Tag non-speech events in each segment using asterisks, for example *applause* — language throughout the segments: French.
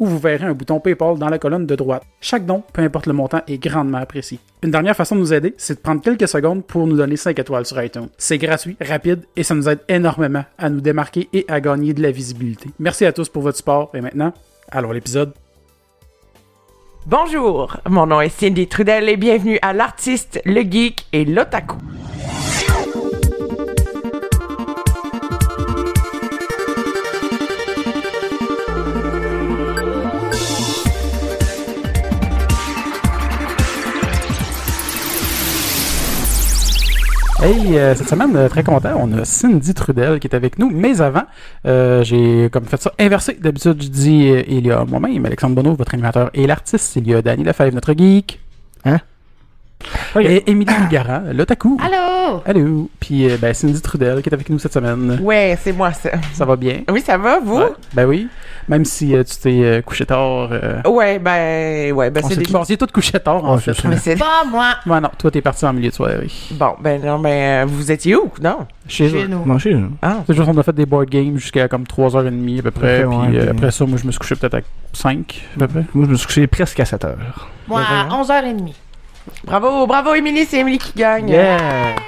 où vous verrez un bouton PayPal dans la colonne de droite. Chaque don, peu importe le montant, est grandement apprécié. Une dernière façon de nous aider, c'est de prendre quelques secondes pour nous donner 5 étoiles sur iTunes. C'est gratuit, rapide et ça nous aide énormément à nous démarquer et à gagner de la visibilité. Merci à tous pour votre support et maintenant, allons à l'épisode. Bonjour, mon nom est Cindy Trudel et bienvenue à l'artiste, le geek et l'otaku. Hey, euh, cette semaine, euh, très content, on a Cindy Trudel qui est avec nous, mais avant, euh, j'ai comme fait ça inversé. D'habitude, je dis, euh, il y a moi-même, Alexandre Bonneau, votre animateur, et l'artiste, il y a Danny Lefebvre, notre geek. Hein? Et Émilie Garand, l'otaku. Allô? Allô. Puis, euh, ben, Cindy Trudel qui est avec nous cette semaine. Ouais, c'est moi ça. Ça va bien? Oui, ça va, vous? Ouais. Ben oui. Même si euh, tu t'es euh, couché tard. euh, Ouais, ben, ouais, ben c'est des... on s'est tous couché tard, en fait. c'est. Mais c'est Pas moi. Ouais, non, toi, t'es parti en milieu de soirée. Bon, ben non, ben, euh, vous étiez où? Non? Chez Chez nous. Manger, là. Ah. C'est juste qu'on a fait des board games jusqu'à comme 3h30 à peu près. Ok, ouais, puis euh, puis- après ça, moi, je me suis couché peut-être à 5 à peu près. Moi, je me suis couché presque à 7 heures. Moi, à 11h30. Bravo, bravo, Émilie, c'est Émilie qui gagne. Yeah!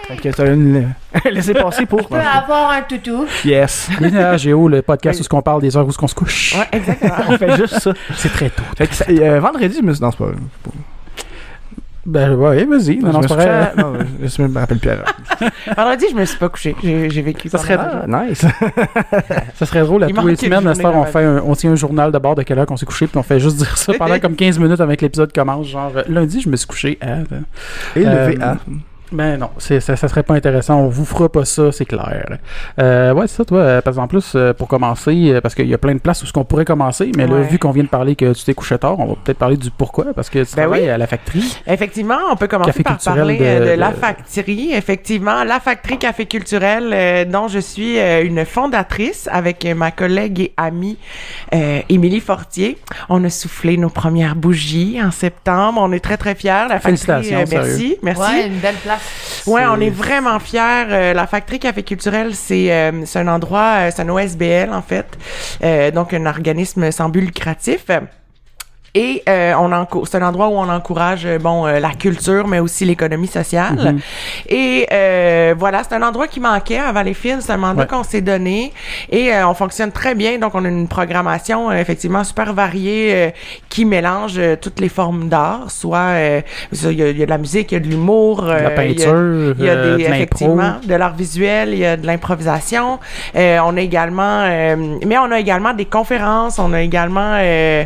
Fait que t'as une... *laughs* Laissez passer pour. Je peux avoir un toutou. Yes! Géo, le podcast où on parle des heures où on se couche. Ouais, exactement. *laughs* On fait juste ça. C'est très tôt. Fait que ça- euh, vendredi, je me suis... Non, c'est pas... Ben ouais, vas-y. Non, je non, me vrai. à- Non, je me rappelle plus. alors. *laughs* Vendredi, je me suis pas couché. J'ai vécu. Ça serait- Ah, nice! *laughs* Ça serait drôle à tous les semaines. À cette heure, on, journée fait un- on tient un journal de bord de quelle heure qu'on s'est couché, puis on fait juste dire ça *laughs* pendant comme 15 minutes avec l'épisode commence. Genre, euh, lundi, je me suis couché à. Et Euh, le VA. Ben non, c'est, ça, ça serait pas intéressant. On vous fera pas ça, c'est clair. Euh, ouais, c'est ça, toi. euh, Parce qu'en plus, euh, pour commencer, euh, parce qu'il y a plein de places où ce qu'on pourrait commencer, mais là, vu qu'on vient de parler que tu t'es couché tard, on va peut-être parler du pourquoi, parce que tu Ben travailles oui. à la factory. Effectivement, on peut commencer Café par parler de- euh, de, de- la factory. Effectivement, la factory Café Culturel, euh, dont je suis euh, une fondatrice avec ma collègue et amie euh, Émilie Fortier. On a soufflé nos premières bougies en septembre. On est très très fiers. La factory, Félicitations, euh, merci, sérieux. merci. Ouais, une belle place. Ouais, on est vraiment fiers. Euh, la factory Café Culturel, c'est euh, un endroit, euh, c'est un OSBL en fait, euh, donc un organisme sans but lucratif. Et euh, on c'est un endroit où on encourage euh, bon euh, la culture mais aussi l'économie sociale. Et euh, voilà, c'est un endroit qui manquait à Valleyfield, c'est un mandat Ouais. qu'on s'est donné. Et euh, on fonctionne très bien. Donc on a une programmation euh, effectivement super variée euh, qui mélange toutes les formes d'art, soit euh, il y, a, il y a de la musique, il y a de l'humour, De la il y a- peinture, il y a des, de effectivement de l'art visuel, il y a de l'improvisation. Euh, on a également, euh, mais on a également des conférences, on a également euh,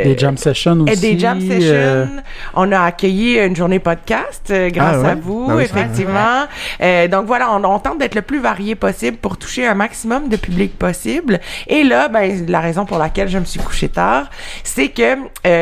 euh, Des jam sessions et aussi. des jam sessions. euh, On a accueilli une journée podcast euh, grâce Ah ouais? à vous, Ah oui, vrai. effectivement. Euh, donc voilà, on, on tente d'être le plus varié possible pour toucher un maximum de public possible. Et là, ben la raison pour laquelle je me suis couché tard, c'est que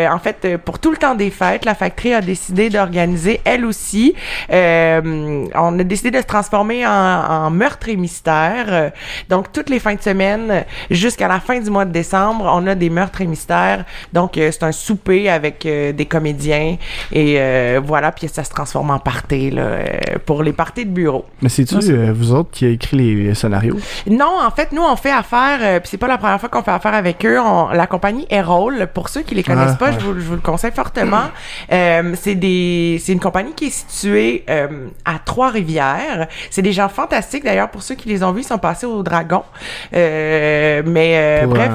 en fait, pour tout le temps des fêtes, la factory a décidé d'organiser elle aussi. on a décidé de se transformer en, en meurtre et mystère. Donc toutes les fins de semaine jusqu'à la fin du mois de décembre, on a des meurtres et mystères. Donc euh, c'est un souper avec euh, des comédiens et euh, voilà, puis ça se transforme en party là, euh, pour les parties de bureau. Mais c'est-tu c'est- vous autres qui a écrit les, les scénarios? Non, en fait, nous, on fait affaire, euh, puis c'est pas la première fois qu'on fait affaire avec eux. On- la compagnie Erol, pour ceux qui les connaissent Ah, pas, ouais. je, vous, je vous le conseille fortement. *clears throat* Euh, c'est des, c'est une compagnie qui est située euh, à Trois-Rivières. C'est des gens fantastiques, d'ailleurs, pour ceux qui les ont vus, ils sont passés au Dragon. Euh, mais euh, Pour, bref.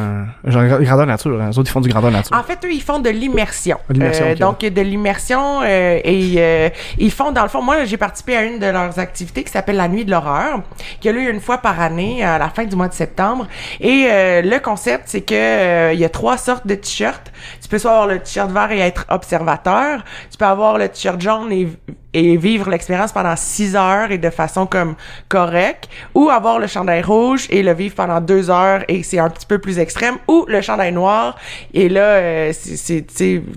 genre grandeur nature. Hein. Les autres, ils font du grandeur nature. En fait, eux, ils font de l'immersion. Euh. Donc, de l'immersion euh, et euh, ils font, dans le fond, moi, j'ai participé à une de leurs activités qui s'appelle la Nuit de l'horreur, qui a lieu une fois par année à la fin du mois de septembre. Et euh, le concept, c'est que euh, il y a trois sortes de t-shirts. Tu peux soit avoir le t-shirt vert et être observateur. Tu peux avoir le t-shirt jaune et, vivre l'expérience pendant six heures et de façon comme correcte. Ou avoir le chandail rouge et le vivre pendant deux heures et c'est un petit peu plus extrême. Ou le chandail noir et là, euh, c'est,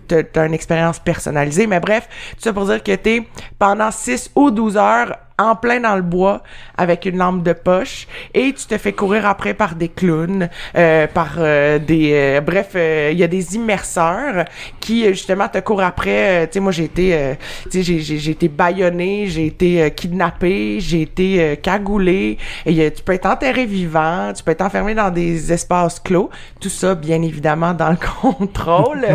t'as une expérience personnalisée. Mais bref, tout ça pour dire que t'es pendant 6 ou 12 heures en plein dans le bois avec une lampe de poche et tu te fais courir après par des clowns, euh, par euh, des euh, bref, euh, il y a des immerseurs qui euh, justement te courent après. euh, tu sais, moi j'ai été, euh, tu sais, j'ai, j'ai, j'ai été baïonné, j'ai été kidnappé, j'ai été euh, cagoulé. Et il y a- tu peux être enterré vivant, tu peux être enfermé dans des espaces clos. Tout ça, bien évidemment, dans le *laughs* contrôle.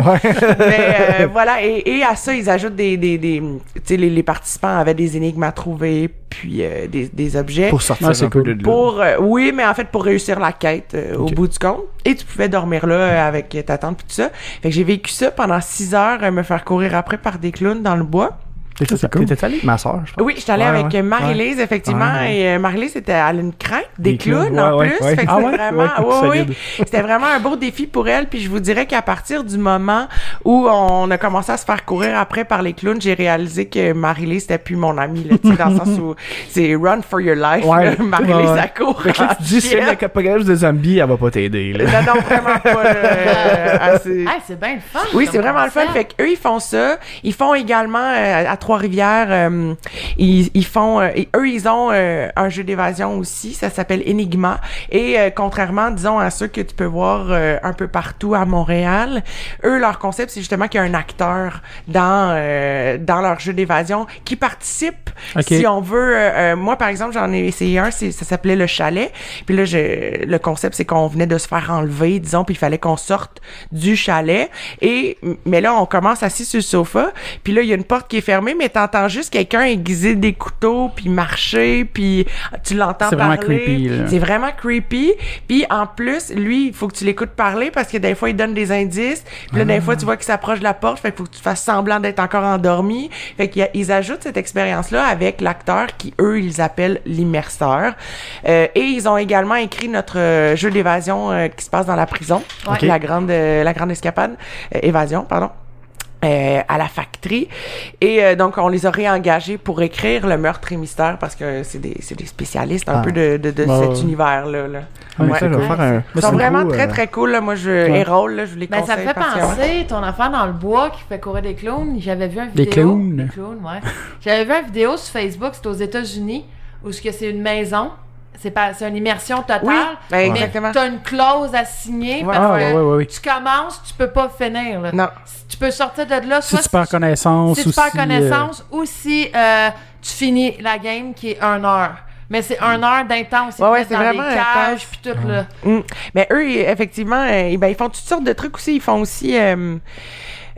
Mais euh, voilà, et, et à ça, ils ajoutent des... des, des tu sais, les, les participants avaient des énigmes à trouver, puis euh, des, des objets. Pour sortir un peu de là. Pour, euh, oui, mais en fait, pour réussir la quête euh, au bout du compte. Et tu pouvais dormir là euh, avec ta tante puis tout ça. Fait que j'ai vécu ça pendant six heures, euh, me faire courir après par des clowns dans le bois. T'étais Ça, c'est cool. t'étais allé? Ma soeur, je pense. Oui, j'étais allée Ouais, avec ouais. Marie-Lise, effectivement, Ouais, et euh, Marie-Lise, c'était, elle a une crainte des, Des clowns, clowns, en ouais, plus. ouais, Fait que Ah ouais? vraiment, Ouais, ouais, ouais. solide. C'était vraiment un beau défi pour elle, puis je vous dirais qu'à partir du moment où on a commencé à se faire courir après par les clowns, j'ai réalisé que Marie-Lise, c'était plus mon amie, là, tu sais, dans le sens où c'est run for your life. Marie-Lise, elle court. Fait que là, tu dis, c'est chienne. l'apocalypse des zombies, elle va pas t'aider, là. Non, non, vraiment pas, là, euh, *laughs* assez- Hey, c'est bien le fun. oui, c'est vraiment le fun. Fait qu'eux, ils font ça. Ils font également euh, à Trois-Rivières, euh, ils, ils font, euh, et eux, ils ont euh, un jeu d'évasion aussi. Ça s'appelle Enigma. Et contrairement, disons, à ceux que tu peux voir un peu partout à Montréal, eux, leur concept, c'est justement qu'il y a un acteur dans dans leur jeu d'évasion qui participe. Si on veut, moi par exemple, j'en ai essayé un. Ça s'appelait le chalet. Puis là, je, le concept, c'est qu'on venait de se faire enlever, disons, puis il fallait qu'on sorte du chalet. Et mais là, on commence assis sur le sofa. Puis là, il y a une porte qui est fermée, mais t'entends juste quelqu'un aiguiser des couteaux, puis marcher, puis tu l'entends C'est parler. vraiment creepy, là. C'est vraiment creepy. Puis en plus, lui, il faut que tu l'écoutes parler parce que des fois, il donne des indices. Puis là, des fois, tu vois qu'il s'approche de la porte. Fait qu'il faut que tu fasses semblant d'être encore endormi. Fait qu'ils ajoutent cette expérience-là avec l'acteur qui, eux, ils appellent l'immerseur. Euh, et ils ont également écrit notre euh, jeu d'évasion euh, qui se passe dans la prison. Ouais. La grande, euh, la grande escapade. Euh, évasion, pardon. Euh, à la factory et euh, donc on les a réengagés pour écrire le meurtre et mystère parce que c'est des c'est des spécialistes un Ah. peu de de, de Ouais, cet ouais. univers là, là. Ah, mais Ouais. ça, je vais faire un. Ils sont vraiment très très cool là. moi je Hérole là, je les Ben, ça me fait penser, ton affaire dans le bois qui fait courir des clowns. J'avais vu un Des vidéo. clowns? Des clowns, ouais. J'avais vu une vidéo sur Facebook, c'est aux États-Unis, où c'est une maison. C'est pas, c'est une immersion totale. Oui, ben, mais exactement. t'as une clause à signer Ouais. parce Ah, que ouais, ouais, tu commences, tu peux pas finir. Là. Non. Tu peux sortir de là, Si soit tu perds connaissance si tu perds si, connaissance ou si euh, tu finis la game qui est un heure. Mais c'est un heure d'intense. Ouais, ouais, c'est vraiment cages puis tout là. Mm. Mais eux, effectivement, euh, ben, ils font toutes sortes de trucs aussi. Ils font aussi... euh,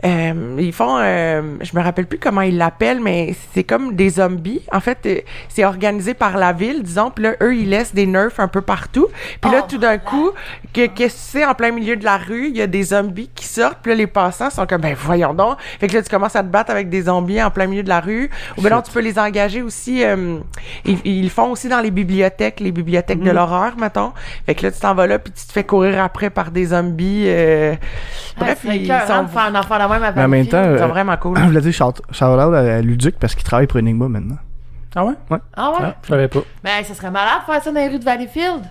euh, ils font, euh, je me rappelle plus comment ils l'appellent, mais c'est comme des zombies. En fait, euh, c'est organisé par la ville, disons. Puis là, eux, ils laissent des nerfs un peu partout. Puis là, Oh, tout d'un coup, que qu'est-ce que c'est en plein milieu de la rue, il y a des zombies qui sortent. Puis là, les passants sont comme, ben voyons donc. Fait que là, tu commences à te battre avec des zombies en plein milieu de la rue. Ou ben non, tu peux les engager aussi. euh, ils, ils font aussi dans les bibliothèques, les bibliothèques de l'horreur, mettons. Fait que là, tu t'en vas là, puis tu te fais courir après par des zombies. euh, Bref, ils sont, de faire un affaire même avec Mais en même temps, euh, vraiment cool. *clears throat* Je voulais dire shout shout out à Luduc parce qu'il travaille pour Enigma maintenant. Ah ouais? Ah ouais? Ah, je savais pas. Ben, ça serait malade de faire ça dans les rues de Valleyfield.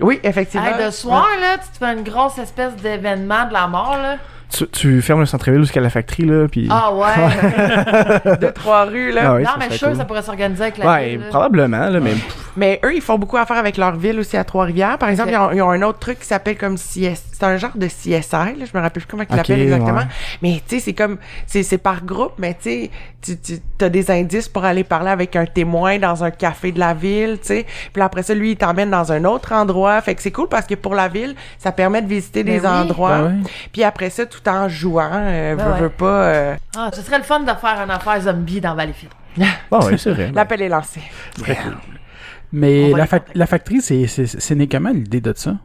Oui, effectivement. Hey, de soir, là, tu te fais une grosse espèce d'événement de la mort, là. Tu, tu fermes le centre-ville jusqu'à la factory, là, puis... Ah ouais. *laughs* *laughs* de trois rues, là. Ah oui, non, ça mais je suis sûr que cool. ça pourrait s'organiser avec la Ouais, ville, là. probablement, là, mais... Mais eux, ils font beaucoup affaire avec leur ville aussi à Trois-Rivières. Par exemple, ils, ont, ils ont un autre truc qui s'appelle comme CS. C'est un genre de CSI, là. Je me rappelle plus comment ils Ok, l'appellent exactement. ouais. Mais tu sais, c'est comme, c'est, c'est par groupe, mais tu sais, tu, tu as des indices pour aller parler avec un témoin dans un café de la ville, tu sais. Puis après ça, lui, il t'emmène dans un autre endroit. Fait que c'est cool parce que pour la ville, ça permet de visiter Ben des oui. endroits. Ben oui. Puis après ça, tout en jouant, euh, Ben veux, ouais. veux pas, euh, Ah, ce serait le fun de faire une affaire zombie dans Valleyfield. Bon, oui, c'est vrai. *laughs* l'appel est lancé. Très cool. Mais la, fac- la factory, c'est, c'est, c'est né comment l'idée de ça?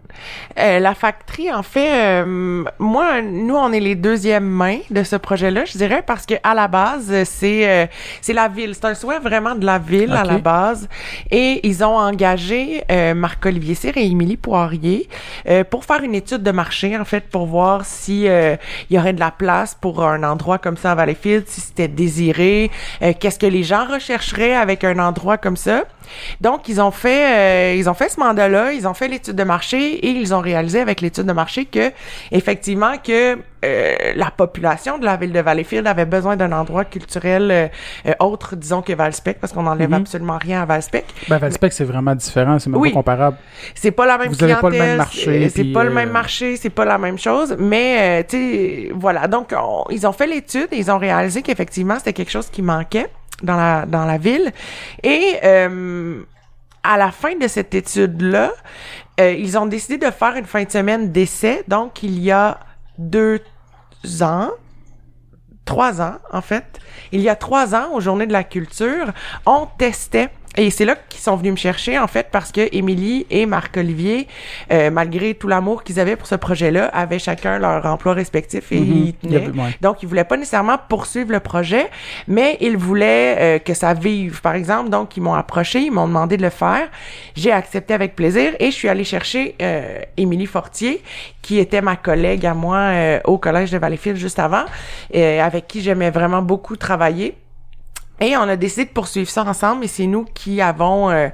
Euh, la factory, en fait, euh, moi, nous, on est les deuxièmes mains de ce projet-là, je dirais, parce que à la base, c'est euh, c'est la ville. C'est un souhait vraiment de la ville à la base. Et ils ont engagé euh, Marc-Olivier Cyr et Émilie Poirier euh, pour faire une étude de marché, en fait, pour voir si euh, il y aurait de la place pour un endroit comme ça à Valleyfield, si c'était désiré, euh, qu'est-ce que les gens rechercheraient avec un endroit comme ça. Donc, ils ont fait, euh, ils ont fait ce mandat-là, ils ont fait l'étude de marché et ils ont réalisé avec l'étude de marché que, effectivement, que euh, la population de la ville de Valleyfield avait besoin d'un endroit culturel euh, euh, autre, disons, que Valspec, parce qu'on n'enlève Mhm. absolument rien à Valspec. Ben, Valspec, c'est vraiment différent, c'est même Oui. pas comparable. C'est pas la même Vous avez pas le clientèle, même marché, c'est- pas le euh, même marché, c'est pas la même chose, mais euh, tu sais, voilà. Donc, on- ils ont fait l'étude et ils ont réalisé qu'effectivement, c'était quelque chose qui manquait dans la dans la ville. Et euh, à la fin de cette étude-là, euh, ils ont décidé de faire une fin de semaine d'essai. Donc, il y a deux ans, trois ans, en fait. Il y a trois ans, aux Journées de la culture, on testait. Et c'est là qu'ils sont venus me chercher, en fait, parce que Émilie et Marc-Olivier, euh, malgré tout l'amour qu'ils avaient pour ce projet-là, avaient chacun leur emploi respectif et Mhm. ils tenaient. ouais. Donc, ils voulaient pas nécessairement poursuivre le projet, mais ils voulaient euh, que ça vive, par exemple. Donc, ils m'ont approché, ils m'ont demandé de le faire. J'ai accepté avec plaisir et je suis allée chercher euh, Émilie Fortier, qui était ma collègue à moi euh, au collège de Valleyfield juste avant, euh, avec qui j'aimais vraiment beaucoup travailler. Et on a décidé de poursuivre ça ensemble et c'est nous qui avons, euh,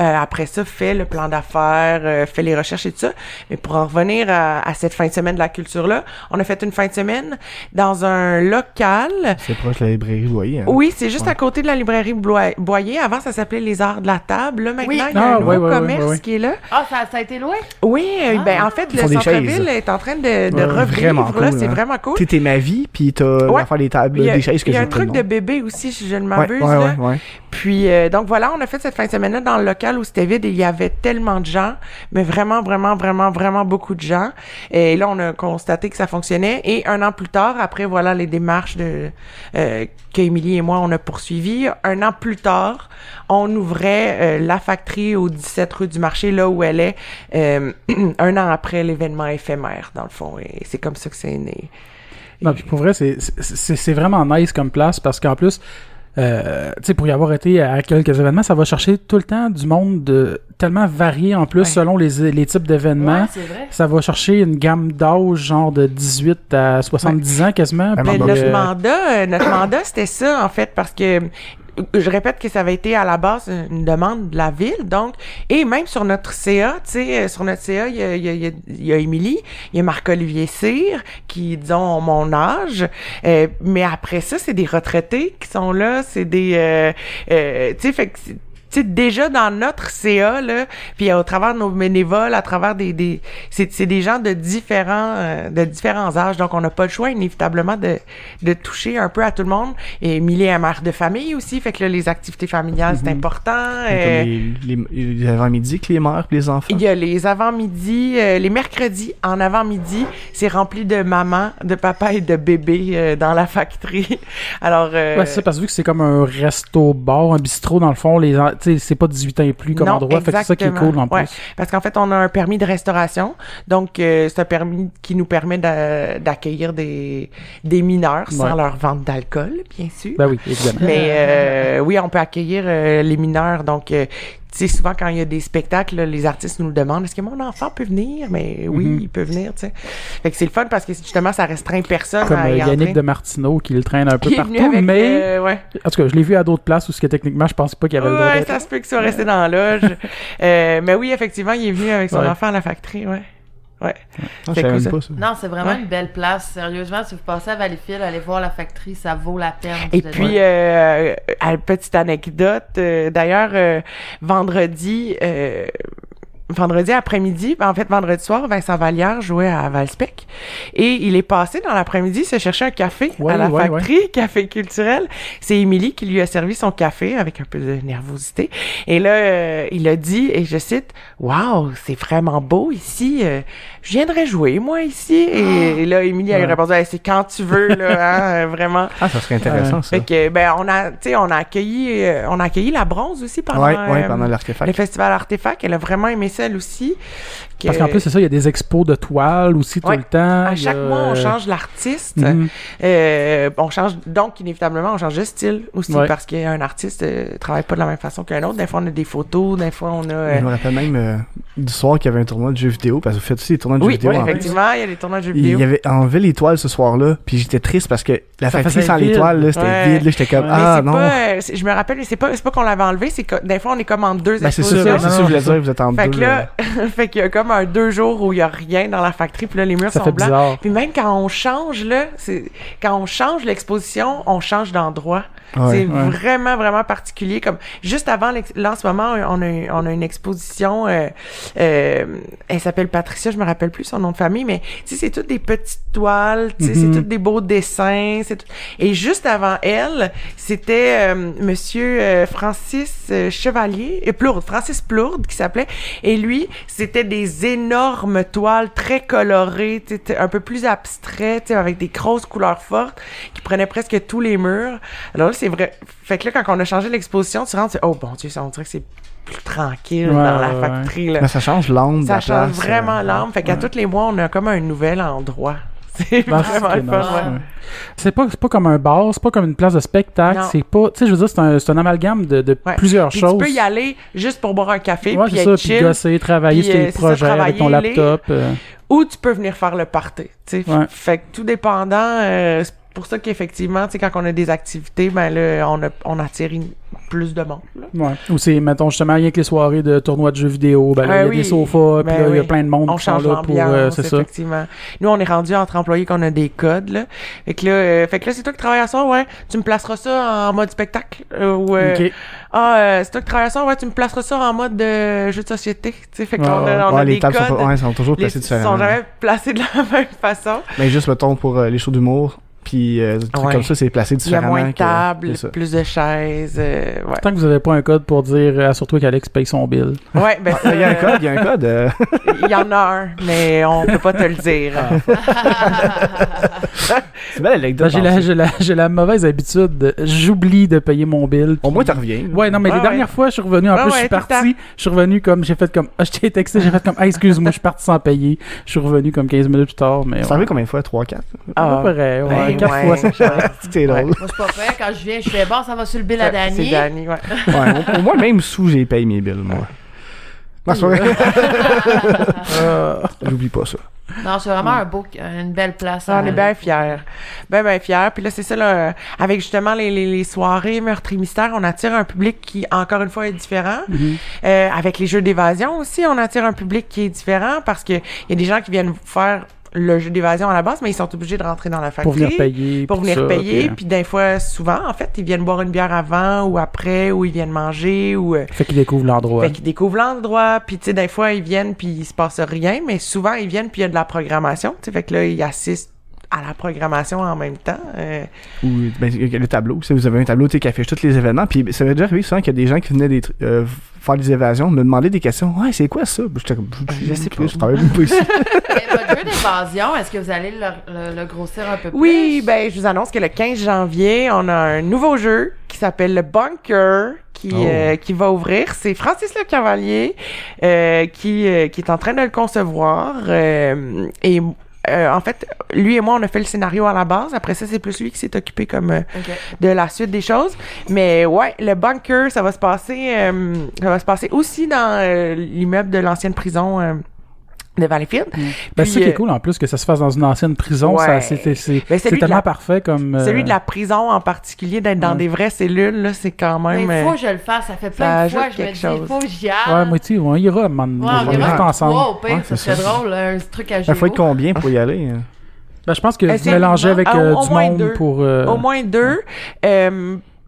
euh, après ça, fait le plan d'affaires, euh, fait les recherches et tout ça. Mais pour en revenir à, à cette fin de semaine de la culture-là, on a fait une fin de semaine dans un local. C'est proche de la librairie Boyer. Hein? Oui, c'est juste à côté de la librairie Boyer. Avant, ça s'appelait Les Arts de la Table. Là, maintenant, Oui. il y a Ah, un nouveau ouais, ouais, ouais, commerce ouais, ouais. qui est là. Ah, ça, ça a été loin? Oui, euh, Ah. ben en fait, le centre-ville est en train de, de Ouais, revivre. cool, c'est hein. vraiment cool. T'es ma vie, puis t'as Ouais. des tables, Il y a, des chaises que il y a un truc de bébé aussi, si je ne m'abuse. ouais, là. ouais, ouais. Puis euh, donc voilà, on a fait cette fin de semaine-là dans le local où c'était vide et il y avait tellement de gens, mais vraiment, vraiment, vraiment, vraiment beaucoup de gens. Et là, on a constaté que ça fonctionnait. Et un an plus tard, après voilà les démarches de euh, et moi on a poursuivi, un an plus tard, on ouvrait euh, la factory au 17 rue du Marché, là où elle est, euh, *clears throat* un an après l'événement éphémère dans le fond. Et c'est comme ça que c'est né. Non, puis pour vrai, c'est vraiment nice comme place parce qu'en plus, euh, tu sais, pour y avoir été à quelques événements, ça va chercher tout le temps du monde de, tellement varié en plus Ouais. selon les, les types d'événements. Ouais, c'est vrai. Ça va chercher une gamme d'âge genre de 18 à 70 ans quasiment. Bon, notre euh, mandat, euh, notre mandat, c'était ça, en fait, parce que je répète que ça avait été à la base une demande de la ville, donc, et même sur notre CA, tu sais, euh, sur notre CA, il y a, il y a, il y a- Émilie, il y a Marc-Olivier Cyr, qui, disons, ont mon âge, euh, mais après ça, c'est des retraités qui sont là, c'est des, euh, euh, tu sais, fait que, tu sais, déjà dans notre CA, là, puis au travers de nos bénévoles, à travers des... des c'est, c'est des gens de différents euh, de différents âges, donc on n'a pas le choix, inévitablement, de, de toucher un peu à tout le monde. Et Émilie est mère de famille aussi, fait que là, les activités familiales, c'est Mhm. important. Euh, les, les, les avant-midi que les mères les enfants. il y a les avant-midi, euh, les mercredis en avant-midi, c'est rempli de mamans, de papas et de bébés euh, dans la factory. *laughs* Alors, euh, Ouais, c'est ça, parce que vu que c'est comme un resto-bar, un bistrot, dans le fond, les, c'est pas 18 ans et plus comme Non, endroit. Fait que c'est ça qui est cool en plus. Ouais. Parce qu'en fait, on a un permis de restauration. Donc, euh, c'est un permis qui nous permet d'a- d'accueillir des, des mineurs sans Ouais. leur vente d'alcool, bien sûr. Ben oui, évidemment. Mais euh, oui, on peut accueillir euh, les mineurs. Donc, euh, sais, souvent quand il y a des spectacles, là, les artistes nous le demandent. Est-ce que mon enfant peut venir? Mais oui, Mhm. il peut venir, tu sais. Fait que c'est le fun parce que justement, ça restreint personne Comme à euh, y Yannick entrer. de Martineau qui le traîne un peu partout, mais euh, ouais. en tout cas, je l'ai vu à d'autres places où ce que techniquement, je pense pas qu'il y avait le droit Ouais, d'être. ça se peut qu'il soit resté dans la loge. euh, mais oui, effectivement, il est venu avec son Ouais. enfant à la factory, ouais. Ouais. Ah, je c'est savais cool, même ça. pas ça. Non, c'est vraiment Ouais. une belle place. Sérieusement, si vous passez à Valleyfield, allez voir la factory, ça vaut la peine. Et puis, euh, euh, petite anecdote, euh, d'ailleurs, euh, vendredi, euh, vendredi après-midi, ben, en fait vendredi soir, Vincent Vallière jouait à Valspec et il est passé dans l'après-midi se chercher un café Ouais, à la ouais, factory, *laughs* café culturel. C'est Émilie qui lui a servi son café avec un peu de nervosité. Et là, euh, il a dit, et je cite, Waouh, c'est vraiment beau ici. euh, je viendrais jouer moi ici. Et, et là, Émilie a répondu, Hey, c'est quand tu veux là, *laughs* hein, euh, vraiment. Ah, ça serait intéressant, ça. Fait que ben on a, tu sais, on a accueilli, euh, on a accueilli la bronze aussi pendant. Ouais, ouais, pendant le festival Artefact, elle a vraiment aimé celle aussi. Que- Parce qu'en plus, c'est ça, il y a des expos de toiles aussi tout le temps. à a, chaque mois, on change l'artiste. mhm. Euh, on change donc inévitablement, on change de style aussi Ouais. parce qu'un artiste euh, travaille pas de la même façon qu'un autre. Des fois, on a des photos, des fois, on a. euh, Je me rappelle même euh, du soir qu'il y avait un tournoi de jeux vidéo, parce que vous faites aussi des tournois de Oui, jeux vidéo. oui, en effectivement, il y a des tournois de jeux Il vidéo. y avait enlevé l'étoile ce soir-là, puis j'étais triste parce que la Ça factory sans l'étoile, là, c'était Ouais. vide, là, j'étais comme, Ouais. Ah c'est non. pas, je me rappelle, c'est pas, c'est pas qu'on l'avait enlevé, c'est que des fois on est comme en deux Ben, c'est ça, ben, c'est ça, que je voulais dire, vous êtes en Fait deux. que là, *laughs* fait qu'il y a comme un deux jours où il y a rien dans la factory, puis là les murs Ça sont fait blancs. bizarre. Puis même quand on change là, c'est quand on change l'exposition, on change d'endroit. Ouais. c'est Ouais. vraiment vraiment particulier. Comme juste avant, là en ce moment, on a on a une exposition. euh, euh, elle s'appelle Patricia, je me rappelle plus son nom de famille, mais tu sais c'est toutes des petites toiles, tu sais c'est toutes des beaux dessins, c'est tout- Et juste avant elle, c'était euh, Monsieur euh, Francis euh, Chevalier, et Plourde, Francis Plourde qui s'appelait. Et lui, c'était des énormes toiles très colorées, tu sais, un peu plus abstraites, tu sais, avec des grosses couleurs fortes, qui prenaient presque tous les murs. Alors là, c'est vrai. Fait que là, quand on a changé l'exposition, tu rentres, tu oh bon Dieu, ça, on dirait que c'est plus tranquille Ouais, dans la ouais, factory. Là. Mais ça change l'âme Ça change place, vraiment euh, l'âme. Fait qu'à ouais. tous les mois, on a comme un nouvel endroit. *laughs* C'est Ben, vraiment c'est le fun, nice, ouais. C'est pas, c'est pas comme un bar, c'est pas comme une place de spectacle, c'est pas, tu sais, je veux dire, c'est un, c'est un amalgame de, de Ouais. plusieurs Puis choses. tu peux y aller juste pour boire un café, ouais, puis être ça, puis gosser, travailler puis, sur euh, tes ça, projets avec ton laptop. euh. ou tu peux venir faire le party. tu sais. Ouais. Fait que tout dépendant, euh, pour ça qu'effectivement, tu sais, quand on a des activités, ben là, on, a, on attire une- plus de monde. là. Ouais. Ou c'est, mettons, justement, rien que les soirées de tournois de jeux vidéo, ben là, Ah il y a oui. des sofas, puis Ben là, il y a plein de monde On qui sont change là pour, euh, c'est ça. effectivement. Nous, on est rendu entre employés qu'on a des codes, là. Fait que là, euh, fait que là c'est toi qui travailles à ça, ouais. Tu me placeras ça en mode spectacle. euh, ou, euh, Ok. Ah, euh, c'est toi qui travailles à ça, ouais, tu me placeras ça en mode de jeu de société. Tu sais, fait qu'on Ouais, a, on Ouais, a les des tables codes. sont, pas- ouais, sont toujours placées sont différemment. jamais placés de la *laughs* même façon. Mais juste, mettons, pour euh, les shows d'humour, puis euh, des trucs Ouais. comme ça, c'est placé Il y a différemment. moins de tables, c'est plus de chaises. euh, ouais. Tant que vous avez pas un code pour dire, euh, assure-toi qu'Alex paye son bill. Ouais, ben Il y a un code, il y a un code. euh, *laughs* Il y en a un, mais on peut pas te le dire. *laughs* C'est une belle anecdote. Ben, j'ai, la, j'ai, la, j'ai la mauvaise habitude, de, j'oublie de payer mon bill. Au moins, tu reviens. Ouais, non, mais Ouais, les ouais. dernières fois, je suis revenu, en Ouais, plus, je ouais, suis parti, je suis revenu comme, j'ai fait comme, ah, je t'ai texté, j'ai fait comme, ah, excuse-moi, je suis parti sans payer. Je suis revenu comme 15 minutes plus tard, mais. Ça ouais. arrive combien de fois? 3, 4 À peu près, ouais, quatre ouais. fois, *laughs* c'est cher. C'est drôle. Moi, c'est pas pire. Quand je viens, je fais bon, ça va sur le bill à C'est Dany. Dani, ouais. Ouais, au, au moins, même sous, j'ai payé mes bills, moi. Non, c'est. *laughs* Euh, J'oublie pas ça. Non, c'est vraiment un beau, une belle place. Ah, on est aller. bien fiers. Ben, ben fiers. Puis là, c'est ça, là, avec justement les, les, les soirées meurtres et mystères, on attire un public qui, encore une fois, est différent. mhm. Euh, avec les jeux d'évasion aussi, on attire un public qui est différent parce que il y a des gens qui viennent faire le jeu d'évasion à la base, mais ils sont obligés de rentrer dans la Pour factory. venir payer. Pour venir ça, payer, puis, puis des fois, souvent, en fait, ils viennent boire une bière avant ou après, ou ils viennent manger, ou... euh, Fait qu'ils découvrent l'endroit. Fait qu'ils découvrent l'endroit, puis tu sais, des fois, ils viennent, puis il se passe rien, mais souvent, ils viennent, puis il y a de la programmation, tu sais, fait que là, ils assistent à la programmation en même temps. euh, Ou ben, il y a le tableau. Tu sais, vous avez un tableau tu sais, qui affiche tous les événements. Puis ça m'est déjà arrivé souvent qu'il y a des gens qui venaient des, euh, faire des évasions, me demander des questions. Ouais, c'est quoi ça? J'étais comme, Je sais pas. Je travaille même pas ici. *laughs* Votre jeu d'évasion, est-ce que vous allez le, le- le grossir un peu plus? Oui, ben, je vous annonce que le 15 janvier, on a un nouveau jeu qui s'appelle le Bunker. Qui, Oh. euh, qui va ouvrir. C'est Francis Le Cavalier euh, qui, euh, qui est en train de le concevoir. euh, et euh, en fait, lui et moi, on a fait le scénario à la base. Après ça, c'est plus lui qui s'est occupé comme euh, de la suite des choses. Mais ouais, le bunker, ça va se passer, euh, ça va se passer aussi dans euh, l'immeuble de l'ancienne prison de Valleyfield. Ben, Puis, c'est qui euh, est cool en plus que ça se fasse dans une ancienne prison. Ouais. ça, c'est, Ben, tellement la- parfait comme. euh, Celui de la prison en particulier, d'être dans Ouais. des vraies cellules, là, c'est quand même. Mais il faut euh, que je le fasse. Ça fait plein de fois je me quelque dis, chose. il faut que j'y Ouais, aille. moi, tu sais, on ira, man. Ouais, on on ira ensemble. au pire, Ouais, ça c'est serait ça. drôle, un truc à Il géo. faut être combien pour y aller? hein? Ben, je pense que mélangez avec euh, au du moins monde deux. pour. euh, Au moins deux.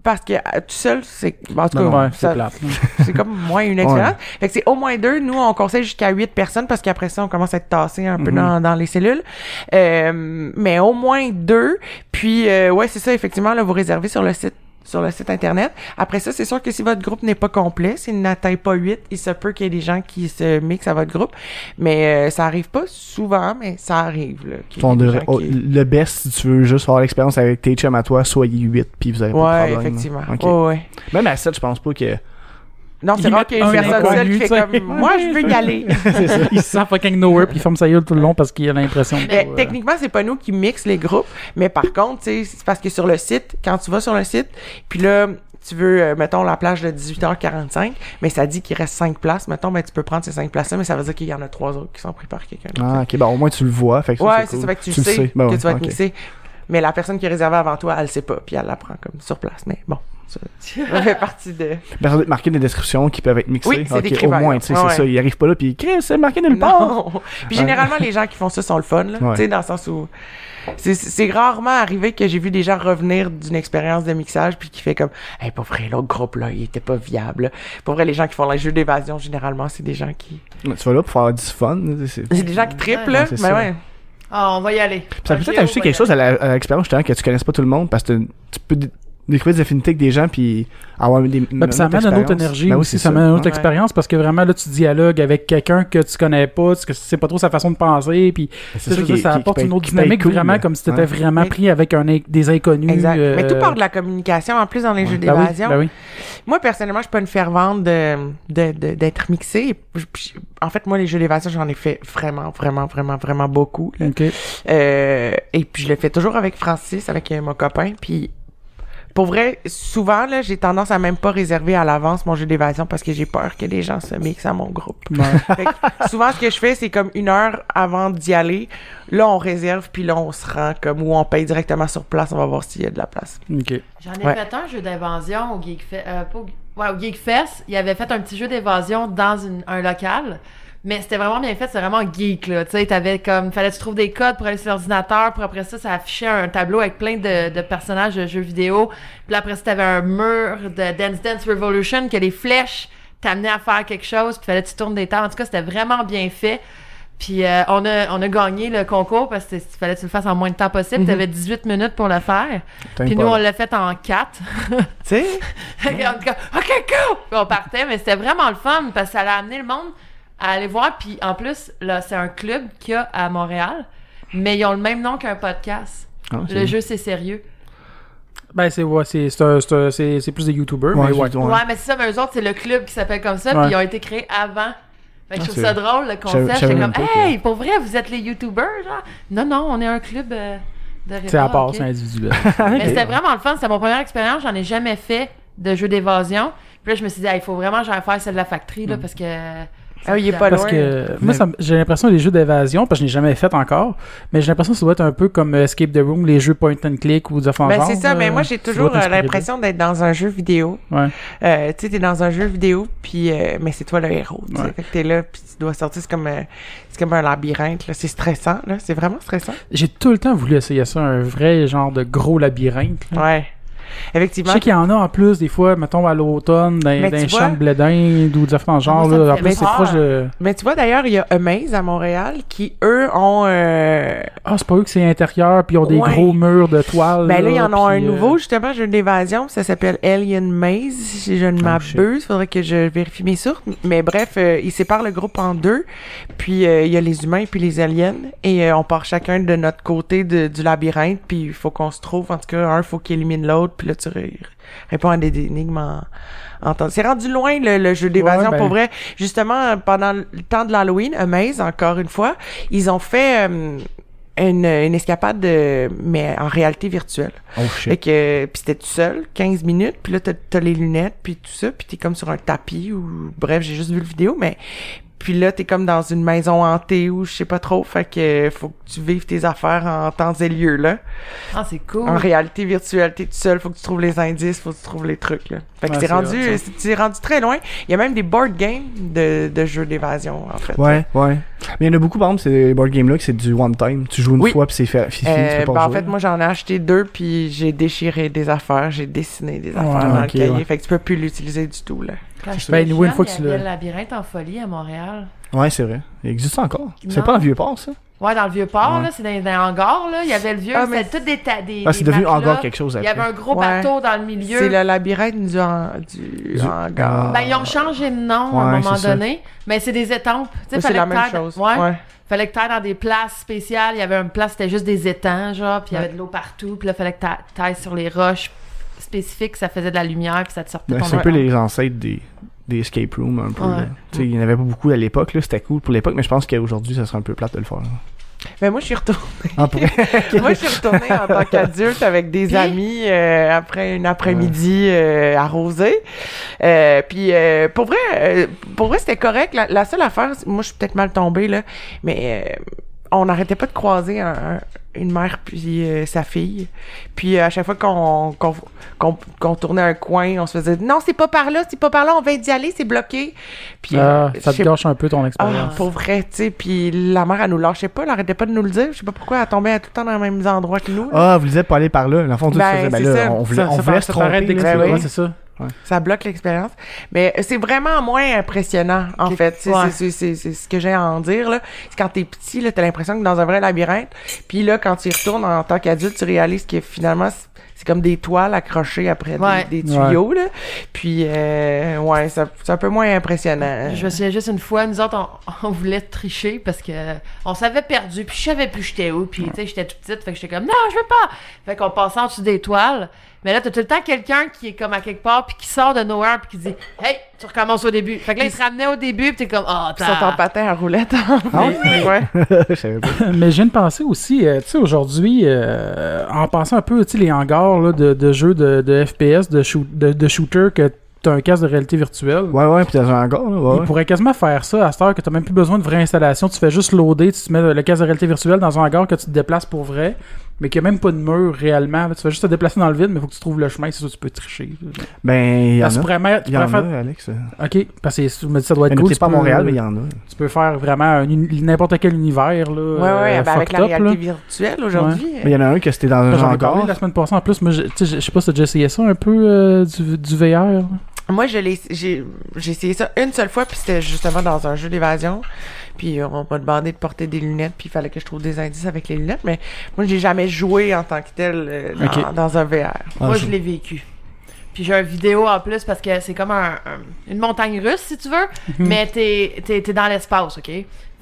Parce que euh, tout seul, c'est, en tout cas, Ouais, ça- c'est plate. *laughs* c'est comme moins une expérience. Fait que c'est au moins deux. Nous, on conseille jusqu'à huit personnes parce qu'après ça, on commence à être tassé un peu Mhm. dans, dans les cellules. Euh, mais au moins deux. Puis, euh, ouais, c'est ça, effectivement, là, vous réservez sur le site sur le site internet. Après ça, c'est sûr que si votre groupe n'est pas complet, s'il n'atteint pas 8, il se peut qu'il y ait des gens qui se mixent à votre groupe. Mais euh, ça arrive pas souvent, mais ça arrive. Là, oh, qui- le best, si tu veux juste avoir l'expérience avec tes chums à toi, soyez 8 puis vous avez pas de Ouais, problème. effectivement. Ouais, ouais. Même à 7, je pense pas que. Non, c'est rare qu'il y ait une un personne seule qui fait comme, moi, je veux y *laughs* aller. c'est ça. Il se sent fucking nowhere puis il ferme sa gueule tout le long parce qu'il a l'impression. Mais que, euh, techniquement, c'est pas nous qui mixent les groupes, mais par contre, c'est parce que sur le site, quand tu vas sur le site, puis là, tu veux, euh, mettons, la plage de 18h45, mais ça dit qu'il reste 5 places, mettons, ben, tu peux prendre ces 5 places-là, mais ça veut dire qu'il y en a 3 autres qui sont pris par quelqu'un. Ah, ok, ben au moins tu le vois. Fait que ça, ouais, c'est cool. ça, fait que tu, le sais, Ben que tu vas ok. mixé. Mais la personne qui est réservée avant toi, elle le sait pas, puis elle la prend comme sur place. Mais bon, ça, ça fait partie de... Ben, ça doit être marqué des descriptions qui peuvent être mixées. Oui, c'est Ok, décrit Au moins, tu sais, Ouais. c'est ça. Ils arrivent pas là, puis Chris, c'est marqué nulle part. Non. Puis généralement, les gens qui font ça sont le fun, là. Ouais. Tu sais, dans le sens où. C'est, rarement arrivé que j'ai vu des gens revenir d'une expérience de mixage puis qui fait comme hey pour vrai l'autre groupe là il était pas viable pour vrai les gens qui font les jeux d'évasion généralement c'est des gens qui Tu vas là pour faire du fun. c'est- des gens qui triplent Ouais, là mais ça. ouais Ah, on va y aller. Ça peut peut-être ajouter quelque chose à l'expérience justement que tu connaisses pas tout le monde parce que tu peux découvrir des affinités avec des gens puis avoir des Ben, puis ça amène une autre énergie Ben oui, aussi, ça amène une autre Ouais. expérience parce que vraiment là tu dialogues avec quelqu'un que tu connais pas, que tu sais pas trop sa façon de penser, puis C'est je veux dire, ça apporte une autre dynamique vraiment comme si t'étais Ouais. vraiment pris avec un, des inconnus. exact euh, mais tout part de la communication en plus dans les jeux ben oui, d'évasion ben oui. moi personnellement je suis pas une fervente de, de, de- d'être mixé en fait moi les jeux d'évasion j'en ai fait vraiment vraiment vraiment vraiment beaucoup. Euh, et puis je le fais toujours avec Francis, avec euh, mon copain. Puis pour vrai, souvent là, j'ai tendance à même pas réserver à l'avance mon jeu d'évasion parce que j'ai peur que les gens se mixent à mon groupe. Ouais. *laughs* Fait que souvent ce que je fais, c'est comme une heure avant d'y aller. Là, on réserve, puis là, on se rend comme où on paye directement sur place. On va voir s'il y a de la place. Ok. J'en ai Ouais. fait un jeu d'évasion au Geekfest. Euh, pas au- ouais, au Geekfest, il avait fait un petit jeu d'évasion dans une- un local. Mais c'était vraiment bien fait, c'est vraiment geek, là. Tu sais, t'avais comme, fallait que tu trouves des codes pour aller sur l'ordinateur, puis après ça, ça affichait un tableau avec plein de, de personnages de jeux vidéo. Puis là, après ça, t'avais un mur de Dance Dance Revolution, que les flèches t'amenaient à faire quelque chose, puis fallait que tu tournes des tables. En tout cas, c'était vraiment bien fait. Puis euh, on, a, on a gagné le concours parce qu'il fallait que tu le fasses en moins de temps possible. Mhm. T'avais 18 minutes pour le faire. Puis nous, on l'a fait en 4. Tu sais? *laughs* en tout cas, OK, go! Puis on partait, mais c'était vraiment le fun parce que ça a amené le monde à aller voir. Puis en plus, là, c'est un club qu'il y a à Montréal, mais ils ont le même nom qu'un podcast. Ah, c'est- Le jeu, c'est sérieux. Ben c'est ouais, c'est c'est c'est c'est- c'est plus des YouTubers, Ouais, mais ouais. Ouais, ouais. mais c'est ça, mais eux autres, c'est le club qui s'appelle comme ça, puis ils ont été créés avant. Fait que Ah, je trouve c'est- ça drôle, le concept. même comme, que- hey, pour vrai, vous êtes les YouTubers, genre? Non, non, on est un club euh, de C'est à Ah, part, ok. c'est individuel. *laughs* Mais c'était vraiment le fun. C'était mon première expérience. J'en ai jamais fait de jeu d'évasion. Puis là, je me suis dit, Ah, il faut vraiment que j'aille faire celle de la factory, là, parce que. Ah oui, il est pas Parce loin. que moi, j'ai l'impression les jeux d'évasion, parce que je n'ai jamais fait encore, mais j'ai l'impression que ça doit être un peu comme Escape the Room, les jeux point and click ou des affaires Ben, c'est ça, mais moi, j'ai toujours euh, l'impression d'être dans un jeu vidéo. Ouais. Euh, tu sais, t'es dans un jeu vidéo, puis euh, mais c'est toi le héros. tu. Ouais. Fait que t'es là, puis tu dois sortir. C'est comme, euh, c'est comme un labyrinthe. C'est stressant. là. C'est vraiment stressant. J'ai tout le temps voulu essayer ça, un vrai genre de gros labyrinthe. là. Ouais. Je Effectivement. sais qu'il y en a en plus, des fois, mettons à l'automne, dans, dans les vois- champs de blé d'Inde ou des affaires dans le genre. moi, ça me là. En plus, c'est peur. proche de. Mais tu vois, d'ailleurs, il y a Amaze à Montréal qui, eux, ont... euh, Ah, c'est pas eux que c'est intérieur, puis ils ont des gros murs de toile. Ben là, il y en a un euh, nouveau, justement, jeu d'évasion, ça s'appelle Alien Maze, si je ne Oh, shit. m'abuse. Faudrait que je vérifie mes sources. Mais bref, euh, ils séparent le groupe en deux. Puis euh, il y a les humains puis les aliens. Et euh, on part chacun de notre côté de- du labyrinthe. Puis il faut qu'on se trouve. En tout cas, un faut qu'il élimine l'autre. Puis là, tu ré- réponds à des énigmes en, en temps. C'est rendu loin, le, le jeu d'évasion, Ouais, ben- pour vrai. Justement, pendant le temps de l'Halloween, Amaze, encore une fois, ils ont fait... euh, une, une escapade de, mais en réalité virtuelle. Oh Fait shit. que puis c'était tout seul, 15 minutes, puis là t'as as les lunettes, puis tout ça, puis t'es comme sur un tapis ou bref, j'ai juste vu le vidéo, mais Puis là, t'es comme dans une maison hantée ou je sais pas trop. Fait que faut que tu vives tes affaires en temps et lieu, là. Ah, c'est cool. En réalité virtuelle, t'es tout seul, faut que tu trouves les indices, faut que tu trouves les trucs, là. Fait que Ouais, c'est c'est rendu, c'est rendu très loin. Il y a même des board games de, de jeux d'évasion, en fait. Ouais, ouais. Mais il y en a beaucoup, par exemple, ces board games-là, que c'est du one time. Tu joues une Oui. fois, puis c'est fait, fini, Euh, tu peux pas ben, en fait, moi, j'en ai acheté deux, puis j'ai déchiré des affaires, j'ai dessiné des affaires dans ok, le cahier. ouais. Fait que tu peux plus l'utiliser du tout, là. Quand Ben, une fois que tu l'as- le labyrinthe en folie à Montréal. Ouais, c'est vrai. Il existe encore. C'est pas un vieux port, ça? Ouais, dans le vieux port, Ouais. là, c'est dans, dans les hangars, là. Il y avait le vieux, Ah, mais- c'était tout des, ta- des Ah, c'est devenu encore quelque chose Il y avait un gros Ouais. bateau dans le milieu. C'est le labyrinthe du, han- du, Du- hangar. Ben, ils ont changé de nom à un moment ça. donné, mais c'est des étampes. Tu sais, c'est fallait la que même t'ailles- chose. Ouais. ouais. Fallait que t'ailles dans des places spéciales. Il y avait une place, c'était juste des étangs, genre, puis il y avait de l'eau partout. Puis là, fallait que t'a- t'ailles sur les roches spécifiques, ça faisait de la lumière, puis ça te sortait Ben, ton c'est un peu les ancêtres des, des escape rooms, un peu. Ouais. là. Tu sais, il y en avait pas beaucoup à l'époque, là. C'était cool pour l'époque, mais je pense qu'aujourd'hui, ça serait un peu plate de le faire. là. Mais moi, je suis retournée. Ah, *laughs* moi, je suis retournée en tant qu'adulte avec des Puis? amis euh, après une après-midi euh, arrosée. Euh, puis euh, pour vrai, euh, pour vrai, c'était correct. La, la seule affaire, moi, je suis peut-être mal tombée là, mais euh, on n'arrêtait pas de croiser un- un- une mère puis euh, sa fille. Puis euh, à chaque fois qu'on qu'on qu'on qu'on tournait un coin, on se faisait non, c'est pas par là, c'est pas par là, on vient d'y aller, c'est bloqué. Puis Ah, euh, ça te sais gâche un peu ton ah, expérience. pour vrai, tu sais, puis la mère, elle nous lâchait pas, elle arrêtait pas de nous le dire. Je sais pas pourquoi, elle tombait tout le temps dans les mêmes endroits que nous. là. Ah, vous disiez pas aller par là. Dans le fond, tout Ben, faisait, ben c'est là, ça. on voulait, Ça- on ça voulait par- se ça tromper. t'arrête là. Ouais, ça. Bloque l'expérience. Mais c'est vraiment moins impressionnant, en fait. C'est Ouais. c'est- c'est- c'est ce que j'ai à en dire, là. C'est quand t'es petit, là, t'as l'impression que dans un vrai labyrinthe. Puis là, quand tu y retournes en tant qu'adulte, tu réalises que finalement, c'est- comme des toiles accrochées après des- Ouais. des, tuyaux, là. Puis, euh, ouais, ça- c'est un peu moins impressionnant. Je me souviens juste une fois, nous autres, on, *laughs* on voulait tricher parce que on s'avait perdu, puis je savais plus j'étais où, puis tu sais, j'étais toute petite, fait que j'étais comme non, je veux pas. Fait qu'on passait en dessous des toiles. Mais là, t'as tout le temps quelqu'un qui est comme à quelque part, puis qui sort de nowhere, puis qui dit Hey, tu recommences au début. Fait que là, il te ramenait au début, puis t'es comme Oh, Ils sont en t'as. patin à roulette. Ah ouais. *laughs* Pas. *laughs* Mais je viens de penser aussi, euh, tu sais, aujourd'hui, euh, en pensant un peu, tu sais, les hangars là, de, de jeux de, de FPS, de, shoot, de, de shooter, que t'as un casque de réalité virtuelle. Ouais, ouais, puis dans un hangar, là, ouais. Il ouais. pourrait quasiment faire ça à cette heure que t'as même plus besoin de vraie installation. Tu fais juste loader, tu te mets le casque de réalité virtuelle dans un hangar que tu te déplaces pour vrai, mais qu'il n'y a même pas de mur réellement. Tu fais juste te déplacer dans le vide, mais il faut que tu trouves le chemin, c'est ça tu peux tricher. Ben, il y en tu a. pourrais mettre- tu Il y en a, faire... Alex. Ok, parce que je me dis ça doit être Ben, cool. c'est tu pas peux- Montréal, mais il y en a. Tu peux faire vraiment n'importe quel univers. Là, Ouais, ouais, euh, ben, avec la up, réalité là. virtuelle aujourd'hui. Mais il y en a un que c'était dans un J'en ai parlé la semaine passée en plus. Moi, je, sais, pas si déjà essayé ça un peu euh, du, du VR. là. Moi, je l'ai, j'ai, j'ai essayé ça une seule fois, puis c'était justement dans un jeu d'évasion. Puis euh, on m'a demandé de porter des lunettes, puis il fallait que je trouve des indices avec les lunettes. Mais moi, j'ai jamais joué en tant que tel euh, dans, un VR. Ah, Moi, je- je l'ai vécu. Puis j'ai une vidéo en plus parce que c'est comme un, un- une montagne russe, si tu veux, mais t'es, t'es, t'es dans l'espace, OK?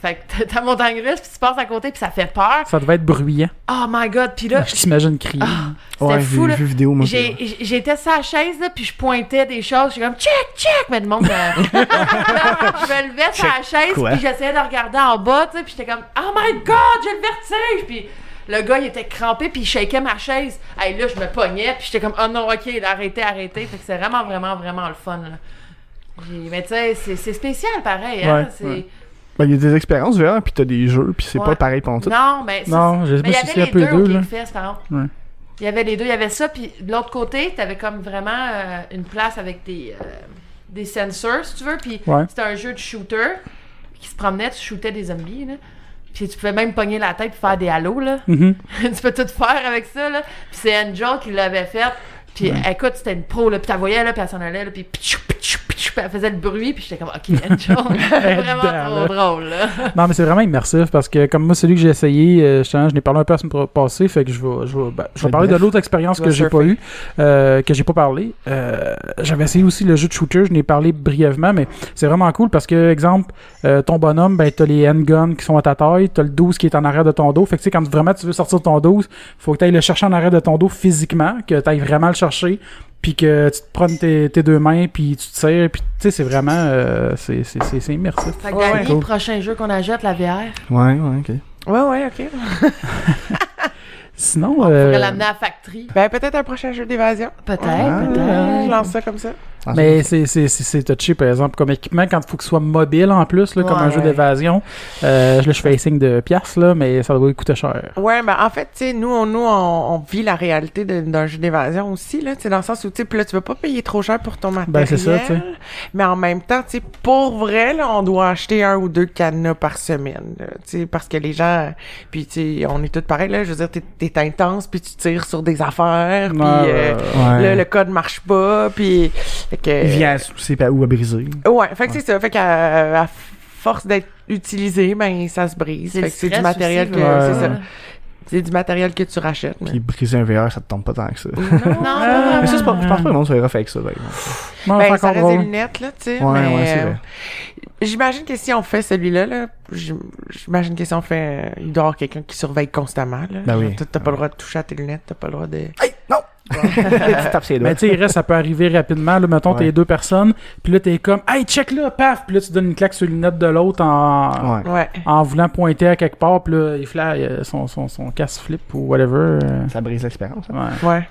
Fait que t'as ta montagne russe, puis tu passes à côté, puis ça fait peur. Ça devait être bruyant. Oh my God! Puis là, Je t'imagine crier. Ah, c'était Ouais, fou, j'ai vu vidéo, moi. J'étais sur la chaise, là, puis je pointais des choses. J'étais comme, check, check! Mais le monde. euh, *laughs* je me levais sur la chaise, puis j'essayais de regarder en bas, tu sais, puis j'étais comme, oh my god, j'ai le vertige! Puis le gars, il était crampé, puis il shakeait ma chaise. Hey, là, je me pognais, puis j'étais comme, oh non, ok, arrêtez, arrêtez. Fait que c'est vraiment, vraiment, vraiment le fun, là. Mais tu sais, c'est- c'est spécial pareil, hein? Ouais, c'est... ouais. Ben, il y a des expériences VR, puis t'as des jeux, puis c'est Ouais. pas pareil pour tout. Non, mais c'est- Non, je mais il y me avait suis un les peu deux. Là. Par exemple. Ouais. Il y avait les deux. Il y avait ça, puis de l'autre côté, t'avais comme vraiment euh, une place avec des, euh, des sensors, si tu veux. Puis Ouais. c'était un jeu de shooter qui se promenait, tu shootais des zombies, là. Puis tu pouvais même pogner la tête pour faire des halos, là. Mhm. *laughs* tu peux tout faire avec ça, là. Puis c'est Angel qui l'avait fait. Puis écoute, c'était une pro, là. Puis t'as voyais, là, puis elle s'en allait, là. Puis pitchou, puis elle faisait le bruit. Puis j'étais comme, OK, Angel. *laughs* vraiment trop drôle, là. Non, mais c'est vraiment immersif parce que, comme moi, celui que j'ai essayé, euh, je n'ai parlé un peu la semaine passée, fait que je vais, je vais, ben, je vais C'est parler de l'autre expérience que j'ai pas surfer. eu, euh, que j'ai pas parlé. Euh, J'avais essayé aussi le jeu de shooter, je n'ai parlé brièvement, mais c'est vraiment cool parce que, exemple, euh, ton bonhomme, ben, t'as les handguns qui sont à ta taille, t'as le 12 qui est en arrière de ton dos. Fait que, tu sais, quand vraiment tu veux sortir de ton 12, faut que tu ailles le chercher en arrière de ton dos physiquement, que tu ailles vraiment le chercher, puis que tu te prennes tes, tes deux mains, puis tu te tires, puis tu sais, c'est vraiment, euh, c'est c'est- c'est- c'est immersif. Fait que Danny, cool. prochain jeu qu'on achète, la VR, Ouais, ouais, ok. Ouais, ouais, ok. *laughs* Sinon, on euh, pourrait l'amener à la factory. Ben, peut-être un prochain jeu d'évasion. Peut-être, Ah. Je peut-être. lance ça comme ça. Ah, Mais c'est c'est- c'est- touché, par exemple, comme équipement, quand il faut que ce soit mobile en plus, là, comme un Ouais. jeu d'évasion. Euh, là, je fais un signe de pièces, là, mais ça doit coûter cher. Ouais, ben en fait, tu sais, nous, on, nous, on, on vit la réalité d'un jeu d'évasion aussi, là, tu sais, dans le sens où, tu sais, là, tu veux pas payer trop cher pour ton matériel. Ben, c'est ça, tu sais. Mais en même temps, tu sais, pour vrai, là, on doit acheter un ou deux cadenas par semaine, là, tu sais, parce que les gens, puis tu sais, on est tous pareils, là, je veux dire, t'es, t'es intense, puis tu tires sur des affaires, puis euh, ouais. le, le code marche pas, puis... fait que- Il vient à soucier ou à briser. Ouais, fait que c'est ça. Fait qu'à à force d'être utilisé, ben ça se brise. C'est Fait le que c'est du matériel aussi, que c'est ça. Ouais. C'est du matériel que tu rachètes. mais- Puis briser un VR, ça te tombe pas tant que ça. Non, non, *laughs* Mais ça, c'est pas, je pense pas que le monde soit rough avec ça, Ben, c'est ça reste des lunettes, là, tu sais. Ouais, mais, ouais, c'est euh, vrai. J'imagine que si on fait celui-là, là, j'im- j'imagine que si on fait, euh, il doit y avoir quelqu'un qui surveille constamment, là. Ben oui. T'as pas le droit de toucher à tes lunettes, t'as pas le droit de... *laughs* tu tapes ses doigts. Mais tu sais, il reste, ça peut arriver rapidement. Là, mettons, Ouais. t'es deux personnes, puis là, t'es comme, hey, check là, paf! Puis là, tu donnes une claque sur les lunettes de l'autre en, Ouais. En voulant pointer à quelque part, puis là, il fly, euh, son, son, son casse flip ou whatever. euh, Ça brise l'expérience. hein. ouais. Ouais.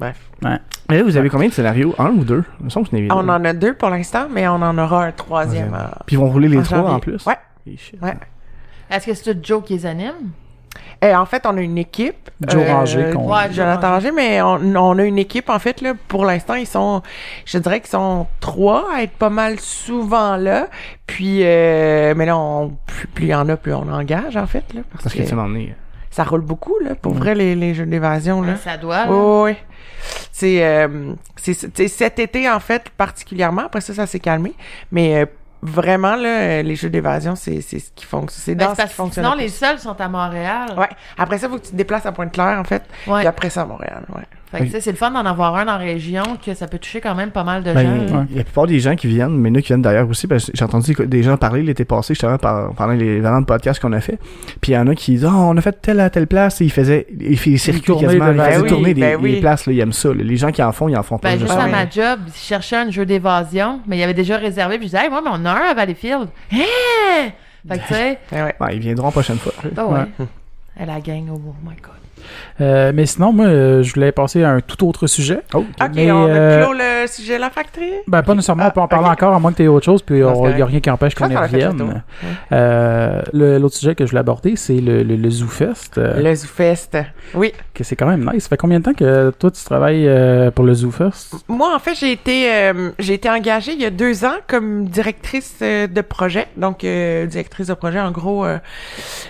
Bref. Mais là, vous avez combien de scénarios? Un ou deux? Il me semble que c'est On en a deux pour l'instant, mais on en aura un troisième. Ouais. euh, Puis ils vont rouler les en trois en plus? Ouais. Ouais. Est-ce que c'est tout Joe qui les anime? Et en fait, on a une équipe. Joe Ranger, qu'on- Ouais, Joe Jonathan Ranger. Ranger, mais on, on a une équipe, en fait, là, pour l'instant, ils sont, je dirais qu'ils sont trois à être pas mal souvent là. Puis, euh, mais là, on, plus, plus il y en a, plus on engage, en fait, là. Parce, Parce que que tu m'en es. Ça roule beaucoup, là, pour vrai, les, les jeux d'évasion, là. Ça doit. là. Oui, oui. C'est, euh, c'est, cet été, en fait, particulièrement. Après ça, ça s'est calmé. Mais, euh, vraiment, là, euh, les jeux d'évasion, c'est, c'est ce qui fonctionne. C'est Ben, dans c'est ce qui fonctionne. sinon, le les seuls sont à Montréal. Ouais. Après ça, faut que tu te déplaces à Pointe-Claire, en fait. Ouais. Puis après ça, à Montréal, ouais. Fait que, tu sais, c'est le fun d'en avoir un en région que ça peut toucher quand même pas mal de Ben, gens. Ouais. La plupart des gens qui viennent, mais nous qui viennent d'ailleurs aussi, parce que j'ai entendu des gens parler l'été passé, justement, par, pendant les événements de podcast qu'on a fait. Puis il y en a qui disent, oh, on a fait telle à telle place, et ils faisaient, ils circuits quasiment, de- ils faisaient tourner des, ben oui. places, là, ils aiment ça. là. Les gens qui en font, ils en font pas. Ben, juste juste à ma job, je cherchais un jeu d'évasion, mais il y avait déjà réservé, puis je disais, hey, moi, mais on a un à Valleyfield. Hein? Fait que, tu sais, Ouais, ils viendront la prochaine fois. ouais. Elle la gang, oh my god. Euh, mais sinon, moi, euh, je voulais passer à un tout autre sujet. Oh, Ok, Mais, on a euh, clos le sujet de la factory? Ben, pas nécessairement, on peut en Ah, parler ok. encore, à moins que tu aies autre chose, puis il n'y a rien qui empêche qu'on y *laughs* revienne. Euh, L'autre sujet que je voulais aborder, c'est le, le, le ZooFest, euh, Le ZooFest. Oui. que c'est quand même nice. Ça fait combien de temps que toi, tu travailles euh, pour le ZooFest? Moi, en fait, j'ai été, euh, j'ai été engagée il y a deux ans comme directrice de projet. Donc, euh, directrice de projet, en gros, euh,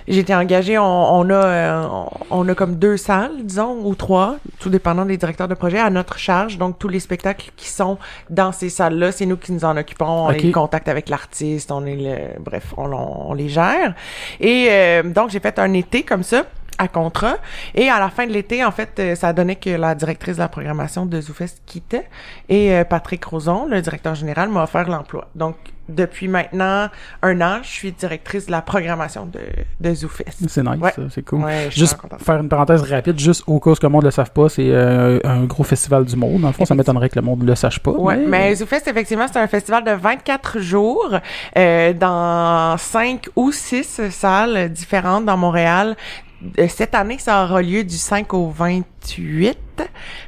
j'ai été engagée. On, on a, euh, on, a comme deux salles, disons, ou trois, tout dépendant des directeurs de projet, à notre charge. Donc, tous les spectacles qui sont dans ces salles-là, c'est nous qui nous en occupons. On Ok. est en contact avec l'artiste, on est le, bref, on, on, on les gère. Et euh, donc, j'ai fait un été comme ça à contrat. Et à la fin de l'été, en fait, euh, ça donnait que la directrice de la programmation de ZooFest quittait. Et euh, Patrick Roson, le directeur général, m'a offert l'emploi. Donc, depuis maintenant un an, je suis directrice de la programmation de, de ZooFest. C'est nice, Ouais. c'est cool. Ouais, Juste faire une parenthèse rapide, juste au cas où le monde ne le savent pas, c'est euh, un gros festival du monde. Dans le fond, ça m'étonnerait que le monde ne le sache pas. Ouais, mais ZooFest, effectivement, c'est un festival de 24 jours euh, dans 5 ou 6 salles différentes dans Montréal. Euh, Cette année, ça aura lieu du 5 au 28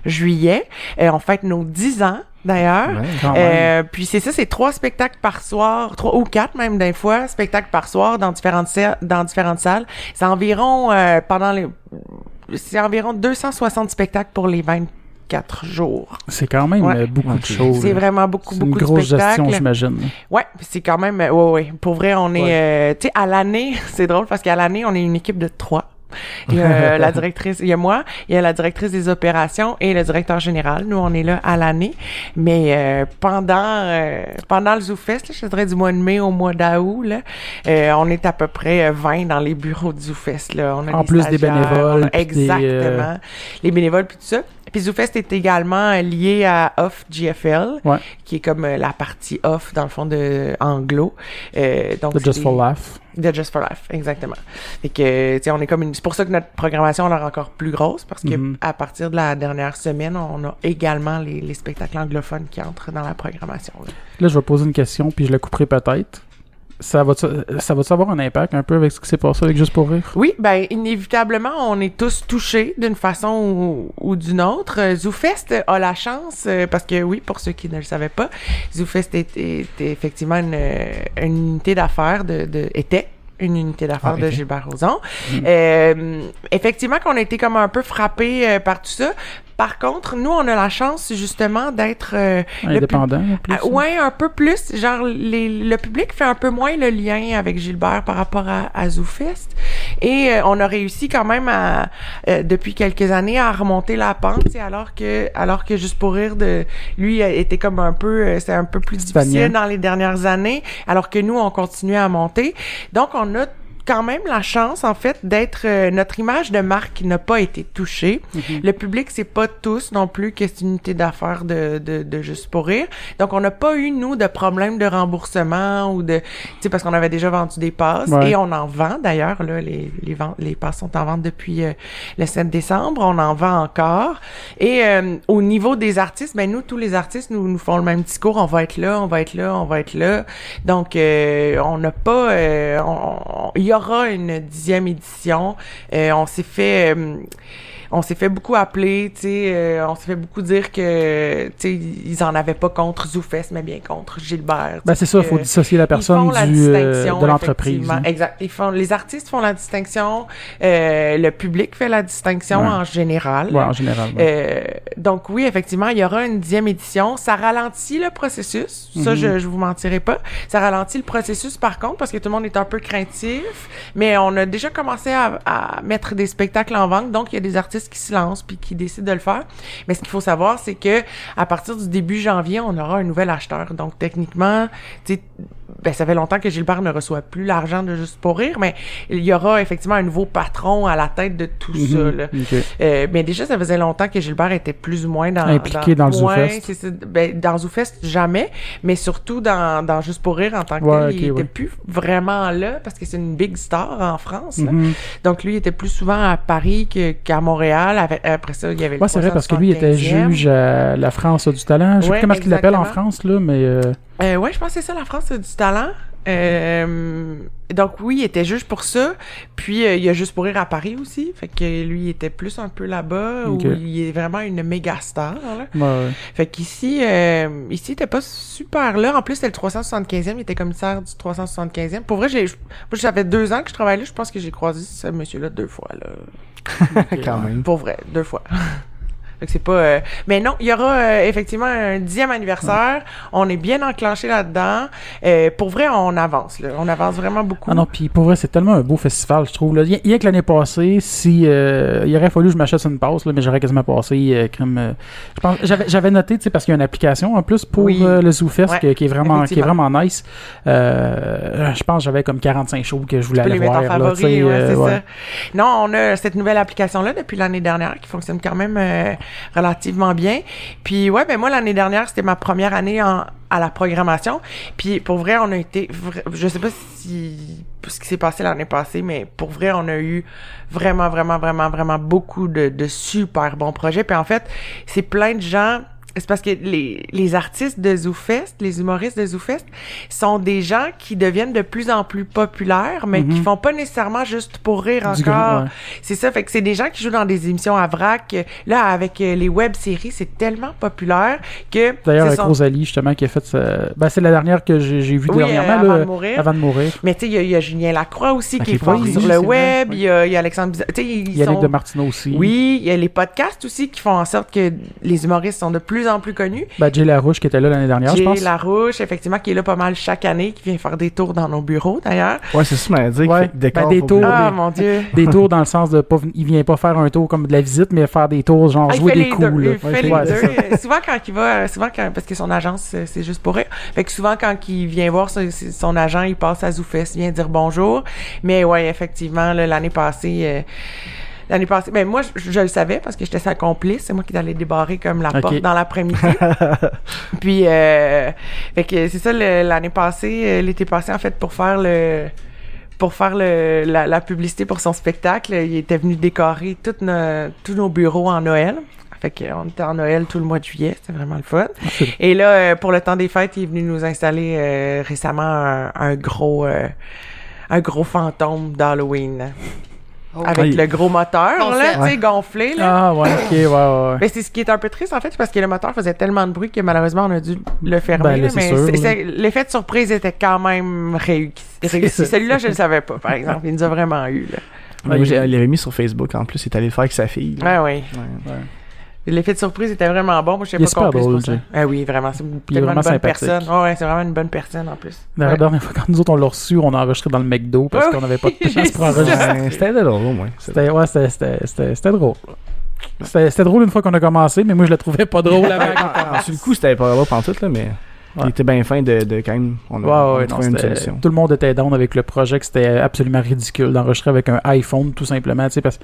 juillet. Euh, on fête nos 10 ans, d'ailleurs. Ouais. Euh, puis c'est ça, c'est trois spectacles par soir, trois ou quatre même des fois, spectacles par soir dans différentes sa- dans différentes salles. C'est environ euh, pendant les c'est environ 260 spectacles pour les 24 jours. c'est quand même Ouais. euh, beaucoup de c'est- choses. C'est vraiment beaucoup C'est une beaucoup de grosse spectacles. gestion, j'imagine. Ouais, c'est quand même euh, ouais ouais, pour vrai, on est Ouais. euh, tu sais à l'année, *laughs* c'est drôle parce qu'à l'année, on est une équipe de trois. Il y a la *laughs* directrice, il y a moi, il y a la directrice des opérations et le directeur général. Nous, on est là à l'année. Mais euh, pendant euh, pendant le ZooFest, là, je dirais du mois de mai au mois d'août, là, euh, on est à peu près euh, 20 dans les bureaux du ZooFest. Là. On a En plus des bénévoles, on des, exactement. euh, Les bénévoles puis tout ça. Puis ZooFest est également euh, lié à Off GFL, Ouais. qui est comme euh, la partie off dans le fond de anglo. Euh, donc The Just for Laugh. De Just for Life, exactement. Fait que, tu sais, on est comme une... C'est pour ça que notre programmation a l'air encore plus grosse, parce que Mhm. à partir de la dernière semaine, on a également les, les spectacles anglophones qui entrent dans la programmation. là. Là, je vais poser une question, puis je la couperai peut-être. Ça va ça va avoir un impact un peu avec ce qui s'est passé avec Juste pour rire? Oui, ben inévitablement, on est tous touchés d'une façon ou, ou d'une autre. Euh, ZooFest a la chance, euh, parce que oui, pour ceux qui ne le savaient pas, ZooFest était, était effectivement une, euh, une unité d'affaires de, de était une unité d'affaires Ah, de. Gilbert Rozon. Euh, effectivement, qu'on a été comme un peu frappé euh, par tout ça. Par contre, nous, on a la chance justement d'être euh, Indépendant, plus. ah, ouais, un peu plus. Genre, les, le public fait un peu moins le lien avec Gilbert par rapport à, à ZooFest. Et euh, on a réussi quand même à, euh, depuis quelques années à remonter la pente, alors que, alors que juste pour rire de, lui était comme un peu, euh, c'est un peu plus difficile dans les dernières années, alors que nous, on continuait à monter. Donc, on a quand même la chance, en fait, d'être... euh, notre image de marque n'a pas été touchée. Le public, c'est pas tous non plus que c'est une unité d'affaires de, de, de Juste pour rire. Donc, on n'a pas eu, nous, de problème de remboursement ou de... Tu sais, parce qu'on avait déjà vendu des passes. Ouais. Et on en vend, d'ailleurs. Là, les, les, ventes, les passes sont en vente depuis euh, le 7 décembre. On en vend encore. Et euh, au niveau des artistes, ben nous, tous les artistes, nous, nous font le même discours. On va être là, on va être là, on va être là. Donc, euh, on n'a pas... euh, Il y aura une dixième édition. Euh, on s'est fait... on s'est fait beaucoup appeler, tu sais, euh, on s'est fait beaucoup dire que, tu sais, ils en avaient pas contre Zoufest, mais bien contre Gilbert. Ben, c'est ça, il faut dissocier la personne la du, euh, distinction, de l'entreprise. hein. Exact. Ils font, les artistes font la distinction, euh, le public fait la distinction Ouais. en général. Ouais, en général. ouais. Euh, donc oui, effectivement, il y aura une dixième édition. Ça ralentit le processus. Ça, Mhm. je, je vous mentirai pas. Ça ralentit le processus par contre parce que tout le monde est un peu craintif. Mais on a déjà commencé à, à mettre des spectacles en vente. Donc il y a des artistes qui se lancent puis qui décident de le faire. Mais ce qu'il faut savoir, c'est que à partir du début janvier, on aura un nouvel acheteur. Donc techniquement, tu sais, ben, ça fait longtemps que Gilbert ne reçoit plus l'argent de Juste pour rire, mais il y aura effectivement un nouveau patron à la tête de tout ça. Mhm. Là. Ok. Euh, mais déjà, ça faisait longtemps que Gilbert était plus ou moins dans... Impliqué dans c'est ça. Ben, dans ZooFest, jamais, mais surtout dans, dans Juste pour rire en tant que Ouais, tel. il était ouais. plus vraiment là, parce que c'est une big star en France. Mhm. Donc lui, il était plus souvent à Paris qu'à Montréal. Avec- après ça, il y avait Ouais, c'est vrai parce que lui il était 375e. juge à la France du talent. Je sais plus comment qu'il l'appelle en. France, là, mais euh, Euh, ouais, je pense que c'est ça, la France a du talent. Euh, donc oui, il était juge pour ça. Puis euh, il y a juste pour rire à Paris aussi. Fait que lui, il était plus un peu là-bas où il est vraiment une méga star. Là. ouais, ouais. Fait qu'ici, euh, ici, il était pas super là. En plus, c'était le 375e. Il était commissaire du 375e. Pour vrai, j'ai, ça fait deux ans que je travaille là. Je pense que j'ai croisé ce monsieur-là deux fois, là. *laughs* Quand même. Pour vrai, deux fois. C'est pas. euh, Mais non, il y aura euh, effectivement un dixième anniversaire. On est bien enclenché là-dedans. Euh, pour vrai, on avance. Là. On avance vraiment beaucoup. Ah non, puis pour vrai, c'est tellement un beau festival, je trouve. Là. Rien rien que l'année passée, si euh, il aurait fallu que je m'achète une passe, là, mais j'aurais quasiment passé euh, crème. euh, je pense, j'avais, j'avais noté, tu sais, parce qu'il y a une application en plus pour Oui. le ZooFest Ouais, qui, est vraiment, qui est vraiment nice. Euh, je pense que j'avais comme 45 shows que je voulais aller voir. en là, ouais, euh, ça. Non, on a cette nouvelle application-là depuis l'année dernière qui fonctionne quand même euh, relativement bien. Puis ouais, ben moi l'année dernière c'était ma première année en, à la programmation. Puis pour vrai, on a été, je sais pas si ce qui s'est passé l'année passée, mais pour vrai, on a eu vraiment, vraiment, vraiment, vraiment beaucoup de, de super bons projets. Puis en fait, c'est plein de gens. C'est parce que les, les artistes de ZooFest, les humoristes de ZooFest, sont des gens qui deviennent de plus en plus populaires, mais qui Mhm. font pas nécessairement juste pour rire Du encore. ouais. C'est ça, fait que c'est des gens qui jouent dans des émissions à vrac. Là, avec euh, les web-séries, c'est tellement populaire que... D'ailleurs, avec sont- Rosalie, justement, qui a fait. sa- Ben, c'est la dernière que j'ai, vue Oui, dernièrement. euh, avant là, de mourir. Avant de mourir. Mais tu sais, il y a- il y, a Julien Lacroix aussi Ah, qui est fort sur le web. oui. Il y, a, il y a Alexandre sont... de Martineau aussi. Oui, il y a les podcasts aussi qui font en sorte que les humoristes sont de plus en plus connus. Ben, Jay Larouche qui était là l'année dernière, je J'ai pense. Larouche, effectivement, qui est là pas mal chaque année, qui vient faire des tours dans nos bureaux, d'ailleurs. Ouais, c'est ça. Ouais. décore Ben, des tours. Ah, des- mon Dieu. Des tours dans le sens de pas, il vient pas faire un tour comme de la visite, mais faire des tours genre Ah, jouer des les coups. deux. là. Il Ouais, fait les ouais, deux. *laughs* souvent quand il va, euh, souvent quand, parce que son agence, euh, c'est juste pour rire. Fait que souvent quand il vient voir son, son agent, il passe à ZooFest, il vient dire bonjour. Mais ouais, effectivement, là, l'année passée, euh, l'année passée, ben moi, je, je le savais parce que j'étais sa complice. C'est moi qui allais débarrer comme la porte dans l'après-midi. *laughs* Puis, euh, fait que c'est ça, l'année passée, euh, l'été passé, en fait, pour faire le pour faire le, la, la publicité pour son spectacle, il était venu décorer toutes nos, tous nos bureaux en Noël. Fait qu'on était en Noël tout le mois de juillet. C'était vraiment le fun. Et là, euh, pour le temps des fêtes, il est venu nous installer euh, récemment un, un gros... euh, un gros fantôme d'Halloween. Oh. Avec Oui. le gros moteur, Concept. là, tu sais, gonflé, là. Ah, ouais, ok, ouais, ouais, ouais. Mais c'est ce qui est un peu triste, en fait, c'est parce que le moteur faisait tellement de bruit que malheureusement, on a dû le fermer. Ben, là, mais sûr, c'est- là. c'est- l'effet de surprise était quand même réu- réussi. *laughs* Celui-là, je le savais pas, par exemple. Il nous a vraiment eu, là. Moi, Ouais, j'ai- il- l'avait mis sur Facebook en plus, il est allé le faire avec sa fille. là. Ouais, oui. Ouais. Ouais. L'effet de surprise était vraiment bon. Moi, je sais Il est pas drôle, pour ça. Ah oui, vraiment. C'est tellement une vraiment bonne personne. Ouais, ouais, c'est vraiment une bonne personne, en plus. La Ouais. dernière fois, quand nous autres on l'a reçu, on a enregistré dans le McDo parce qu'on n'avait pas de place pour *laughs* enregistrer. C'était drôle au moins. C'était, ouais, c'était, c'était, c'était, c'était drôle. C'était, drôle une fois qu'on a commencé, mais moi je le trouvais pas drôle avant. *laughs* Ah, sur le coup, c'était pas drôle pantoute, là, mais Ouais. il était bien fin de, de quand même. On a, Ouais, on a ouais, non, trouvé une solution. tout le monde était down avec le projet, que c'était absolument ridicule d'enregistrer avec un iPhone, tout simplement, tu sais, parce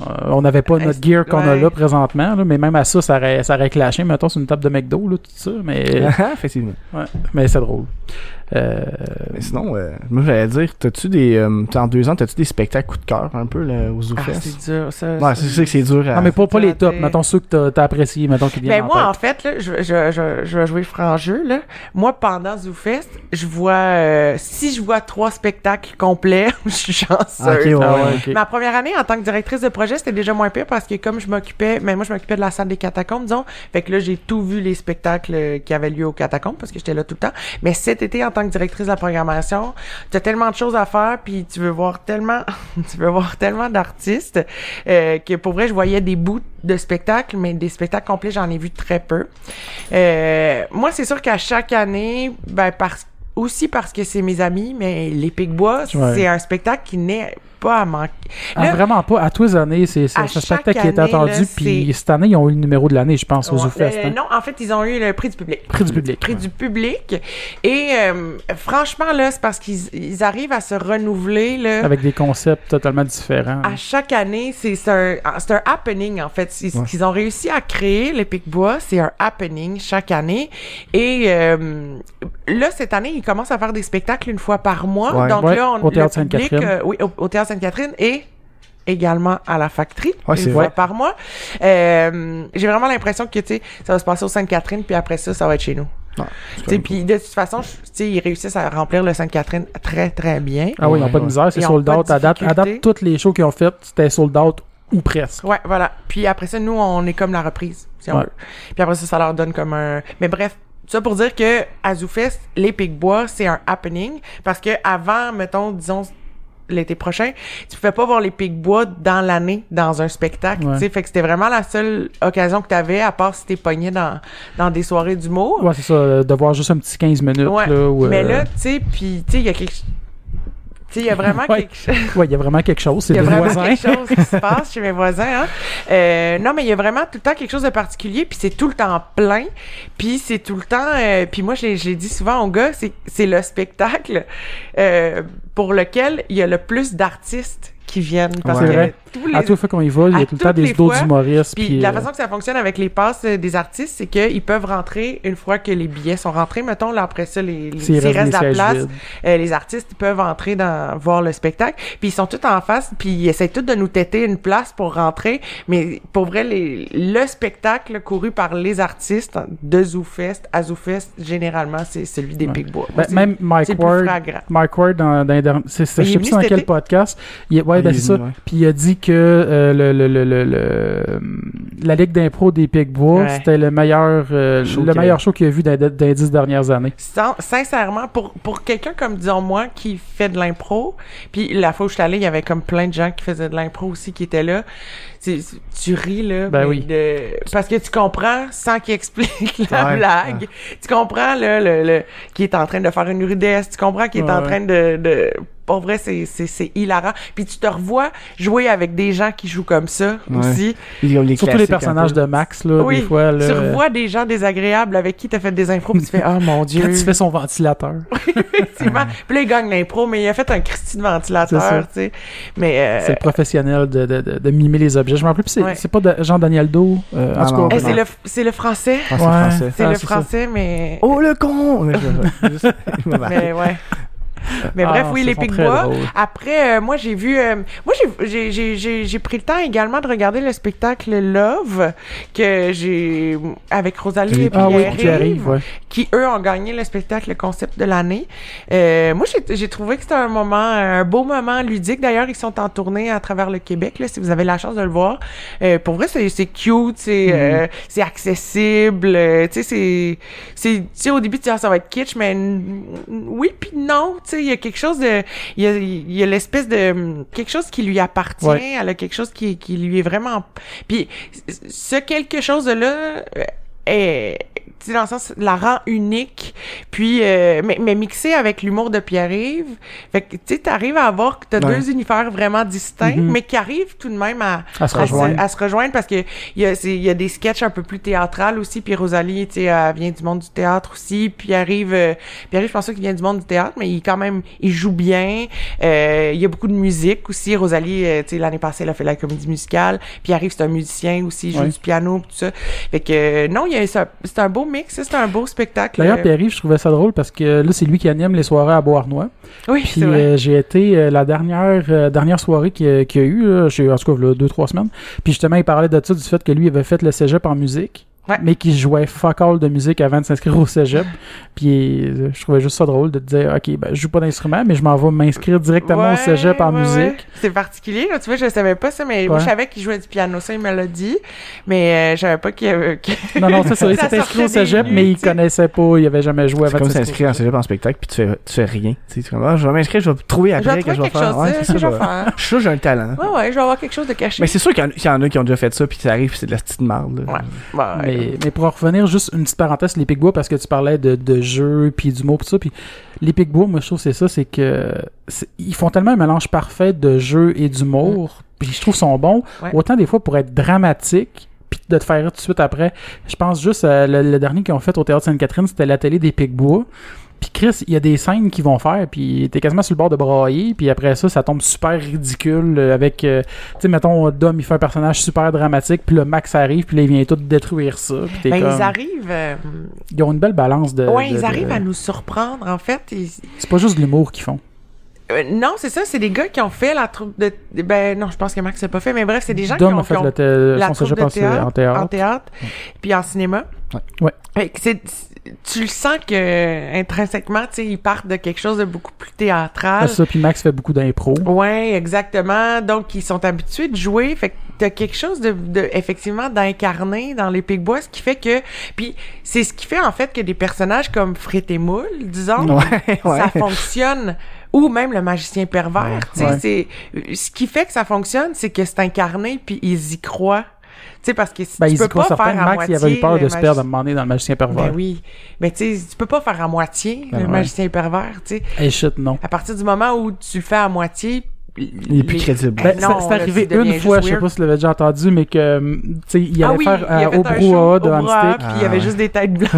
euh, on n'avait pas notre gear qu'on a là présentement, là, mais même à ça, ça aurait, ça aurait clashé, mettons, sur une table de McDo, là, tout ça, mais, *laughs* Effectivement. ouais, mais c'est drôle. Euh, Mais sinon, euh, moi j'allais dire, t'as-tu des. euh, t'as- en deux ans, t'as-tu des spectacles coup de cœur un peu là, aux Ah, ZooFest? c'est dur, ça. ouais, c'est sûr que c'est dur à. non, mais pas, pas les tops, mettons ceux que t'as, t'as appréciés, mettons, qui viennent Ben en moi, tête. en fait, là, je, je, je, je vais jouer franc jeu. Là. Moi, pendant ZooFest, je vois... euh, si je vois trois spectacles complets, *laughs* je suis chanceuse. Ok, ouais, Ah ouais. ouais, ok. Ma première année en tant que directrice de projet, c'était déjà moins pire parce que comme je m'occupais, mais moi je m'occupais de la salle des catacombes, disons. Fait que là, j'ai tout vu les spectacles qui avaient lieu aux catacombes parce que j'étais là tout le temps. Mais cet été, en tant que directrice de la programmation, t'as tellement de choses à faire puis tu veux voir tellement, *laughs* tu veux voir tellement d'artistes euh, que pour vrai, je voyais des bouts de spectacles, mais des spectacles complets, j'en ai vu très peu. Euh, moi, c'est sûr qu'à chaque année, ben parce aussi parce que c'est mes amis, mais les Picbois, Ouais. c'est un spectacle qui n'est pas à manquer. Ah, vraiment pas. À tous les années, c'est un spectacle qui année, attendu. Puis cette année, ils ont eu le numéro de l'année, je pense, aux ZooFest. euh, hein. Non, en fait, ils ont eu le prix du public. Prix du public. Prix ouais. du public. Et euh, franchement, là, c'est parce qu'ils ils arrivent à se renouveler, là. Avec des concepts totalement différents. À chaque année, c'est un, un happening, en fait. Ce Ouais. qu'ils ont réussi à créer, les Pic-Bois, c'est un happening chaque année. Et euh, là, cette année, ils commencent à faire des spectacles une fois par mois. Ouais. Donc là, on, au Théâtre Sainte-Catherine. oui, au, au Théâtre Sainte-Catherine et également à la factory Ouais, une fois vrai. par mois. Euh, J'ai vraiment l'impression que, tu ça va se passer au Sainte-Catherine, puis après ça, ça va être chez nous. Puis de toute façon, je- ils réussissent à remplir le Sainte-Catherine très, très bien. Ah oui, ils n'ont pas de misère, c'est sold out. À date, à date, toutes les shows qu'ils ont faites, c'était sold out ou presque. Ouais, voilà. Puis après ça, nous, on est comme la reprise, si on Ouais. veut. Puis après ça, ça leur donne comme un... Mais bref, ça pour dire que à ZooFest, les Picbois, c'est un happening. Parce que avant, mettons, disons, l'été prochain, tu pouvais pas voir les Picbois dans l'année, dans un spectacle, Ouais. tu sais. Fait que c'était vraiment la seule occasion que t'avais, à part si t'es pogné dans, dans des soirées d'humour. Ouais, c'est ça, euh, de voir juste un petit 15 minutes. Ouais. Là, où, Mais euh, là, tu sais, puis, tu sais, il y a quelque... Tu sais, il y a vraiment *laughs* Ouais. quelque chose... ouais, il y a vraiment quelque chose. C'est Il y a des vraiment voisins. quelque chose qui se *laughs* passe chez mes voisins. Hein? Euh, non, mais il y a vraiment tout le temps quelque chose de particulier, puis c'est tout le temps plein, puis c'est tout le temps... euh, puis moi, je l'ai dit souvent aux gars, c'est c'est le spectacle euh, pour lequel il y a le plus d'artistes qui viennent. Parce Ouais. que vrai. tous les... À toute fois qu'on y va, il y a tout le temps toutes des les d'autres humoristes. Puis Puis, la euh, façon que ça fonctionne avec les passes euh, des artistes, c'est qu'ils peuvent rentrer une fois que les billets sont rentrés. Mettons, là, après ça, les, les, s'il reste de la place, euh, les artistes ils peuvent entrer dans voir le spectacle puis ils sont tous en face puis ils essaient tous de nous têter une place pour rentrer mais pour vrai les, le spectacle couru par les artistes de ZooFest à ZooFest généralement c'est celui des Ouais. Picbois Ben, C'est- même Mike Ward. Mike Ward dans, dans les derniers- c'est, je sais plus dans quel podcast. Il, ouais, ben c'est ça. ouais. Puis il a dit que euh, le, le, le, le, le- la ligue d'impro des Picbois, Ouais. c'était le meilleur, euh, Show le qu'il y meilleur a. show qu'il a vu dans, dans les dix dernières années. Sin- sincèrement, pour, pour quelqu'un comme, disons moi, qui fait de l'impro, puis la fois où je suis allée, il y avait comme plein de gens qui faisaient de l'impro aussi qui étaient là. Tu ris, là. Ben mais oui. de- parce que tu comprends, sans qu'il explique la Ouais, blague, tu comprends, là, le, le, qui est en train de faire une rudesse, tu comprends qu'il est en train de... de pour vrai, c'est, c'est, c'est hilarant. Puis tu te revois jouer avec des gens qui jouent comme ça Ouais. aussi. Ils ont les Surtout les personnages de Max, là, oui, des fois. Là, tu revois des gens désagréables avec qui t'as fait des impros, puis tu fais *laughs* « Oh mon Dieu! » quand tu fais son ventilateur. *laughs* effectivement. Puis là, il gagne l'impro, mais il a fait un Christy de ventilateur, tu sais. Mais, euh, C'est le professionnel de, de, de, de mimer les objets. Je me rappelle plus, c'est, Ouais. pas de Jean-Daniel Do. euh, en Ah tout non. cas, eh, c'est le, c'est le français. Ah, c'est Ouais. français. C'est Ah, le ça. français, mais, Oh le con! Je- je- je- mais ouais. Mais Ah, bref, oui, ça les sont pics très bois. drôles. Après, euh, moi, j'ai vu... euh, moi, j'ai- pris le temps également de regarder le spectacle Love que j'ai... Avec Rosalie et Ah oui, qui arrive, ouais. qui, eux, ont gagné le spectacle le concept de l'année. Euh, moi, j'ai- trouvé que c'était un moment, un beau moment ludique. D'ailleurs, ils sont en tournée à travers le Québec, là, si vous avez la chance de le voir. Pour vrai, c'est cute, c'est c'est accessible. tu sais, c'est... au début, tu dis, ah, ça va être kitsch, mais oui puis non. Tu sais, il y a quelque chose de... Il y a, il y a l'espèce de... Quelque chose qui lui appartient. Ouais. Elle a quelque chose qui, qui lui est vraiment... Puis, ce quelque chose-là... euh, est tu sais, dans le sens la rend unique puis euh, mais, mais mixé avec l'humour de Pierre-Yves fait que tu sais t'arrives à avoir que t'as Ouais. deux univers vraiment distincts Mhm. mais qui arrivent tout de même à, À se rejoindre. à se rejoindre parce que il y a y a des sketchs un peu plus théâtrales aussi puis Rosalie tu sais elle vient du monde du théâtre aussi puis arrive euh, arrive je pense qu'il vient du monde du théâtre mais il quand même il joue bien euh, il y a beaucoup de musique aussi Rosalie euh, tu sais l'année passée elle a fait la comédie musicale puis arrive c'est un musicien aussi il joue Ouais. du piano tout ça fait que euh, non il y a c'est un beau mix c'est un beau spectacle D'ailleurs, Pierre-Yves, je trouvais ça drôle parce que là, c'est lui qui anime les soirées à Beauharnois. oui Puis euh, j'ai été euh, la dernière euh, dernière soirée qu'il y a- qu'il y a eu, là, en tout cas, là, deux, trois semaines. Puis justement, il parlait de ça, du fait que lui avait fait le cégep en musique. Ouais. Mais qu'il jouait fuck all de musique avant de s'inscrire au cégep. Puis euh, je trouvais juste ça drôle de te dire, OK, ben, je joue pas d'instrument, mais je m'en vais m'inscrire directement au cégep en ouais, musique. ouais. C'est particulier, là. Tu vois, je savais pas ça, mais moi, je savais qu'il jouait du piano. Ça, il me l'a dit. Mais euh, je savais pas qu'il y avait... que- *laughs* Non, non, c'est ça. Il *laughs* Ça s'est inscrit au cégep, mais il connaissait pas, il avait jamais joué C'est avant comme de s'inscrire en cégep en spectacle, puis tu fais, tu fais rien. Tu sais, comme, ah, je vais m'inscrire, je vais trouver après que je vais quelque faire. chose, Ouais, c'est c'est ça que je ça, vais faire. Je suis sûr que j'ai un talent. Ouais, ouais, je vais avoir quelque chose de caché. Mais c'est sûr qu'il y en- a qui ont déjà fait ça, puis ça arrive, puis c'est de la petite marde. là. Ouais. Mais, mais pour en revenir, juste une petite parenthèse, les Picbois, parce que tu parlais de, de jeux, puis d'humour, pis ça, puis les Picbois, moi, je trouve c'est ça, c'est que ils font tellement un mélange parfait de jeu et d'humour, puis je trouve sont bons, Ouais. autant des fois pour être dramatique, puis de te faire rire tout de suite après. Je pense juste, à le, le dernier qu'ils ont fait au Théâtre Sainte-Catherine, c'était la télé des Picbois. Puis Chris, il y a des scènes qu'ils vont faire, puis t'es quasiment sur le bord de brailler, puis après ça, ça tombe super ridicule euh, avec, euh, tu sais, mettons, Dom, il fait un personnage super dramatique, puis le Max arrive, puis là, il vient tout détruire ça. Puis t'es Ben, comme- ils arrivent... euh, Ils ont une belle balance de... ouais, de- ils de- arrivent à nous surprendre, en fait. Ils- C'est pas juste de l'humour qu'ils font. Euh, non, c'est ça, c'est des gars qui ont fait la troupe de... Ben, non, je pense que Max l'a pas fait, mais bref, c'est des gens qui ont, fait qui ont le thé- la troupe de en, théâtre, en théâtre. en théâtre, puis en cinéma. Ouais. Ouais. C'est- tu le sens que intrinsèquement, tu sais, ils partent de quelque chose de beaucoup plus théâtral. Ah, ça, puis Max fait beaucoup d'impro. Ouais, exactement. Donc, ils sont habitués de jouer. Fait que t'as quelque chose de, de effectivement, d'incarné dans les Pigbois, ce qui fait que... Puis, c'est ce qui fait, en fait, que des personnages comme Frit et Moule, disons, Ouais, *laughs* ouais. ça fonctionne. Ou même le magicien pervers. tu sais, c'est... Ce qui fait que ça fonctionne, c'est que c'est incarné, puis ils y croient. Tu sais, parce que si Ben, tu peux pas faire à Max, moitié... il avait eu peur de se perdre à un moment donné dans le magicien pervers. Ben oui. Mais tu sais, tu peux pas faire à moitié Ben le ouais. magicien pervers, tu sais. Hey, shit, non. À partir du moment où tu le fais à moitié, Il est plus crédible. Ben, non, c'est- arrivé une fois, je sais pas si tu l'avais déjà entendu, mais que, hum, tu sais, il ah allait oui, faire il euh, au brouhaha de Handstick. puis il y avait Ah. juste des têtes blanches,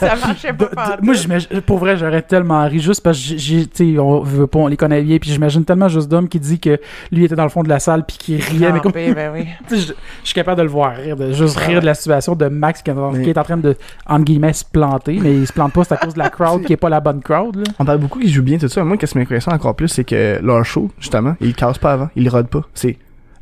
ça *laughs* marchait pas De- de- pantoute. moi, j'imagine- pour vrai, j'aurais tellement ri juste parce que j'ai- j'ai, tu sais, on veut pas, on les connaît bien, puis j'imagine tellement juste d'homme qui dit que lui était dans le fond de la salle puis qui riait, mais comme, ben oui. *laughs* tu sais, je, je suis capable de le voir rire, de juste Ah rire ouais. de la situation de Max qui est, en, Mais- qui est en train de, entre guillemets, se planter, mais il se plante pas, c'est à cause de la crowd *laughs* qui est pas la bonne crowd, là. On parle beaucoup qu'ils jouent bien, tout ça. Moi, qu'est-ce qui m'impressionne encore plus, c'est que leur show, justement, ils le cassent pas avant. Ils rodent pas. C'est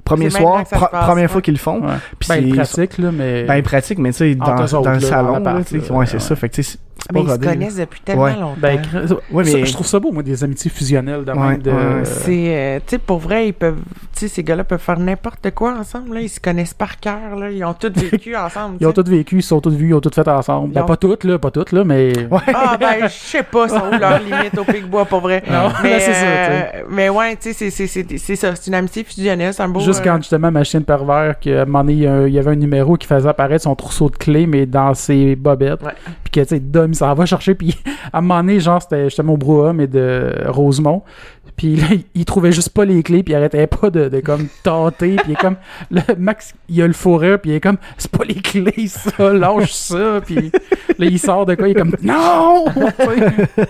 premier soir, pro- passe, première ouais. fois qu'ils le font. Ouais. Puis Ben, c'est- pratique, là, mais. Ben, pratique, mais tu sais, dans, dans le salon, là, ouais, c'est ça. Fait que, tu sais, Mais pas ils se connaissent depuis tellement Ouais. longtemps. ben, cr- Ouais, ça, mais- je trouve ça beau, moi, des amitiés fusionnelles de Ouais, même. De... c'est, euh, tu sais, pour vrai, ils peuvent, tu sais, ces gars-là peuvent faire n'importe quoi ensemble, là. Ils se connaissent par cœur, là. Ils ont tous vécu *laughs* ensemble, Ils ont tous vécu, ils se sont tous vus, ils ont tous fait ensemble. Ils Ben, ont- pas toutes, là, pas toutes, là, mais. Ouais. Ah, ben, je sais pas, sont où leurs *laughs* limites au Picbois, pour vrai. Non, mais, *laughs* ben, c'est ça, euh, mais ouais, tu sais, c'est, c'est, c'est, c'est ça. C'est une amitié fusionnelle, c'est un beau... Juste euh, quand justement Machine Pervers, qu'à un moment donné, il y, a un- il y avait un numéro qui faisait apparaître son trousseau de clés, mais dans ses bobettes. Puis que, tu sais, S'en va chercher, puis *laughs* à un moment donné, genre, c'était justement au brouhaha, mais de Rosemont. Puis là, il, trouvait juste pas les clés, puis il arrêtait pas de, de comme tâter, puis il est comme, le Max, il a le fourreur, puis il est comme, c'est pas les clés, ça, lâche ça, puis là, il sort de quoi, il est comme, non! Tu sais.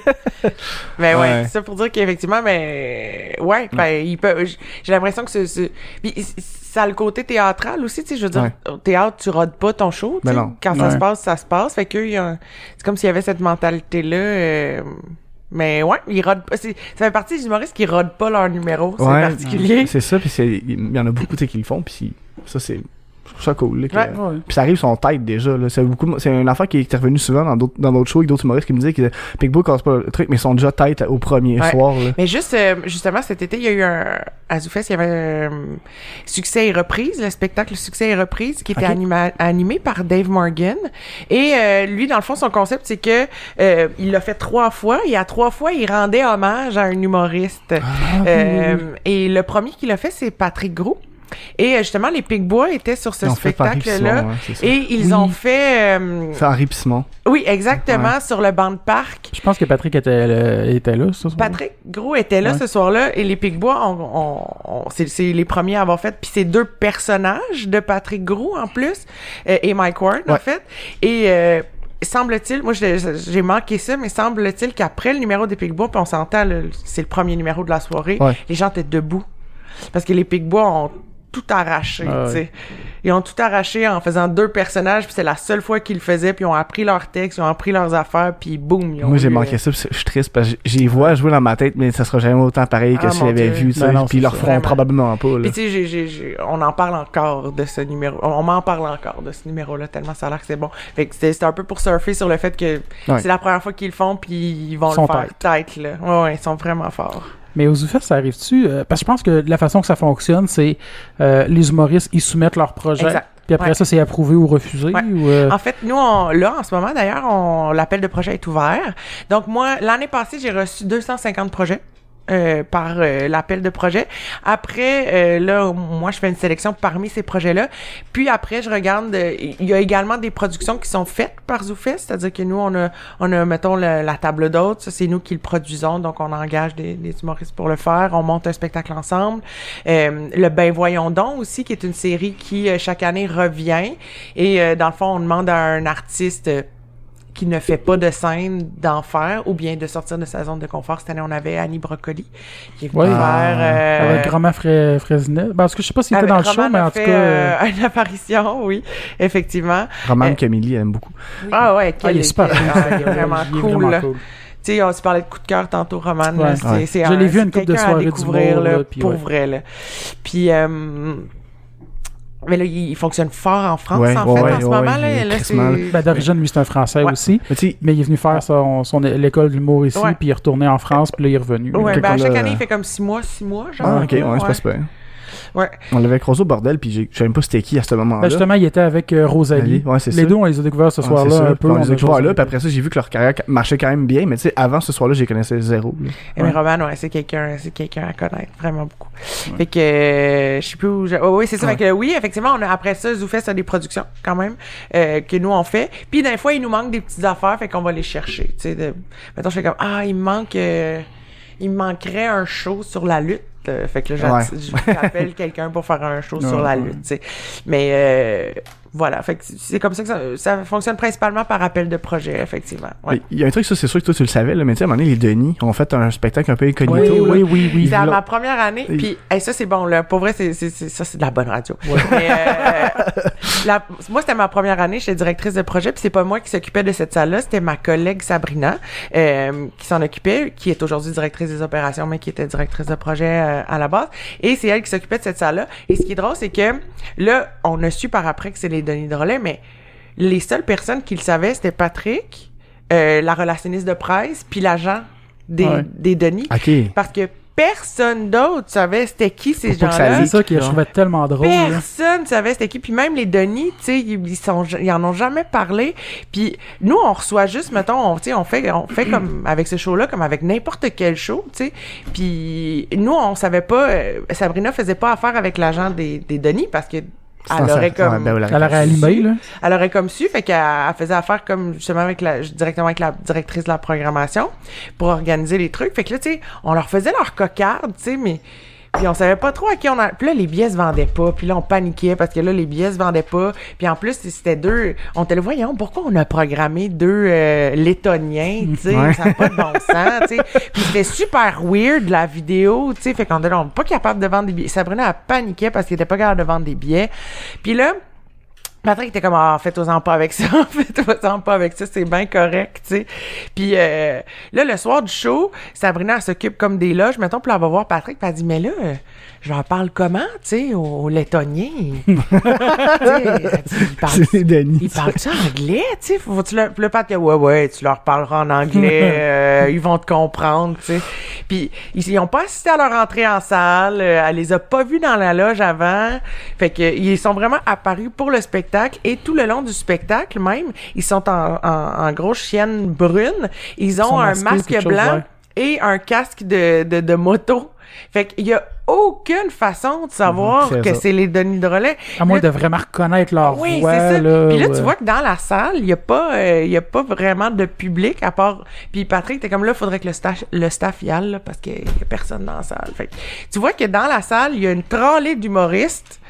*laughs* Ben ouais, Ouais. c'est ça pour dire qu'effectivement, ben ouais, ben il peut. J'ai l'impression que ce, ce- puis ça a le côté théâtral aussi, tu sais. Je veux dire, Ouais. au théâtre, tu rodes pas ton show. tu Ben sais. non. Quand ça se passe, ça se passe. Fait que eux, il y a un- c'est comme s'il y avait cette mentalité là. Mais ouais, ils rodent pas. Ça fait partie des humoristes qui rodent pas leur numéro. C'est Ouais, particulier. C'est ça, puis c'est- il y en a beaucoup tu sais, qui le font, puis ça, c'est. Je trouve ça cool. là, que- Ouais. Ouais. Puis ça arrive sur tête déjà. C'est beaucoup. C'est une affaire qui est revenue souvent dans d'autres dans d'autres shows avec d'autres humoristes qui me disaient que Pigboy casse pas le truc, mais ils sont déjà tête au premier Ouais. soir. Là. Mais juste, euh, justement, cet été, il y a eu un, à Zoufest, il y avait un Succès et Reprise, le spectacle Succès et Reprise, qui était anima- animé par Dave Morgan. Et euh, lui, dans le fond, son concept, c'est que euh, il l'a fait trois fois, et à trois fois, il rendait hommage à un humoriste. Ah, Euh, Et le premier qui l'a fait, c'est Patrick Gros. Et euh, justement, les Pigbois étaient sur ce spectacle-là. Ouais, ça. Et ils Oui. ont fait... euh, C'est Henri Pismon. oui, exactement, sur le banc de parc. Je pense que Patrick était, euh, était là, ça. Patrick Gros était là Ouais. ce soir-là et les Pigbois, on, on, on- c'est, c'est les premiers à avoir fait. Puis c'est deux personnages de Patrick Gros en plus euh, et Mike Ward en fait. Et euh, semble-t-il, moi j'ai, j'ai manqué ça, mais semble-t-il qu'après le numéro des Pigbois, puis on s'entend, là, c'est le premier numéro de la soirée, Ouais. les gens étaient debout parce que les Pigbois ont tout arraché, Ah tu sais. Ils ont tout arraché en faisant deux personnages, puis c'est la seule fois qu'ils le faisaient, puis ils ont appris leurs textes, ils ont appris leurs affaires, puis boum, ils ont Moi, j'ai manqué euh, ça, je suis triste parce que j'y vois jouer dans ma tête, mais ça sera jamais autant pareil que Ah, si j'avais vu, tu Ben sais. non, Puis ils c'est le ça. feront probablement pas. Là. Puis tu sais, j'ai- j'ai- j'ai- on en parle encore de ce numéro. On m'en parle encore de ce numéro-là, tellement ça a l'air que c'est bon. Fait que c'était c'était un peu pour surfer sur le fait que Ouais. c'est la première fois qu'ils le font, puis ils vont Ils sont le faire tête, là. Ouais, ouais, ils sont vraiment forts. Mais aux UFES, ça arrive-tu? Euh, parce que je pense que la façon que ça fonctionne, c'est euh, les humoristes, ils soumettent leur projet. Exact. Puis après Ouais. ça, c'est approuvé ou refusé. Ouais. Ou, euh, En fait, nous, on, là, en ce moment, d'ailleurs, on, l'appel de projet est ouvert. Donc, moi, l'année passée, j'ai reçu 250 projets. Euh, par euh, l'appel de projet. Après, euh, là, moi, je fais une sélection parmi ces projets-là. Puis après, je regarde, euh, il y a également des productions qui sont faites par Zoufest, c'est-à-dire que nous, on a, on a mettons, la table d'hôtes, ça, c'est nous qui le produisons, donc on engage des, des humoristes pour le faire, on monte un spectacle ensemble. Euh, le Ben Voyons donc aussi, qui est une série qui, chaque année, revient. Et dans le fond, on demande à un artiste... qui ne fait pas de scène d'en faire ou bien de sortir de sa zone de confort. Cette année, on avait Annie Brocoli qui est venue Ouais. faire... euh, Avec Romain Fra- Fraisenet. Ben, parce que je sais pas s'il était dans le show, mais a en tout fait, cas. euh, *laughs* une apparition, oui, effectivement. Roman euh, Camille, aime beaucoup. Ah ouais, ah, il est super ah, il est vraiment Il est cool. vraiment là. cool. Tu sais, on se parlait de coup de cœur tantôt, Roman. Ouais. C'est, Ouais. c'est Je l'ai vu une couple de soirées découvrir, d'humour, là, là, puis pour ouais. vrai. Là. Puis, euh, mais là, il, fonctionne fort en France, Ouais, en ouais, fait, ouais, en ce ouais, moment. il là, est là, c'est- Ben, d'origine, lui, c'est un Français Ouais. aussi. Mais Mais il est venu faire son, son l'école de l'humour ici, Ouais. puis il est retourné en France, puis là, il est revenu. Ouais, ben, à chaque année, il fait comme six mois, six mois, genre. ah, ok, ouais, c'est pas super. Ouais. On l'avait croisé au bordel, puis j'ai- je savais même pas c'était qui à ce moment-là. Ben, justement, il était avec euh, Rosalie. Ouais, c'est les ça. deux, on les a découverts ce Ouais, soir-là ça. un peu. On on les a découverts là, puis après ça, j'ai vu que leur carrière marchait quand même bien, mais tu sais, avant ce soir-là, je les connaissais zéro. là. Eh, Mais Roman, ouais, c'est quelqu'un, c'est quelqu'un à connaître, vraiment beaucoup. Fait que, euh, je sais plus où, je- oh, oui, c'est ça. Ouais. Fait que, oui, effectivement, on a, après ça, Zoufest a des productions, quand même, euh, que nous, on fait. Puis, des fois, il nous manque des petites affaires, fait qu'on va les chercher, tu sais, de, mettons, je fais comme, ah, il me manque, euh, il me manquerait un show sur la lutte. Euh, fait que là, Ouais. j'appelle *laughs* quelqu'un pour faire un show sur la lutte, tu sais. Mais, euh, voilà. Fait que c'est comme ça que ça, ça fonctionne principalement par appel de projet, effectivement. Ouais. Il y a un truc, ça, c'est sûr que toi, tu le savais, là, mais tu sais, à un moment donné, les Denis ont fait un spectacle un peu incognito. Oui, là. oui, oui, oui. C'est ma première année, Oui. puis hey, ça c'est bon là. Pour vrai, c'est c'est c'est- ça c'est de la bonne radio. Mais, euh, la- moi c'était ma première année, j'étais directrice de projet, puis c'est pas moi qui s'occupais de cette salle-là, c'était ma collègue Sabrina euh, qui s'en occupait, qui est aujourd'hui directrice des opérations, mais qui était directrice de projet euh, à la base. Et c'est elle qui s'occupait de cette salle-là. Et ce qui est drôle, c'est que là, on a su par après que c'est les Denis Drolet, mais les seules personnes qui le savaient, c'était Patrick, euh, la relationniste de presse, puis l'agent des, Ouais. des Denis. Parce que personne d'autre savait c'était qui ces gens-là. C'est ça que je trouvais tellement drôle. là. Personne savait c'était qui. Puis même les Denis, tu sais, ils, ils sont, ils en ont jamais parlé. Puis nous, on reçoit juste, mettons, on, on fait, on fait comme *clears throat* avec ce show-là, comme avec n'importe quel show, tu sais. Puis nous, on savait pas. euh, Sabrina faisait pas affaire avec l'agent des, des Denis parce que elle Sans aurait comme ouais, ben, Elle aurait allumé, là. elle aurait comme su, fait qu'elle elle faisait affaire comme justement avec la directement avec la directrice de la programmation pour organiser les trucs. Fait que là, tu sais, on leur faisait leur cocarde, tu sais, mais puis on savait pas trop à qui on a. Puis là, les billets se vendaient pas. Puis là, on paniquait parce que là, les billets se vendaient pas. Puis en plus, c'était deux. On était là, voyons, pourquoi on a programmé deux euh, Lettoniens, tu sais, Ouais. ça n'a pas de bon sens, tu sais. Puis c'était super weird la vidéo, tu sais, fait qu'on était là, on pas capable de vendre des billets. Sabrina a paniqué parce qu'elle était pas capable de vendre des billets. Puis là, Patrick était comme ah faites-en pas avec ça, *laughs* faites-en pas avec ça, c'est bien correct, tu sais. Puis euh, là le soir du show, Sabrina s'occupe comme des loges, mettons, puis elle va voir Patrick, puis elle dit mais là je leur parle comment, tu sais, aux Lettoniens. *laughs* Ils parlent- ils parlent anglais, tu sais, faut tu leur le Patrick ouais ouais, tu leur parleras en anglais, *laughs* euh, ils vont te comprendre, tu sais. Puis ils, ils ont pas assisté à leur entrée en salle, euh, elle les a pas vus dans la loge avant. Fait que ils sont vraiment apparus pour le spectacle et tout le long du spectacle même, ils sont en, en, en grosse chienne brune, ils ont un masque chose, blanc ouais. et un casque de, de, de moto. Fait qu'il y a aucune façon de savoir que c'est les Denis Drolet. À moins de vraiment reconnaître leur oui, voix. c'est ça. Là, puis là, tu vois que dans la salle, il y a pas, euh, y a pas vraiment de public à part. Puis Patrick, t'es comme là, faudrait que le staff, le staff y aille là, parce qu'il y a personne dans la salle. Fait que tu vois que dans la salle, il y a une tralée d'humoristes.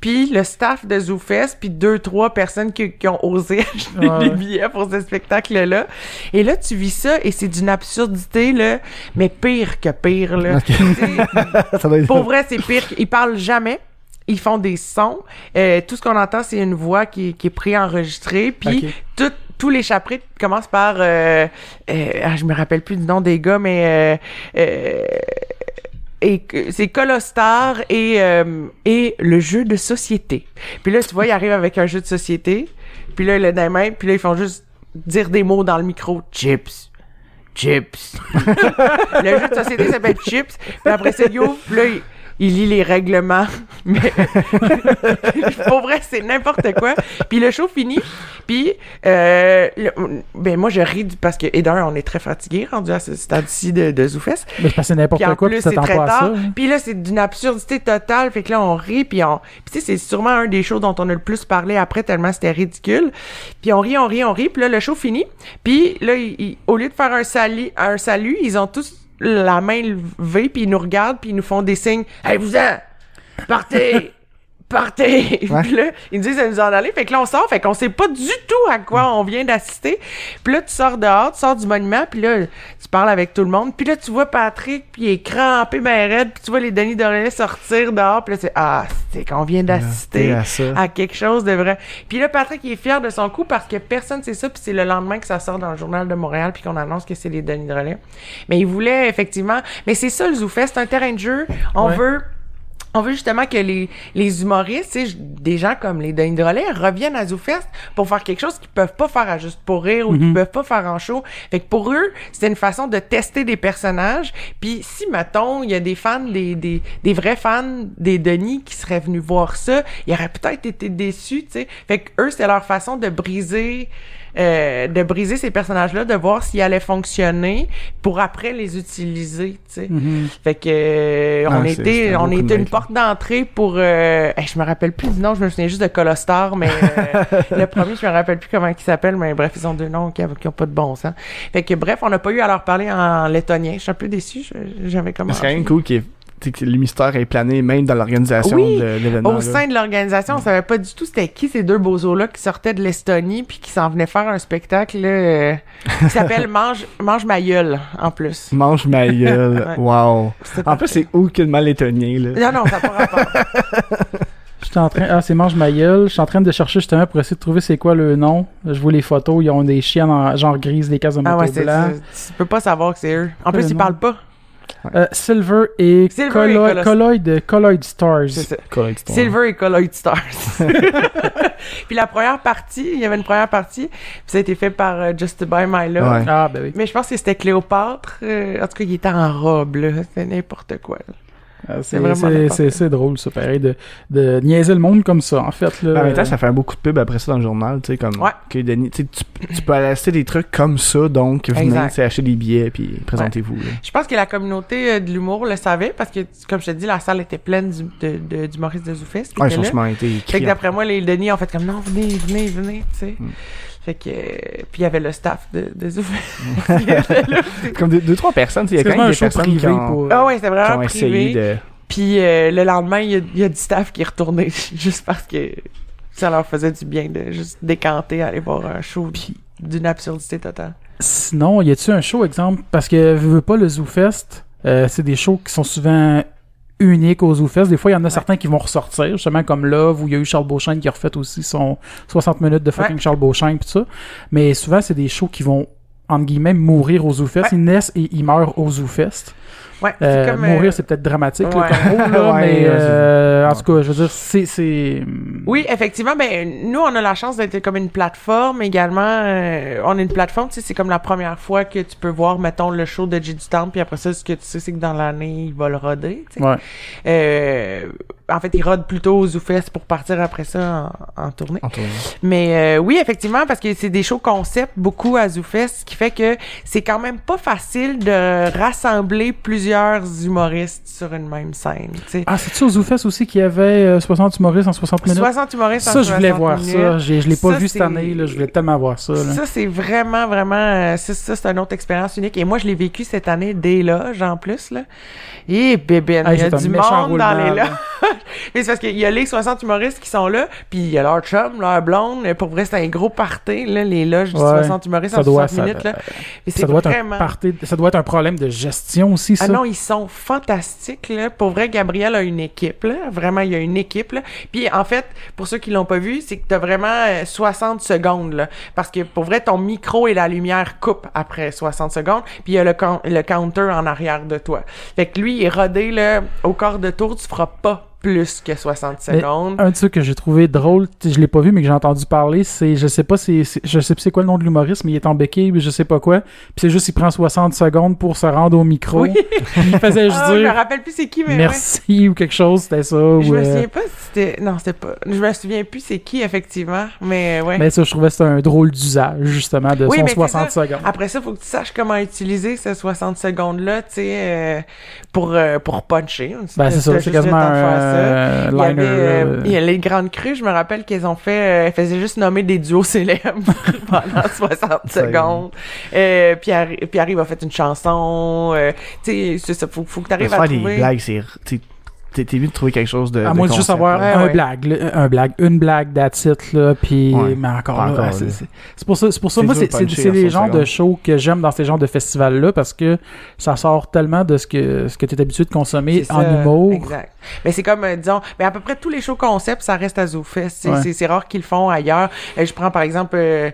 Puis le staff de ZooFest, puis deux, trois personnes qui, qui ont osé *laughs* acheter Ouais. des billets pour ce spectacle-là. Et là, tu vis ça, et c'est d'une absurdité, là, mais pire que pire, là. Sais, *laughs* Ça doit être- pour vrai, c'est pire. Ils parlent jamais. Ils font des sons. Euh, tout ce qu'on entend, c'est une voix qui, qui est préenregistrée. Puis tout- tous les chapitres commencent par... Euh, euh, ah, je me rappelle plus du nom des gars, mais... Et c'est Colostar et, euh, et le jeu de société. Puis là, tu vois, ils arrivent avec un jeu de société. Puis là, les mains. Puis là, ils font juste dire des mots dans le micro. Chips. Chips. *laughs* le jeu de société s'appelle Chips. Puis après il ouvre. Puis là, il, il lit les règlements. *laughs* Mais *laughs* pour vrai, c'est n'importe quoi. Puis le show finit. Puis, euh, le- ben moi, je ris du- parce que, et d'un, on est très fatigué rendu à ce stade-ci de, de Zoufest. Mais c'est parce que c'est n'importe quoi, plus, c'est très pas à tard. hein. Puis là, c'est d'une absurdité totale. Fait que là, on rit, puis on... Puis tu sais, c'est sûrement un des shows dont on a le plus parlé après, tellement c'était ridicule. Puis on rit, on rit, on rit. Puis là, le show finit. Puis là, ils- au lieu de faire un salut, un salut, ils ont tous la main levée, puis ils nous regardent, puis ils nous font des signes. « Hey, vous en! Partez! » Partez! *laughs* Ouais. Puis là, ils nous disent de nous en aller. Fait que là, on sort. Fait qu'on sait pas du tout à quoi on vient d'assister. Puis là, tu sors dehors, tu sors du monument. Puis là, tu parles avec tout le monde. Puis là, tu vois Patrick, puis il est crampé, ben raide. Puis tu vois les Denis Dorelais sortir dehors. Puis là, c'est Ah, c'est qu'on vient d'assister à quelque chose de vrai. Puis là, Patrick il est fier de son coup parce que personne sait ça. Puis c'est le lendemain que ça sort dans le journal de Montréal. Puis qu'on annonce que c'est les Denis Drolet. Mais il voulait effectivement. Mais c'est ça le ZooFest, c'est un terrain de jeu. On Ouais. veut. On veut justement que les, les humoristes, des gens comme les Denis Drolet reviennent à ZooFest pour faire quelque chose qu'ils peuvent pas faire à Juste pour rire ou qu'ils peuvent pas faire en show. Fait que pour eux, c'était une façon de tester des personnages. Puis si, mettons, il y a des fans, des, des, des vrais fans des Denis qui seraient venus voir ça, ils auraient peut-être été déçus, tu sais. Fait que eux, c'est leur façon de briser... euh, de briser ces personnages-là, de voir s'ils allaient fonctionner pour après les utiliser, tu sais. Mhm. Fait que euh, on était c'est un on était une porte d'entrée pour euh, hey, je me rappelle plus du nom, je me souviens juste de Colostar mais euh, *laughs* le premier je me rappelle plus comment il s'appelle mais bref, ils ont deux noms qui, qui ont pas de bon sens. Fait que bref, on n'a pas eu à leur parler en lettonien. Je suis un peu déçu, je- j'avais commencé. C'est quand même cool qu'il y ait- le mystère est plané même dans l'organisation Oui, de l'événement. Au là. sein de l'organisation, on savait pas du tout c'était qui ces deux bozos-là qui sortaient de l'Estonie puis qui s'en venaient faire un spectacle là, euh, qui s'appelle *laughs* Mange, Mange ma gueule, en plus. Mange ma gueule. *laughs* Ouais. Wow. En plus, c'est aucunement lettonien, là. Non, non, ça n'a pas rapport. *laughs* Je suis en train. Ah, c'est Mange ma gueule. Je suis en train de chercher justement pour essayer de trouver c'est quoi le nom. Je vois les photos. Ils ont des chiens en genre grises, des cases de Ah moto ouais, c'est, blanc. tu peux pas savoir que c'est eux. En plus, ils nom? parlent pas. Euh, Silver et, Silver et Colloid, Colos- Colloid, Colloid Stars. Ça. Silver et Colloid Stars. *laughs* puis la première partie, il y avait une première partie, puis ça a été fait par euh, Just to Buy My Love. Ouais. Ah, ben oui. Mais je pense que c'était Cléopâtre. euh, en tout cas, il était en robe, là. C'était n'importe quoi. là. Ah, C'est drôle, ça, pareil, de, de niaiser le monde comme ça, en fait. Là. Mais en même temps, ça fait un beaucoup de pub après ça dans le journal, tu sais, comme Ouais. que Denis, tu, tu, peux aller acheter des trucs comme ça, donc venez, Exact. tu sais, acheter des billets puis présentez-vous. Je pense que la communauté euh, de l'humour le savait parce que, comme je te dis, la salle était pleine du, de, de- du Maurice de Zoufest. qui Ouais, ils sûrement été Fait que d'après moi, les Denis ont fait comme non, venez, venez, venez, tu sais. Mm. Fait que. euh, puis il y avait le staff de, de Zoufest. *laughs* *laughs* Comme deux, deux, trois personnes, il y C'est a quand même des show personnes privé qui ont, pour. ah ouais, c'était qui vraiment ont essayé privé. de. Puis euh, le lendemain, il y, a, il y a du staff qui est retourné *laughs* juste parce que ça leur faisait du bien de juste décanter, aller voir un show d'une absurdité totale. Sinon, y a-tu un show, exemple, parce que veux veux pas le ZooFest, euh, c'est des shows qui sont souvent unique aux ZooFest. Des fois, il y en a certains qui vont ressortir, justement comme Love, où il y a eu Charles Beauchamp qui a refait aussi son 60 minutes de fucking Ouais. Charles Beauchamp pis tout ça. Mais souvent, c'est des shows qui vont, entre guillemets, mourir aux ZooFest. Ouais. Ils naissent et ils meurent aux ZooFest. Ouais, Euh, comme, mourir, euh, c'est peut-être dramatique, là, comme là, *laughs* mais euh, en tout cas, je veux dire, c'est... c'est... Oui, effectivement, ben nous on a la chance d'être comme une plateforme également. euh, on est une plateforme, tu sais, c'est comme la première fois que tu peux voir, mettons, le show de J du Temple, puis après ça, ce que tu sais, c'est que dans l'année, il va le roder. tu sais. Ouais. Euh, en fait, il rode plutôt aux ZooFest pour partir après ça en, en tournée. En tournée. Mais euh, oui, effectivement, parce que c'est des shows concept beaucoup à ZooFest, ce qui fait que c'est quand même pas facile de rassembler plusieurs humoristes sur une même scène. Ah, c'est-tu aux ZooFest aussi qu'il y avait euh, 60 humoristes en 60 minutes? 60 humoristes en Ça, je voulais 60 voir minutes. ça. Je l'ai pas Ça, vu cette année, là. Je voulais tellement voir ça, là. Ça, c'est vraiment, vraiment... euh, ça, ça, c'est une autre expérience unique. Et moi, je l'ai vécu cette année des loges, en plus, là. Et bébé, Hey, il y a du méchant monde dans les là. loges. *laughs* Mais c'est parce qu'il y a les 60 humoristes qui sont là, puis il y a leur chum, leur blonde. Pour vrai, c'est un gros party, là, les loges du Ouais, 60 humoristes ça en doit, 60 ça- minutes, là. C'est Ça doit, être vraiment... un party- ça doit être un problème de gestion aussi, ça. Ah non, ils sont fantastiques, là. Pour vrai, Gabriel a une équipe, là. Vraiment, il y a une équipe, là. Puis, en fait, pour ceux qui l'ont pas vu, c'est que t'as vraiment euh, 60 secondes, là. Parce que, pour vrai, ton micro et la lumière coupent après 60 secondes. Puis, il y a le, le counter en arrière de toi. Fait que lui, il est rodé, là, au quart de tour, tu feras pas plus que 60 Mais secondes. Un ceux que j'ai trouvé drôle, je l'ai pas vu, mais que j'ai entendu parler, c'est, je sais pas c'est, je sais plus c'est quoi le nom de l'humoriste, mais il est en béquille, mais je sais pas quoi. Puis c'est juste, il prend 60 secondes pour se rendre au micro. Oui. *laughs* Il faisait *laughs* juste Ah, je me dire rappelle plus c'est qui, mais ouais. merci ou quelque chose, c'était ça. Je ou, me euh, souviens pas si c'était... Non, c'était pas... Je me souviens plus c'est qui, effectivement. Mais, ouais. Mais ça, je trouvais que c'était un drôle d'usage, justement, de Oui, son mais c'est 60 ça. secondes. Après ça, faut que tu saches comment utiliser ces 60 secondes-là, tu sais, euh, pour, euh, pour puncher. Ben, c'est ça, c'est quasiment euh, Il y, avait, euh, il y a les grandes crues, je me rappelle qu'ils ont fait, euh, ils faisaient juste nommer des duos *laughs* célèbres *laughs* pendant 60 Ça, secondes. Euh, Pierre, Pierre-Yves a fait une chanson, euh, tu sais, c'est ça, faut, faut que tu arrives faire à des trouver. blagues, c'est. T'es- mieux de trouver quelque chose de. À moins de juste avoir. Ouais, un ouais. blague, là, un blague, une blague, that's it, là, puis, Ouais. mais encore encore, ouais, c'est- là. c'est c'est pour ça, c'est pour ça, C'est moi, c'est de c'est les 60 genres de shows que j'aime dans ces genres de festivals-là parce que ça sort tellement de ce que, ce que t'es habitué de consommer C'est en ça, humour. Exact. Mais c'est comme, euh, disons, mais à peu près tous les shows concept, ça reste à ZooFest. C'est Ouais. c'est- c'est rare qu'ils le font ailleurs. Euh, je prends par exemple euh,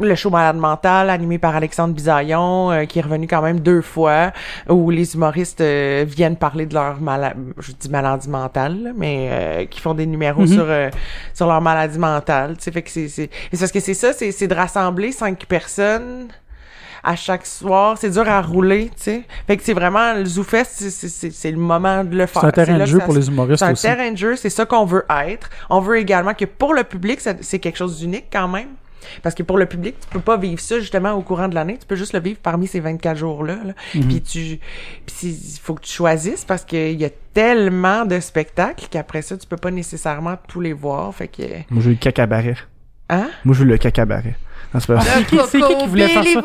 le show Malade Mental, animé par Alexandre Bisaillon, euh, qui est revenu quand même deux fois, où les humoristes euh, viennent parler de leur maladie, je dis maladie mentale, là, mais euh, qui font des numéros Mhm. sur euh, sur leur maladie mentale. Tu sais, fait que c'est c'est c'est parce que c'est ça, c'est c'est de rassembler cinq personnes à chaque soir. C'est dur à rouler, tu sais. Fait que c'est vraiment le ZooFest, c'est- c'est- c'est c'est le moment de le faire. C'est un terrain de jeu ça pour les humoristes C'est un aussi. terrain de jeu, c'est ça qu'on veut être. On veut également que pour le public, c'est quelque chose d'unique quand même. Parce que pour le public, tu peux pas vivre ça justement au courant de l'année. Tu peux juste le vivre parmi ces 24 jours-là. là. Mhm. Puis tu, il faut que tu choisisses parce qu'il y a tellement de spectacles qu'après ça, tu peux pas nécessairement tous les voir. Fait que, Moi, je veux le cacabaret. hein? Moi, je veux le cacabaret. Non, c'est pas vrai. qui- c'est qui qui voulait faire ça?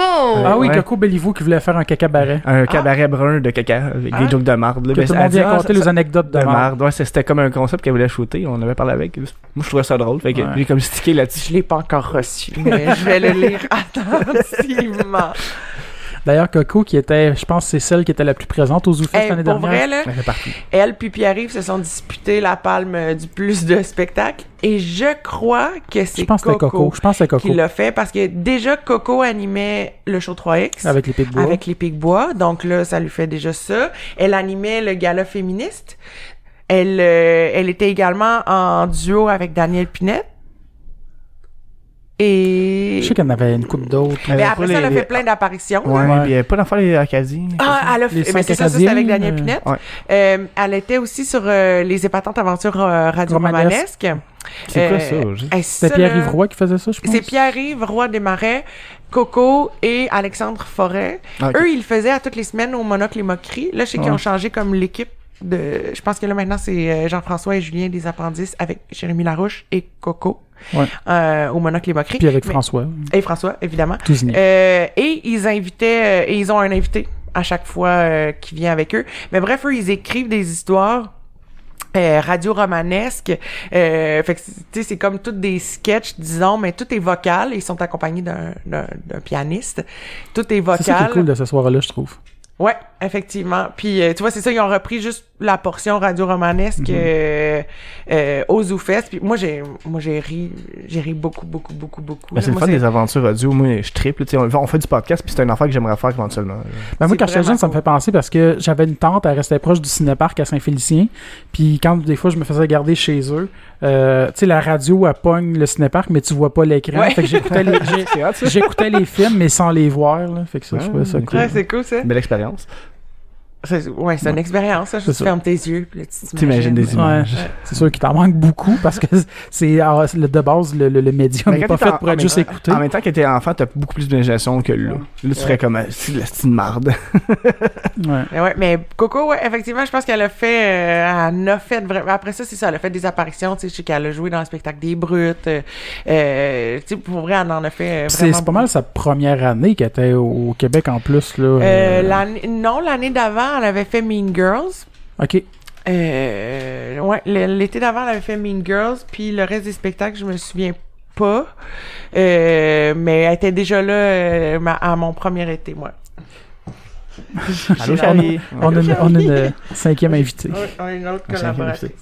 Ah oui, Ouais. Coco Belliveau qui voulait faire un cacabaret. Un cabaret brun de caca avec Ah. des jokes de marde. là. Que Ben, tout le elle monde dit, ah, ça- les anecdotes de de marde. marde. Ouais, c'est- c'était comme un concept qu'elle voulait shooter. On avait parlé avec. Moi, je trouvais ça drôle. Fait que Ouais. j'ai comme stické là-dessus. Je l'ai pas encore reçu, mais je vais le lire *laughs* attentivement. D'ailleurs, Coco, qui était, je pense, que c'est celle qui était la plus présente aux ZooFest Hey, l'année dernière. vrai, là, Elle elle puis Pierre-Yves se sont disputés la palme euh, du plus de spectacles. Et je crois que Je c'est pense que c'était Coco, Coco. Je pense que c'était qui Coco. l'a fait parce que déjà Coco animait le show 3X. Avec les pics de bois. avec les Pics-Bois. Donc là, ça lui fait déjà ça. Elle animait le gala féministe. Elle, euh, elle était également en duo avec Daniel Pinette. Et... Je sais qu'il y en avait une coupe d'autres. Mais avait après ça, elle a fait plein d'apparitions. Ouais, Ouais. puis avait pas d'enfant les Acadiens. Ah, elle a fait, mais c'est ça, c'est avec Daniel euh, Pinette. ouais. Euh, elle était aussi sur euh, les épatantes aventures euh, radio-romanesques. C'est quoi Euh, ça? je- hey, C'était ça, Pierre-Yves Roy qui faisait ça, je pense. C'est Pierre-Yves, Roi des Marais, Coco et Alexandre Forêt. Ah. Eux, ils le faisaient à toutes les semaines au Monocle et Moqueries. Là, je sais qu'ils Ouais. ont changé comme l'équipe de... Je pense que là, maintenant, c'est euh, Jean-François et Julien des Appendices avec Jérémy Larouche et Coco Ouais. euh, au Monocle et. Puis avec Mais- François. Et François, évidemment. Euh, et ils invitaient... euh, et ils ont un invité à chaque fois euh, qui vient avec eux. Mais bref, eux, ils écrivent des histoires euh, radio-romanesque. Euh, fait que, tu sais, c'est comme toutes des sketchs, disons, mais tout est vocal. Ils sont accompagnés d'un, d'un, d'un pianiste. Tout est C'est ça qui est vocal. cool de ce soir-là, je trouve. Ouais. Effectivement. Puis euh, tu vois, c'est ça, ils ont repris juste la portion radio-romanesque euh, euh, au ZooFest. Puis moi, j'ai moi j'ai ri, j'ai ri beaucoup, beaucoup, beaucoup, beaucoup. Ben, c'est le Moi, fun des aventures audio. Moi, je triple. tu sais, On, on fait du podcast, puis c'est un affaire que j'aimerais faire éventuellement. Ben moi, quand j'étais jeune, ça me fait penser parce que j'avais une tante, elle restait proche du cinéparc à Saint-Félicien. Puis quand des fois je me faisais regarder chez eux, euh, tu sais, la radio, elle pogne le cinéparc, mais tu vois pas l'écran. Ouais. Fait que j'écoutais les, *laughs* j'écoutais films, mais sans les voir. Là. Fait que ça, je trouvais ça cool. Ouais, c'est cool ça. Belle expérience. C'est- Ouais, c'est une expérience. Ça. Je ferme tes yeux, puis là, tu T'imagines des Ouais. images. C'est sûr qu'il t'en manque beaucoup parce que c'est ah, le- de base le, le, le médium Mais n'est pas fait en- pour en être juste temps- écouté. En même temps que t'es enfant, t'as beaucoup plus d'imagination que là. Là, tu ferais comme de la petite marde. *laughs* Ouais. Mais ouais, mais Coco, ouais, effectivement, je pense qu'elle a fait, euh, elle en a fait vraiment. Après ça, c'est ça, elle a fait des apparitions, tu sais, je sais qu'elle a joué dans le spectacle des Brutes. euh, euh, tu sais, pour vrai, elle en a fait. euh, C'est pas mal sa première année qu'elle était au Québec en plus. Là, Euh, euh, non, l'année d'avant, elle avait fait Mean Girls. Ok. Euh, ouais, l'été d'avant, elle avait fait Mean Girls, puis le reste des spectacles, je me souviens pas. Euh, mais elle était déjà là euh, ma- à mon premier été, moi. Allô. On a, une, on a une cinquième invitée. On a une autre collaboratrice. invité.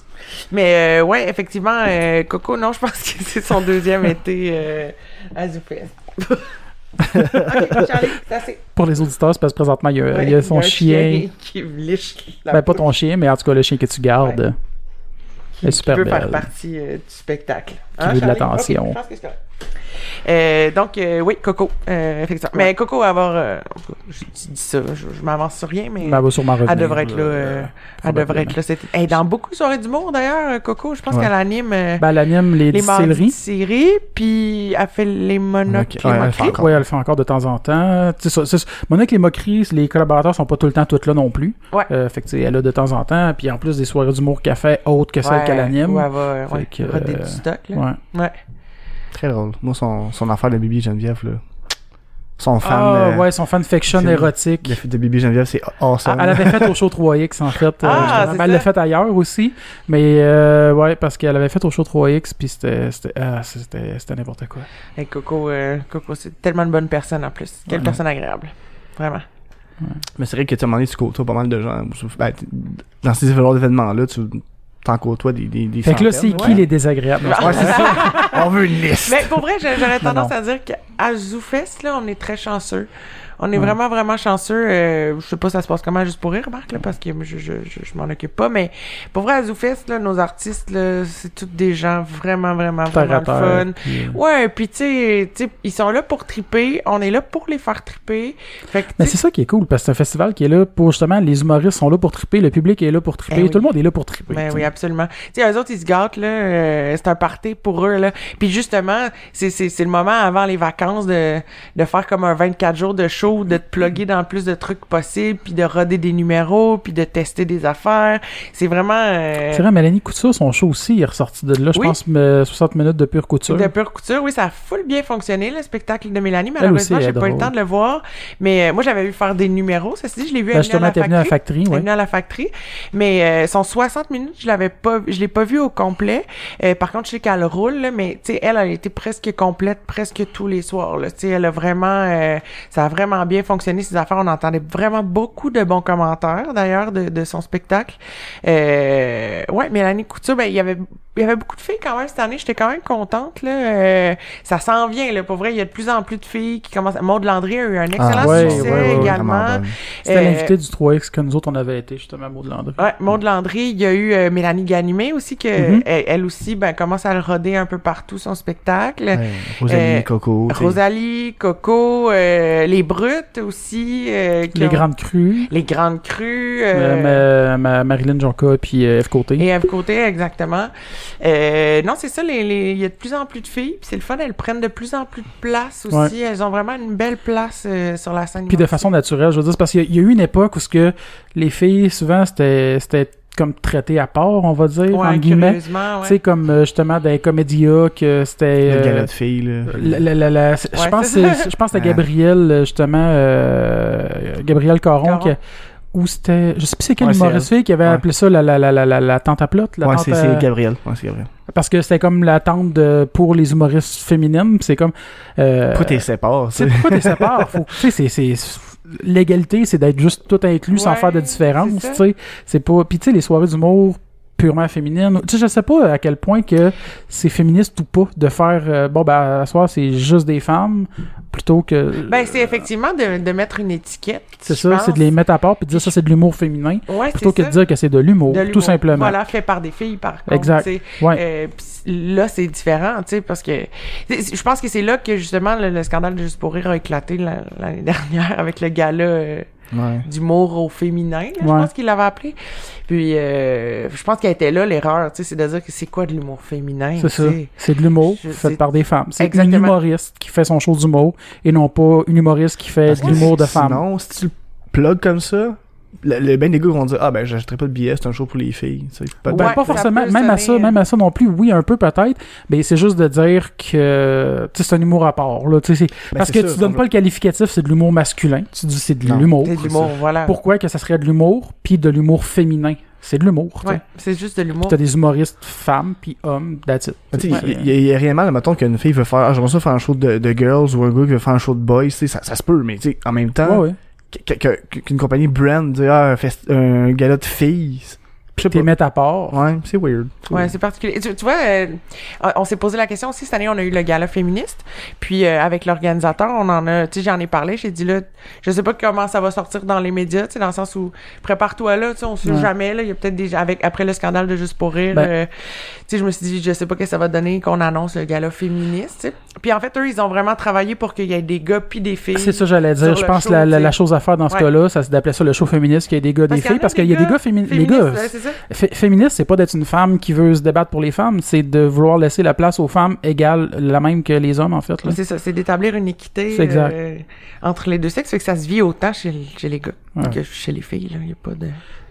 Mais euh, ouais, effectivement, euh, Coco, non, je pense que c'est son deuxième été euh, à ZooFest. *laughs* ok, Charlie, *laughs* c'est assez. Pour les auditeurs, c'est parce que présentement, il y a, Ouais, il y a son un chien. qui liche la Ben, pas ton chien, mais en tout cas, le chien que tu gardes. Ouais. Elle est super qui veut faire partie euh, du spectacle. Qui veut de Charlie? l'attention. Ok, c'est. Euh, donc, euh, oui, Coco, euh, effectivement. Mais Coco, va avoir. euh, je dis ça, je, je m'avance sur rien, mais. Ben, elle va sûrement revenir. Elle devrait être là. euh, elle devrait être là. cet- Elle est dans beaucoup de soirées d'humour d'ailleurs, euh, Coco. Je pense Ouais. qu'elle anime euh, Ben, elle anime les, les mardis de distilleries. série, puis elle fait les monocs. Ok, les ouais. Oui, elle le fait encore de temps en temps. Tu sais, ça, c'est- avec les moqueries, les collaborateurs sont pas tout le temps toutes là non plus. Ouais. Euh, fait que, elle a de temps en temps. Puis en plus des soirées d'humour qu'elle fait autres que celles qu'elle anime. Ouais, elle va Fait que, euh, du stock. Là. Ouais. Très drôle. Moi, son, son affaire de Bibi Geneviève, là. Son fan. Ah, euh, ouais, son fanfiction érotique. Le de Bibi Geneviève, c'est awesome. Ah, Elle avait fait au show 3X, en fait. euh, Ah, c'est Ben, elle l'a fait ailleurs aussi. Mais, euh, ouais, parce qu'elle avait fait au show 3X, puis c'était c'était ah, c'était- n'importe quoi. Et Coco, euh, Coco c'est tellement une bonne personne en plus. Quelle Ouais. personne agréable. Vraiment. Mais c'est vrai que tu as demandé, tu côtoies pas mal de gens. Ben, dans ces événements-là, tu t'en côtoies des, des, des Fait que là, c'est qui ouais. les désagréables? Ouais, c'est ça. *laughs* On veut une liste. Mais pour vrai, j'a- j'aurais tendance non. à dire qu'à ZooFest, là, on est très chanceux. On est Ouais. vraiment, vraiment chanceux. Euh, je sais pas ça se passe comment juste pour rire, Marc, là, parce que je, je, je, je m'en occupe pas. Mais pour vrai, à ZooFest, là, nos artistes, là, c'est tous des gens vraiment, vraiment, vraiment fun. euh, Ouais, puis tu sais, ils sont là pour triper. On est là pour les faire triper. Fait que, Mais c'est ça qui est cool, parce que c'est un festival qui est là pour justement, les humoristes sont là pour triper, le public est là pour triper, Eh oui. tout le monde est là pour triper. Ben oui, absolument. Tu sais, eux autres, ils se gâtent, là. euh, c'est un party pour eux, là. Puis justement, c'est, c'est, c'est le moment avant les vacances de, de faire comme un 24 jours de show, de te plugger dans le plus de trucs possible, puis de roder des numéros, puis de tester des affaires. C'est vraiment... euh, C'est vrai, Mélanie Couture, son show aussi, il est ressorti de là, je Oui. pense, euh, 60 minutes de pure couture. De pure couture, oui, ça a full bien fonctionné, le spectacle de Mélanie. Elle Malheureusement, j'ai elle pas eu le temps de le voir. Mais euh, moi, j'avais vu faire des numéros. Ça se dit, je l'ai vu Ben, à t'es venu à la factory, Elle est ouais. venue à la factory. Mais euh, son 60 minutes, je l'avais pas, je l'ai pas vu au complet. Euh, par contre, je sais qu'elle roule, là, mais tu sais, elle a été presque complète presque tous les soirs. Là. Tu sais, elle a vraiment, euh, ça a vraiment bien fonctionné ses affaires. On entendait vraiment beaucoup de bons commentaires d'ailleurs de, de son spectacle. Euh, ouais, Mélanie Couture, ben il y avait, il y avait beaucoup de filles quand même cette année. J'étais quand même contente là. Euh, ça s'en vient là. Pour vrai, il y a de plus en plus de filles qui commencent. Maud Landry a eu un excellent Ah, ouais, succès ouais, ouais, ouais, également. C'était Euh, l'invité du 3X que nous autres, on avait été, justement, Maud Landry. Ouais, Maud Landry, il y a eu euh, Mélanie Ganimé aussi, que Mhm. elle, elle aussi ben, commence à le roder un peu partout son spectacle. Ouais, Rosalie, Euh, Coco. Rosalie, Coco, euh, les Brutes aussi. euh, qui Les ont- Grandes Crues, Les Grandes Crues. euh, euh, ma- ma- Marilyn Jonca, puis euh, F. Côté. Et Eve Côté, exactement. Euh, non, c'est ça, les- les- il y a de plus en plus de filles, c'est le fun, elles prennent de plus en plus de place aussi. Elles ont vraiment une belle place euh, sur la scène. Puis de façon naturelle, je veux dire, parce qu'il y, y a eu une époque où ce que les filles, souvent, c'était c'était comme traité à part, on va dire, ouais, entre guillemets. Tu ouais. sais, comme euh, justement les comédias, que c'était... Le euh, gala de filles, là. la- je Ouais, pense que ça. c'est- je pense que c'était. Gabriel, euh, justement, euh, Gabriel Caron, Caron. qui ou c'était, je sais plus c'est quel Ouais, humoriste fille qui avait Ouais. appelé ça la, la, la, la, la, la tente à plot, la Ouais, c'est à- Gabriel. Ouais, parce que c'était comme la tente de, pour les humoristes féminines, c'est comme, euh, Pourquoi t'es séparé, pourquoi t'es séparé? Faut, tu sais, c'est, c'est, l'égalité, c'est d'être juste tout inclus sans faire de différence, tu sais. C'est pas... Puis tu sais, les soirées d'humour purement féminines, tu sais, je sais pas à quel point que c'est féministe ou pas de faire, euh, bon, ben, à soir, c'est juste des femmes, plutôt que... Ben, c'est effectivement de, de mettre une étiquette. C'est ça, c'est de les mettre à part puis de dire ça, c'est de l'humour féminin, Ouais, plutôt que de dire que c'est de l'humour, tout simplement. Voilà, fait par des filles, par contre. Exact. Ouais. Euh, là, c'est différent, tu sais, parce que je pense que c'est là que justement le, le scandale de Juste pour rire a éclaté la- l'année *laughs* dernière avec le gala euh, Ouais. d'humour au féminin, là, je pense qu'il l'avait appelé. Puis euh, je pense qu'elle était là l'erreur, tu sais, c'est de dire que c'est quoi de l'humour féminin, C'est ça. C'est de l'humour fait par des femmes. C'est une humoriste qui fait son show d'humour et non pas une humoriste qui fait de l'humour de femmes. Sinon, si tu le comme ça, le, le ben des gars vont dire Ah ben j'achèterai pas de billets, c'est un show pour les filles. Tu sais, Ben, pas forcément, même à ça, même à ça non plus, oui, un peu peut-être, mais c'est juste de dire que c'est un humour à part. Là, tu sais, c'est- Ben, parce que ça, tu donnes on pas le qualificatif, c'est de l'humour masculin. Tu dis c'est de l'humour. C'est de l'humour, voilà. Pourquoi que ça serait de l'humour, puis de l'humour féminin? C'est de l'humour. Ouais, c'est juste de l'humour. t'as des humoristes femmes, puis hommes, that's sais, Ouais. il y, a- il y a rien de mal, mettons qu'une fille veut faire, ah, j'aimerais ça faire un show de, de girls ou un gars qui veut faire un show de boys, tu sais, ça, ça se peut, mais tu sais, en même temps, Ouais, qu'une compagnie brand dit, ah, un, gala de filles, pas. mettre à part. Ouais, c'est weird. Ouais, c'est particulier. Tu, tu vois, euh, on s'est posé la question aussi cette année, on a eu le gala féministe, puis euh, avec l'organisateur, on en a, tu sais, j'en ai parlé, j'ai dit là, je sais pas comment ça va sortir dans les médias, tu sais, dans le sens où prépare-toi là, tu sais, on sait Ouais. jamais là, il y a peut-être des avec après le scandale de Juste pour rire, Ben- euh, sais, je me suis dit, je sais pas ce que ça va donner qu'on annonce le gala féministe. Puis en fait, eux, ils ont vraiment travaillé pour qu'il y ait des gars puis des filles. C'est ça, j'allais dire. Je pense que la, la- chose à faire dans ce Ouais. cas-là, ça s'appelait ça le show féministe, qu'il y ait des gars, des filles, parce qu'il y a des gars féministes. Les féministes, gars, ouais, c'est c'est pas d'être une femme qui veut se débattre pour les femmes, c'est de vouloir laisser la place aux femmes égale la même que les hommes, en fait. C'est ça, c'est d'établir une équité C'est exact. euh, entre les deux sexes, fait que ça se vit autant chez, chez les gars Ouais. que chez les filles, il y a pas de...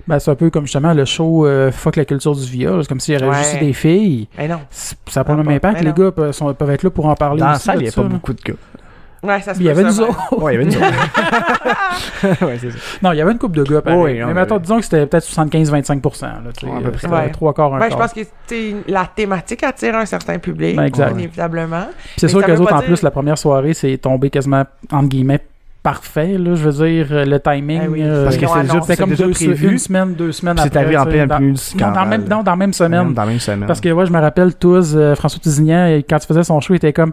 Ben, c'est un peu comme justement le show euh, Fuck la culture du viol. C'est comme s'il y Ouais. juste des filles. Eh non. Ça n'a pas Ah, le même pas- impact. mais Les gars peuvent, sont- peuvent être là pour en parler Dans la aussi. salle, il de y a pas là. beaucoup de gars. Ouais, ça se Il y avait nous autres. Ouais, il y avait *laughs* ouais, c'est ça. Non, il y avait une coupe de gars, pareil. Oui, non, mais mais- mettons, disons que c'était peut-être 75-25%. Là, tu sais, Ouais, à peu euh, près. c'était Ouais. Trois quarts, un je pense que la thématique attire un certain public, Ben, exact. inévitablement. C'est Mais sûr que les autres, en plus, la première soirée, c'est tombé quasiment, entre guillemets, parfait, là, je veux dire, euh, le timing. Ah oui. euh, Parce que c'est c'était comme deux, prévu. une semaine, deux semaines Puis c'est après. arrivé en plein dans- plus Non, dans, même, non, dans la même semaine. Dans la même semaine. Parce que, ouais, je me rappelle tous, euh, François Tousignan, quand il faisait son show, il était comme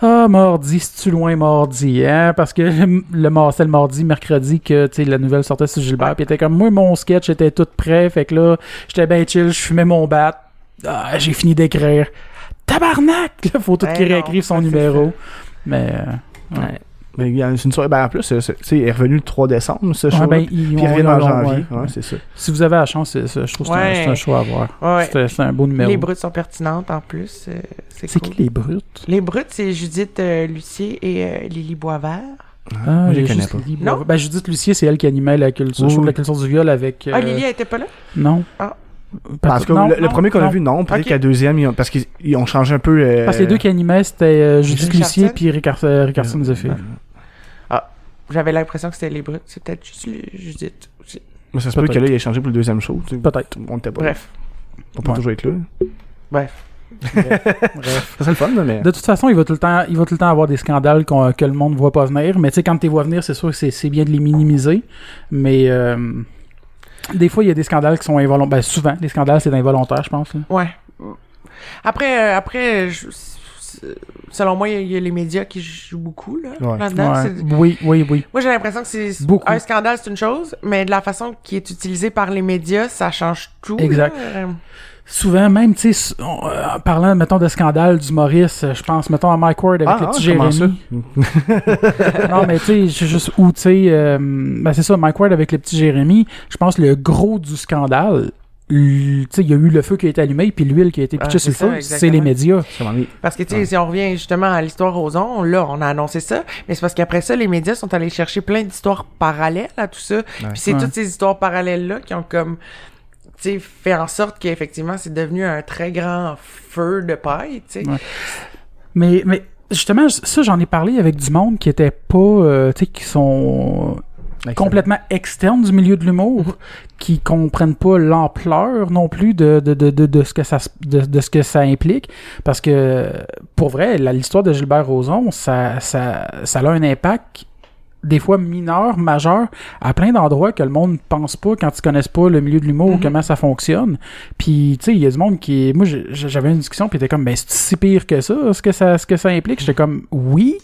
Ah, mardi, c'est-tu loin mardi, hein? Parce que *laughs* le, c'était le mardi, mercredi, que, la nouvelle sortait sur Gilbert, puis il était comme Moi, mon sketch était tout prêt, fait que là, j'étais bien chill, je fumais mon bat. Ah, j'ai fini d'écrire. Tabarnak! *laughs* Là, faut tout Ben qu'il réécrive son c'est numéro. Mais, euh, ouais. Mais il y a une soirée. Ben, en plus, c'est- c'est- tu sais, il est revenu le 3 décembre, ce Ouais, show. ben, puis il on- revient en janvier. ouais. Ouais, c'est ça. Si vous avez la chance. Je trouve que c'est un- Ouais. c'est un, choix à voir. C'est c'est un beau numéro. Les brutes sont pertinentes en plus. euh, c'est C'est cool. qui les brutes? Les brutes, c'est Judith euh, Lucier et euh, Lily Boisvert. Ah, Moi, je les connais pas. Lily Non? Ben, Judith Lucier, c'est elle qui animait la culture, Oui, la culture du viol avec. Ah, Lily, elle était pas là? Non. Ah. Parce que Non, le, premier qu'on a non. vu, non. Peut-être Ok. qu'à deuxième, ils ont- parce qu'ils ils ont changé un peu. euh, Parce que les deux qui animaient, c'était euh, Judith? Lucier puis Ricard, Ricardson Zephyr. J'avais l'impression que c'était les brutes. C'est peut-être juste Lu- Judith. aussi. Mais ça se peut que là, il a changé pour le deuxième show. tu sais. Peut-être. On était pas. Bref. On peut Ouais. toujours être là. Bref. Bref. *laughs* Ça le fun, mais. De toute façon, il va tout le temps, il va tout le temps avoir des scandales qu'on- que le monde voit pas venir. Mais tu sais, quand tu les vois venir, c'est sûr que c'est- bien de les minimiser. Mais euh, des fois, il y a des scandales qui sont involontaires. Ben, souvent, les scandales, c'est involontaire, je pense. là. Ouais. Après, euh, après je- selon moi, il y a- il y, a les médias qui jouent beaucoup là, Ouais. là-dedans. Ouais. C'est- Oui, oui, oui. Moi, j'ai l'impression que c'est Beaucoup. un scandale, c'est une chose, mais de la façon qui est utilisée par les médias, ça change tout. Exact. là. Euh, Souvent, même, tu sais, euh, en parlant, mettons, de scandale du Maurice, je pense, mettons, à Mike Ward avec Ah, le ah, petit Jérémy. *laughs* non, mais tu sais, je- juste où, tu sais, euh, ben c'est ça, Mike Ward avec le petit Jérémy, je pense le gros du scandale, il y a eu le feu qui a été allumé, puis l'huile qui a été pitchée c'est sur le ça, feu, c'est les médias. Parce que, tu sais, Ouais. si on revient justement à l'histoire aux ondes, là, on a annoncé ça, mais c'est parce qu'après ça, les médias sont allés chercher plein d'histoires parallèles à tout ça. Puis c'est Ouais. toutes ces histoires parallèles-là qui ont comme, tu sais, fait en sorte qu'effectivement, c'est devenu un très grand feu de paille, tu sais. Ouais. Mais, mais justement, ça, j'en ai parlé avec du monde qui était pas, euh, tu sais, qui sont complètement externes du milieu de l'humour, qui comprennent pas l'ampleur non plus de, de, de, de, de ce que ça de, de ce que ça implique. Parce que pour vrai, l'histoire de Gilbert Rozon, ça, ça, ça a un impact des fois mineurs, majeurs, à plein d'endroits que le monde pense pas quand ils connaissent pas le milieu de l'humour ou Mhm. comment ça fonctionne. Puis, tu sais, il y a du monde qui... Moi, j'avais une discussion, puis était comme, ben, c'est si pire que ça, ce que ça, ce que ça implique? J'étais comme, oui.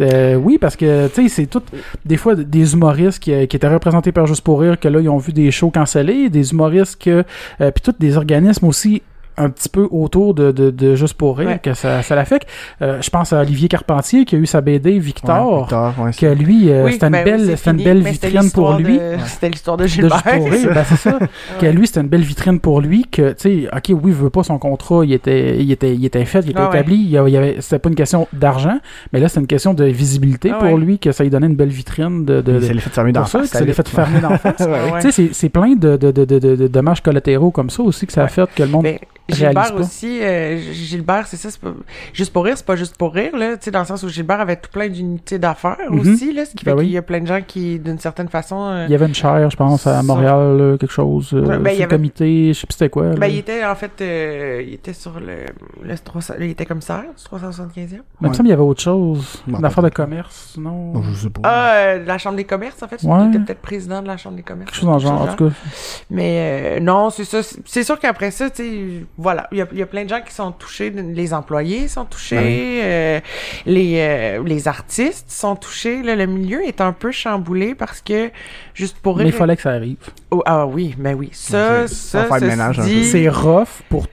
Euh, oui, parce que, tu sais, c'est tout... Des fois, des humoristes qui, étaient représentés par Juste pour rire, que là, ils ont vu des shows cancellés, des humoristes que... euh, puis tous des organismes aussi un petit peu autour de, de, de Juste pour rire, Ouais. que ça, ça l'affecte. Euh, je pense à Olivier Carpentier, qui a eu sa BD Victor, Ouais, Victor, ouais, que lui, euh, Oui, c'était une ben oui, belle, c'est c'était une belle vitrine pour lui. de- C'était l'histoire de De Gilbert. Juste pour rire, *laughs* ben, c'est ça. Que lui, c'était une belle vitrine pour lui. Que, tu sais, ok, oui, il veut pas son contrat, il était, il était, il était fait, il était Ah établi. Il y a- il y avait, c'était pas une question d'argent, mais là, c'est une question de visibilité Ah pour ouais. lui, que ça lui donnait une belle vitrine de. de, Il de- s'est fait fermer dans pour ça, que ça l'ait fait fermer fermer d'en *laughs* face. Ouais, ouais. Ouais. Tu sais, c'est- c'est plein de, de, de, de, de- de dommages collatéraux comme ça aussi que ça a fait que le monde. Ben, Gilbert pas. aussi, euh, Gilbert, c'est ça, c'est pas juste pour rire, c'est pas juste pour rire là, tu sais dans le sens où Gilbert avait tout plein d'unités d'affaires Mhm. aussi là, ce qui Ben fait oui. qu'il y a plein de gens qui d'une certaine façon euh, Il y avait une chaire, je pense, à Ça- Montréal, là, quelque chose. euh, ben, il y sur le avait- comité, je sais plus c'était quoi. ben il était en fait euh, il était sur le, le 300 il était commissaire du 375e. Mais il me Ouais. semble qu'il y avait autre chose. Une affaire de commerce, non? Bon, je sais pas. Ah, euh, de la chambre des commerces en fait, Ouais. il était peut-être président de la chambre des commerces. Quelque chose dans le genre, en tout cas. Mais euh, non, c'est ça. C'est c'est sûr qu'après ça, tu sais, voilà, il y a, il y a plein de gens qui sont touchés. Les employés sont touchés, Ben euh, les euh, les artistes sont touchés. Là, le milieu est un peu chamboulé parce que juste pour Mais il fallait que ça arrive. Oh, ah oui, mais oui, ça, Ouais, ça, ça dit, C'est rough pour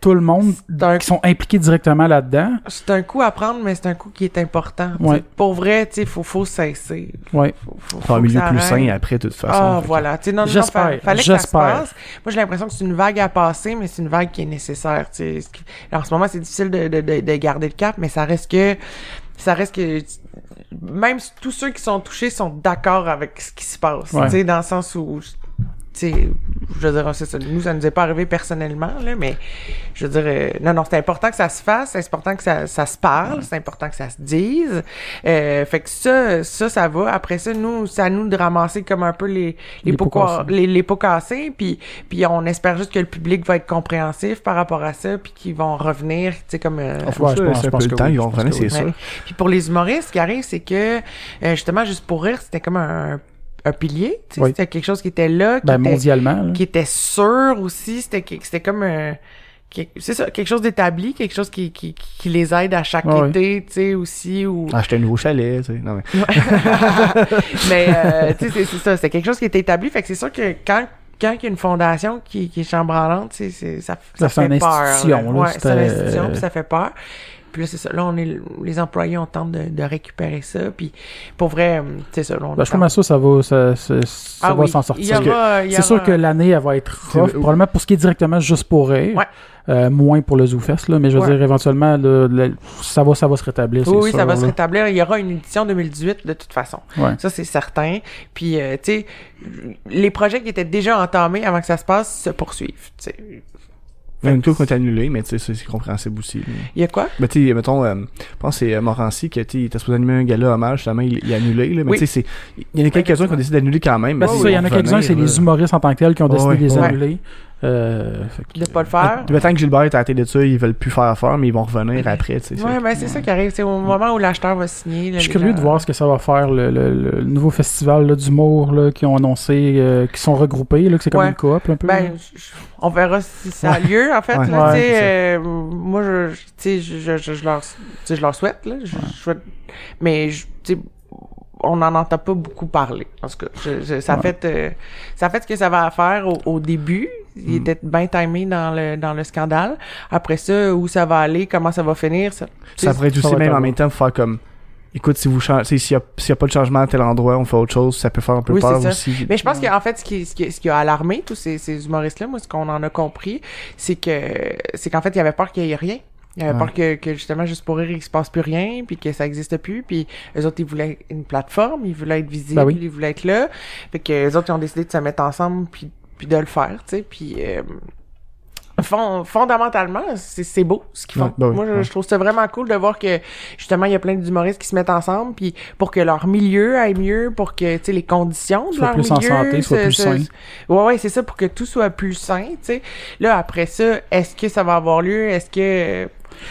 tout le monde un, qui sont impliqués directement là-dedans. c'est un coup à prendre, mais c'est un coup qui est important. Ouais. Pour vrai, tu sais, faut faut cesser. Ouais. Faut, faut, Faut un milieu plus sain après, de toute façon. Ah, voilà. Tu sais, non, non, non, J'espère, fa- fallait que ça se passe. Moi, j'ai l'impression que c'est une vague à passer, mais c'est une vague qui est nécessaire. Tu sais. Ce qui- En ce moment, c'est difficile de, de, de, de garder le cap, mais ça reste que, ça reste que, même si tous ceux qui sont touchés sont d'accord avec ce qui se passe. Ouais. Tu sais, dans le sens où, sais, je veux dire, c'est ça. Nous, ça nous est pas arrivé personnellement, là, mais je veux dire, euh, non, non, c'est important que ça se fasse, c'est important que ça, ça se parle, c'est important que ça se dise. Euh, fait que ça, ça, ça va. Après ça, nous, c'est à nous de ramasser comme un peu les, les, Les pots, pots ca- cassés. les, les pots cassés, puis, puis on espère juste que le public va être compréhensif par rapport à ça, puis qu'ils vont revenir, tu sais, comme... euh, faut Ouais, ça je pense- je un pense peu que le temps, oui, ils vont revenir, c'est sûr. Puis pour les humoristes, ce qui arrive, c'est que, euh, justement, juste pour rire, c'était comme un, un pilier, tu sais, Oui. c'était quelque chose qui était là, qui Ben, était mondialement. là. qui était sûr aussi. C'était comme un- c'est ça, quelque chose d'établi, quelque chose qui, qui, qui les aide à chaque Ouais, été, tu sais, aussi. Ou... *laughs* Acheter un nouveau chalet, tu sais. Non, mais... *laughs* mais, euh, tu sais, c'est- ça, c'est quelque chose qui était établi. Fait que c'est sûr que quand quand il y a une fondation qui, qui est chambranlante, c'est, c'est, ça, ça, Ça, c'est fait une peur. institution, là, Ouais, c'est une institution, puis ça fait peur. Puis là, c'est ça. Là, on est, les employés, on tente de, de récupérer ça. Puis pour vrai, euh, c'est ça. Là, on Ben, je pense que ça, ça va, ça, ça, ça Ah va oui, s'en sortir. C'est sûr que l'année, elle va être rough. Probablement pour ce qui est directement juste pour rire. Ouais. Euh, moins pour le ZooFest, là. Mais je veux Ouais. dire, éventuellement, le- ça, va, ça va se rétablir. Oui, oui, sûr, ça va se rétablir. Il y aura une édition 2018 de toute façon. Ouais. Ça, c'est certain. Puis, euh, tu sais, les projets qui étaient déjà entamés avant que ça se passe se poursuivent. A une couple qui ont été annulés, mais tu sais, c'est- compréhensible aussi. Il y a quoi? Ben, tu sais, mettons, euh, je pense que c'est euh, Morancy qui a été, il était supposé animer un gala hommage, finalement, il, il a annulé, là. Mais Oui. tu sais, c'est, il y en a quelques-uns qui ont décidé d'annuler quand même. Ben, c'est ça, il y en a quelques-uns, c'est les humoristes en tant que tels qui ont décidé Ouais, de les ouais. annuler. Euh, que- De pas le faire? Le temps que Gilbert est à la télé de ça, ils veulent plus faire affaire, mais ils vont revenir après, tu sais. Ouais, ben c'est ça qui arrive. C'est au moment où l'acheteur va signer. là, Je suis curieux gens- de voir ce que ça va faire, le, le- le nouveau festival là, d'humour là, qui ont annoncé, euh, qui sont regroupés, là, que c'est comme Ouais. une coop un peu. Ben, on verra si ça a lieu, en fait. Ouais. là, Ouais, euh, moi, je, tu sais, je, je, je, je leur, tu sais, je leur souhaite, là. Je, je souhaite- mais, je- tu sais, on n'en entend pas beaucoup parler. En tout cas, je- je- ça, Ouais. fait, euh, ça fait ce que ça va faire au, au début. Il Mm. était bien timé dans le, dans le scandale. Après ça, où ça va aller, comment ça va finir, ça, Ça pourrait être ça aussi même en même temps faire comme écoute si vous changez s'il y a s'il y a pas de changement à tel endroit on fait autre chose ça peut faire un peu Oui, peur c'est ça. aussi Mais je pense qu'en fait, ce qui, ce qui, ce qui a alarmé tous ces, ces humoristes-là, moi, ce qu'on en a compris, c'est que, c'est qu'en fait, il y avait peur qu'il y ait rien. Avait Ouais. peur que, que, justement, juste pour rire, il se passe plus rien, puis que ça existe plus, puis eux autres, ils voulaient une plateforme, ils voulaient être visibles, Ben oui. ils voulaient être là. Fait que les autres, ils ont décidé de se mettre ensemble, puis, puis de le faire, tu sais, puis... euh, fond- fondamentalement, c'est beau ce qu'ils font. Ouais, ben oui, Moi, je, ouais. je trouve ça vraiment cool de voir que justement il y a plein d'humoristes qui se mettent ensemble, puis pour que leur milieu aille mieux, pour que tu sais les conditions de Soit leur plus en santé, soit plus sain. Ouais, ouais, c'est ça pour que tout soit plus sain, tu sais. Là après ça, est-ce que ça va avoir lieu? Est-ce que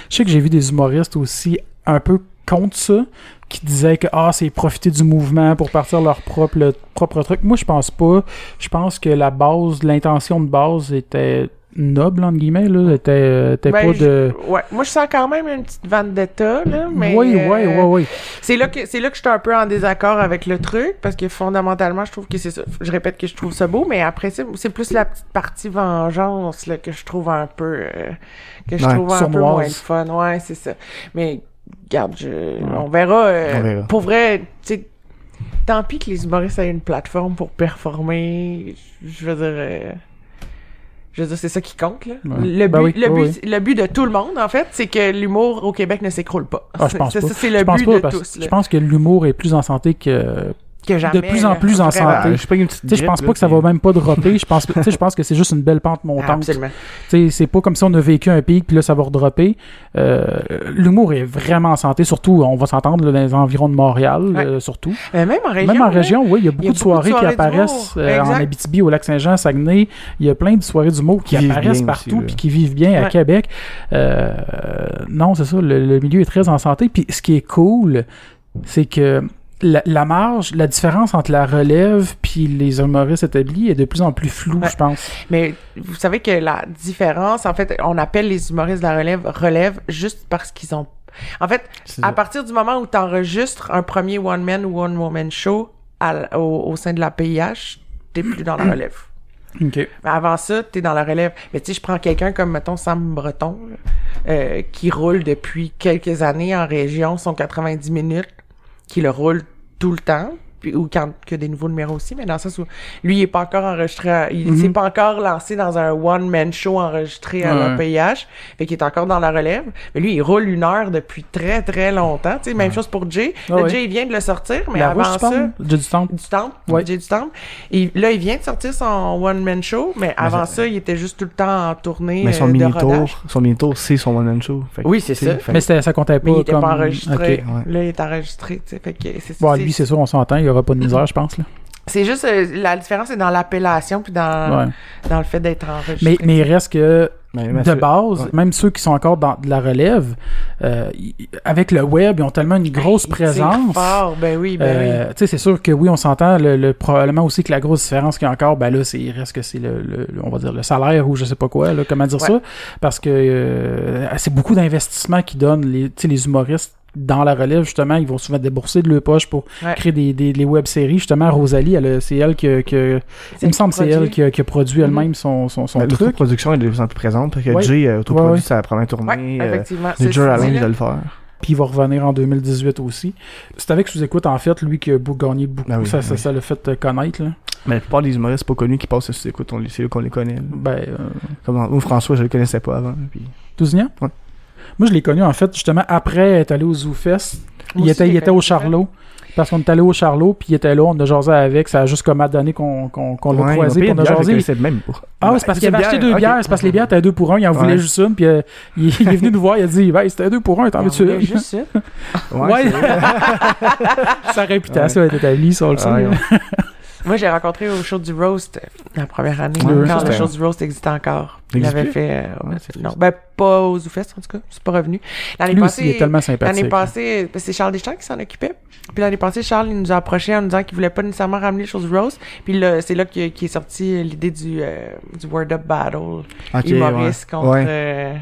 Je sais que j'ai vu des humoristes aussi un peu contre ça, qui disaient que ah c'est profiter du mouvement pour partir leur propre propre truc. Moi je pense pas. Je pense que la base, l'intention de base était noble entre guillemets là, était, euh, Ben, pas de. Ouais, moi je sens quand même une petite vendetta là, mais oui, euh, oui, oui, oui. C'est là que c'est là que je suis un peu en désaccord avec le truc parce que fondamentalement je trouve que c'est ça. Je répète que je trouve ça beau, mais après c'est plus la petite partie vengeance là que je trouve un peu euh, que je Ouais, trouve un peu moins le fun. Ouais, c'est ça. Mais regarde, je, on verra. euh, On verra. Pour vrai, tu sais. Tant pis que les humoristes aient une plateforme pour performer. Je veux dire. Je veux dire, c'est ça qui compte, là. Ouais. Le, but, Ben oui, le, oui, but, le but de tout le monde, en fait, c'est que l'humour au Québec ne s'écroule pas. Ah, je pense C'est- pas. ça, c'est le je pense but pas de parce tous. là. je pense que l'humour est plus en santé que que jamais, de plus en plus en santé. Ah, je pense pas là, que ça va même pas dropper. Je pense, tu sais, je pense que c'est juste une belle pente montante. Absolument. Tu sais, c'est pas comme si on a vécu un pic puis là ça va redropper. Euh, L'humour est vraiment en santé, surtout on va s'entendre dans les environs de Montréal, Ouais. euh, surtout. Euh, même en région. même en région, oui, il y a beaucoup de soirées, qui apparaissent euh, en. Abitibi, au Lac-Saint-Jean, Saguenay. Il y a plein de soirées d'humour qui apparaissent partout puis qui vivent bien à. Québec. Euh, non, c'est ça, le, le milieu est très en santé. Puis ce qui est cool, c'est que la, la marge, la différence entre la relève puis les humoristes établis est de plus en plus floue, Ouais. je pense. Mais vous savez que la différence, en fait, on appelle les humoristes de la relève relève juste parce qu'ils ont. En fait, à ça. partir du moment où tu enregistres un premier one-man ou one-woman show à l- au, au sein de la PIH, t'es plus dans la *clears throat* relève. OK. Mais avant ça, t'es dans la relève. Mais tu sais, je prends quelqu'un comme, mettons, Sam Breton, là, euh, qui roule depuis quelques années en région, son 90 minutes, qui le roule tout le temps, puis, ou quand que des nouveaux numéros aussi, mais dans le sens où lui, il est pas encore enregistré, à- il Mhm. s'est pas encore lancé dans un one-man show enregistré à la Ouais. PIH, fait qu'il est encore dans la relève. Mais lui, il roule une heure depuis très, très longtemps. Tu sais, même chose pour Jay. Ah Le ouais. Jay, il vient de le sortir, mais la avant rouge, ça... J'ai du temps. Du Temple, Ouais. Jay du Temple. Et là, il vient de sortir son one-man show, mais avant ça, il était juste tout le temps en tournée Mais son euh, de mini-tour, rodage. son mini-tour, c'est son one-man show. Fait que, Oui, c'est ça. fait- Mais c'était- ça comptait pas Mais il était comme... pas enregistré. Là, il est enregistré, tu sais. Fait que c'est Bon, lui, c'est sûr, on s'entend, aura pas de misère, je pense. Là. c'est juste euh, la différence c'est dans l'appellation puis dans Ouais. dans le fait d'être enregistré. Mais, mais il reste que, Mais- mais de base, ouais. même ceux qui sont encore dans de la relève, euh, avec le web, ils ont tellement une grosse Il tire présence. fort, ben oui, ben Euh, tu sais, c'est sûr que oui, on s'entend. Le, le- probablement aussi que la grosse différence qu'il y a encore, ben là, c'est il reste que c'est le, on va dire le salaire ou je sais pas quoi, là, comment dire Ouais. ça, parce que euh, c'est beaucoup d'investissements qui donnent les, tu sais, les humoristes dans la relève justement, ils vont souvent débourser de leur poche pour Ouais. créer des, des web-séries. Justement, Rosalie, elle, c'est elle que, il me qui semble que c'est produit. elle qui a, qui a produit elle-même son son, son Ben, truc. L'autoproduction est de plus en plus présente. Parce que Ouais. Jay a autoproduit Ouais, ouais. sa première tournée. euh, effectivement. À c'est- Lynch de le faire. Puis il va revenir en 2018 aussi. C'est avec sous-écoute, en fait, lui qui a beau- gagné beaucoup. Ben oui, ça, ben ça, oui. ça l'a fait euh, connaître. Là. Mais la plupart des humoristes pas connus qui passent sur écoute, on les- c'est eux qu'on les connaît. là. Ben, euh, Comme ou François, je le connaissais pas avant. Puis... Tousignan? Ouais. Moi, je l'ai connu, en fait, justement, après être allé au ZooFest. Moi Il était, il était au. Charlot. Parce qu'on est allé au Charlot, puis il était là, on a jasé avec. Ça a juste comme à donné qu'on qu'on qu'on l'a Ouais, croisé, ils puis ont on a une jasé. même. Ah, ouais, c'est parce qu'il une avait acheté deux bière, bières. C'est parce que les bières étaient deux pour un. Il en voulait juste une, puis euh, il, il est venu nous voir. Il a dit, ben, c'était deux pour un, t'en veux-tu une? juste ça. Ouais. *laughs* Sa réputation est établie, ça, on le sait. Moi, j'ai rencontré au show du Roast euh, la première année, Ouais, quand le show du Roast existait encore. Il avait fait... euh, Ouais, non, ben pas au ZooFest, en tout cas. C'est pas revenu. L'année Lui aussi, il passée... est tellement sympathique. L'année passée, parce que c'est Charles Deschamps qui s'en occupait. Puis l'année passée, Charles, il nous a approché en nous disant qu'il voulait pas nécessairement ramener les choses Rose. Puis là, c'est là que- qu'est sorti l'idée du, euh, du Word Up Battle. Ok, humoriste ouais. contre euh,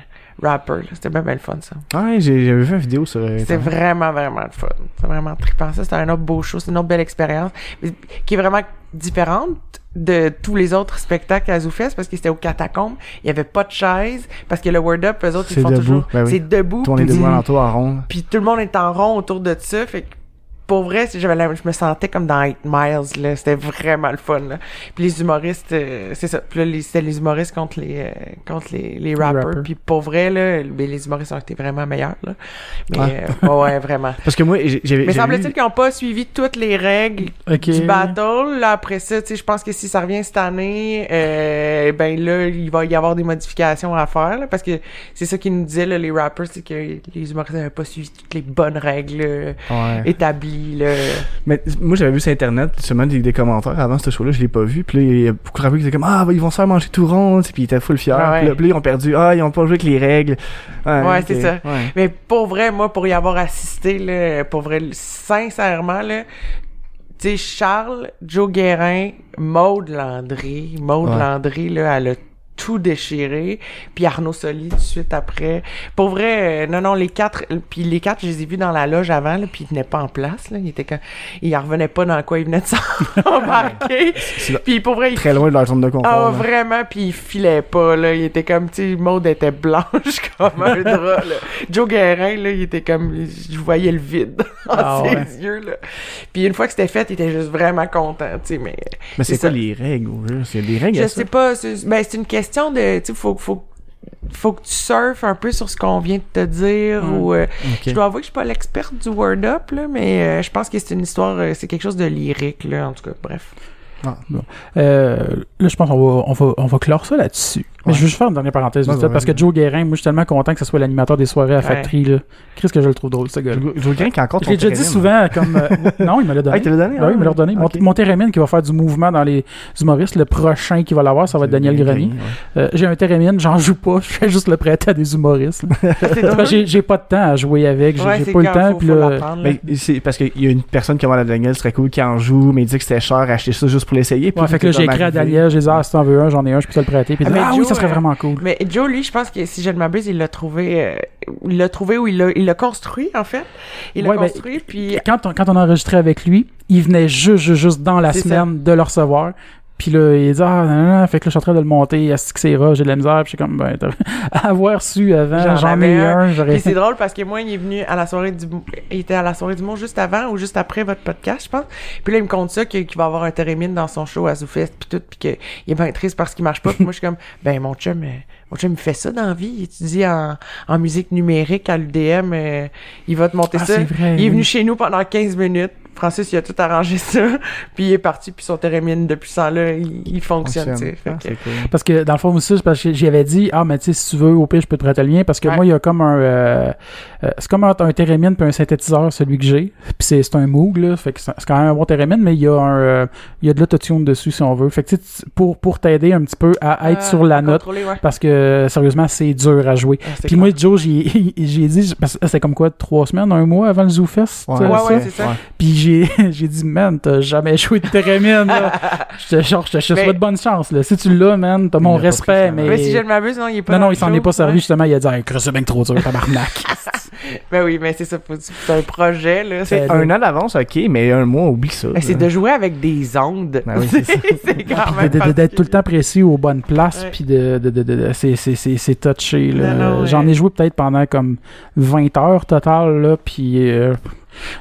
rapper. C'était bien, bien le fun, ça. Ouais, j'ai- j'avais vu une vidéo sur. euh, C'était vraiment, vraiment le fun. C'est vraiment trippant. Ça, c'était un autre beau show. C'est une autre belle expérience. Qui est vraiment différente de tous les autres spectacles à ZooFest parce que c'était au catacombe. Il y avait pas de chaise parce que le Word Up, eux autres, ils font debout. toujours... Ben oui. C'est debout. Tourner debout alentour en rond. puis tout le monde est en rond autour de ça. Fait que pour vrai, j'avais je me sentais comme dans 8 Miles. là C'était vraiment le fun. Là. Puis les humoristes, euh, c'est ça. Puis là, c'était les humoristes contre les, euh, contre les, les rappers. rappers. Puis pour vrai, là, ben, les humoristes ont été vraiment meilleurs. Là. Mais Ouais. euh, ouais, ouais, vraiment. *laughs* Parce que moi, j'avais. Mais semble-t-il lu- qu'ils n'ont pas suivi toutes les règles du battle. Là, après ça, tu sais, je pense que si ça revient cette année, euh, ben là, il va y avoir des modifications à faire. là, parce que c'est ça qu'ils nous disaient, là, les rappers, c'est que les humoristes n'avaient pas suivi toutes les bonnes règles Ouais. établies Mais moi, j'avais vu sur Internet, seulement des, des commentaires avant ce show-là, je l'ai pas vu. Puis là, il y a beaucoup de qui étaient comme Ah, ils vont se faire manger tout rond. Puis ils étaient full fiers. Ah ouais. Puis là, puis ils ont perdu. Ah, ils ont pas joué avec les règles. Ouais, c'est ça. Ouais. Mais pour vrai, moi, pour y avoir assisté, là, pour vrai, sincèrement, là, tu sais, Charles, Joe Guérin, Maude Landry, Maude Ouais. Landry, là, elle a tout déchiré, puis Arnaud Soli tout de suite après. Pour vrai, euh, non, non, les quatre, puis les quatre, je les ai vus dans la loge avant, là, puis ils venaient pas en place, là, ils étaient quand, ils en revenaient pas dans quoi ils venaient de *laughs* s'embarquer. *laughs* Puis pour vrai, ils très loin de leur zone de confort. ah, là. vraiment, puis il filait pas, là. Il était comme, tu sais, Maud était blanche *laughs* comme un drap, là. Joe Guérin, là, il était comme, je voyais le vide dans Ah, ses ouais. yeux, là. Puis une fois que c'était fait, il était juste vraiment content, tu sais, mais... Mais c'est quoi ça. les règles, au juste? Il y a des règles Je à ça? sais pas, c'est, ben, c'est une question de, tu faut, faut, faut que tu surfes un peu sur ce qu'on vient de te dire, Mm. ou... euh. Je dois avouer que je suis pas l'experte du Word Up, là, mais euh, je pense que c'est une histoire, euh, c'est quelque chose de lyrique, là, en tout cas, bref. Euh, là, je pense qu'on va, on va, on va clore ça là-dessus. Mais je veux juste faire une dernière parenthèse Ouais, ouais, parce que. Joe Guérin, moi, je suis tellement content que ce soit l'animateur des soirées à. Factory, là. Qu'est-ce que je le trouve drôle, ce gars-là. Dire qu'il y a encore Je l'ai déjà dit souvent comme. euh, *laughs* non, il me l'a donné. Ah, il te l'a donné? Ah oui, il me l'a redonné. Mon, Térémine qui va faire du mouvement dans les humoristes, le prochain qui va l'avoir, ça va être Daniel Grenier. Euh, j'ai un Térémine, j'en joue pas, je fais juste le prêter à des humoristes. *laughs* j'ai, pas de temps à jouer avec, j'ai, pas le temps. faut- puis faut là, c'est parce qu'il y a une personne qui a mal à Daniel, ce serait cool qui en joue, mais il dit que c'était cher, acheter ça juste pour l'essayer. fait que j'ai écrit à. Daniel, j'ai dit, ah, si t'en veux un, j'en ai un, je peux te le prêter. Serait vraiment cool. Mais Joe, lui, je pense que si je ne m'abuse, il l'a trouvé, euh, il l'a trouvé ou il l'a, il l'a construit, en fait. Il l'a Ouais, ben, construit, puis quand on, quand on a enregistré avec lui, il venait juste, juste, juste dans la semaine de le recevoir. Puis là, il dit, ah, non, non, non. fait que là, je suis en train de le monter, est-ce que c'est rare, j'ai de la misère, puis je suis comme, ben, t'as- *laughs* avoir su avant, J'en ai un. un, j'aurais Puis c'est drôle parce que moi, il est venu à la soirée du il était à la soirée du monde juste avant ou juste après votre podcast, je pense. Puis là, il me compte ça qu'il va avoir un Térémine dans son show à ZooFest puis tout puis qu'il est bien triste parce qu'il marche pas. Puis moi, je suis comme *laughs* ben mon chum euh, mon chum il fait ça dans la vie, il étudie en, en musique numérique à l'UDM, euh, il va te monter Ah, ça. vrai, il est oui. venu chez nous pendant 15 minutes. Francis, il a tout arrangé ça, *laughs* puis il est parti, puis son Térémine, depuis ce temps-là, il, il fonctionne, Ah, que- cool. Parce que dans le fond aussi, parce que j'y avais dit, ah, mais tu sais, si tu veux, au pire, je peux te prêter le lien. Parce que Ouais. moi, il y a comme un. euh, euh, c'est comme un, un Térémine puis un synthétiseur, celui que j'ai. Puis c'est, c'est un Moog, là. Fait que c'est quand même un bon Térémine, mais il y a un. euh, il y a de l'autotune dessus, si on veut. Fait que tu sais, pour, pour t'aider un petit peu à être Euh, sur la note. ouais. Parce que, sérieusement, c'est dur à jouer. Ah, Puis moi, Joe, j'ai, *laughs* j'ai dit, parce que c'est comme quoi, trois semaines, un mois avant le ZooFest? Ouais, Ouais, ça? ouais, c'est ça. Puis j'ai, *laughs* j'ai dit, man, t'as jamais *laughs* joué de Térémine, là. *laughs* Je te, genre, je te je te Mais- souhaite bonne chance, là. Si tu l'as, man, t'as mon respect, mais. Mais si je ne m'abuse, non, il est pas Non, non, il s'en est pas servi, justement. Il a dit, hey, c'est bien que trop dur, tabarnak. Ben oui, mais c'est ça, c'est un projet, là. C'est un an d'avance, ok, mais un mois, oublie ça. Mais c'est de jouer avec des ondes. Ben oui, c'est ça. c'est quand même d'être tout le temps précis aux bonnes places, puis de, de, de, de- de- c'est, c'est, c'est, c'est touché, là. J'en ai joué peut-être pendant comme 20 heures total, là, puis euh,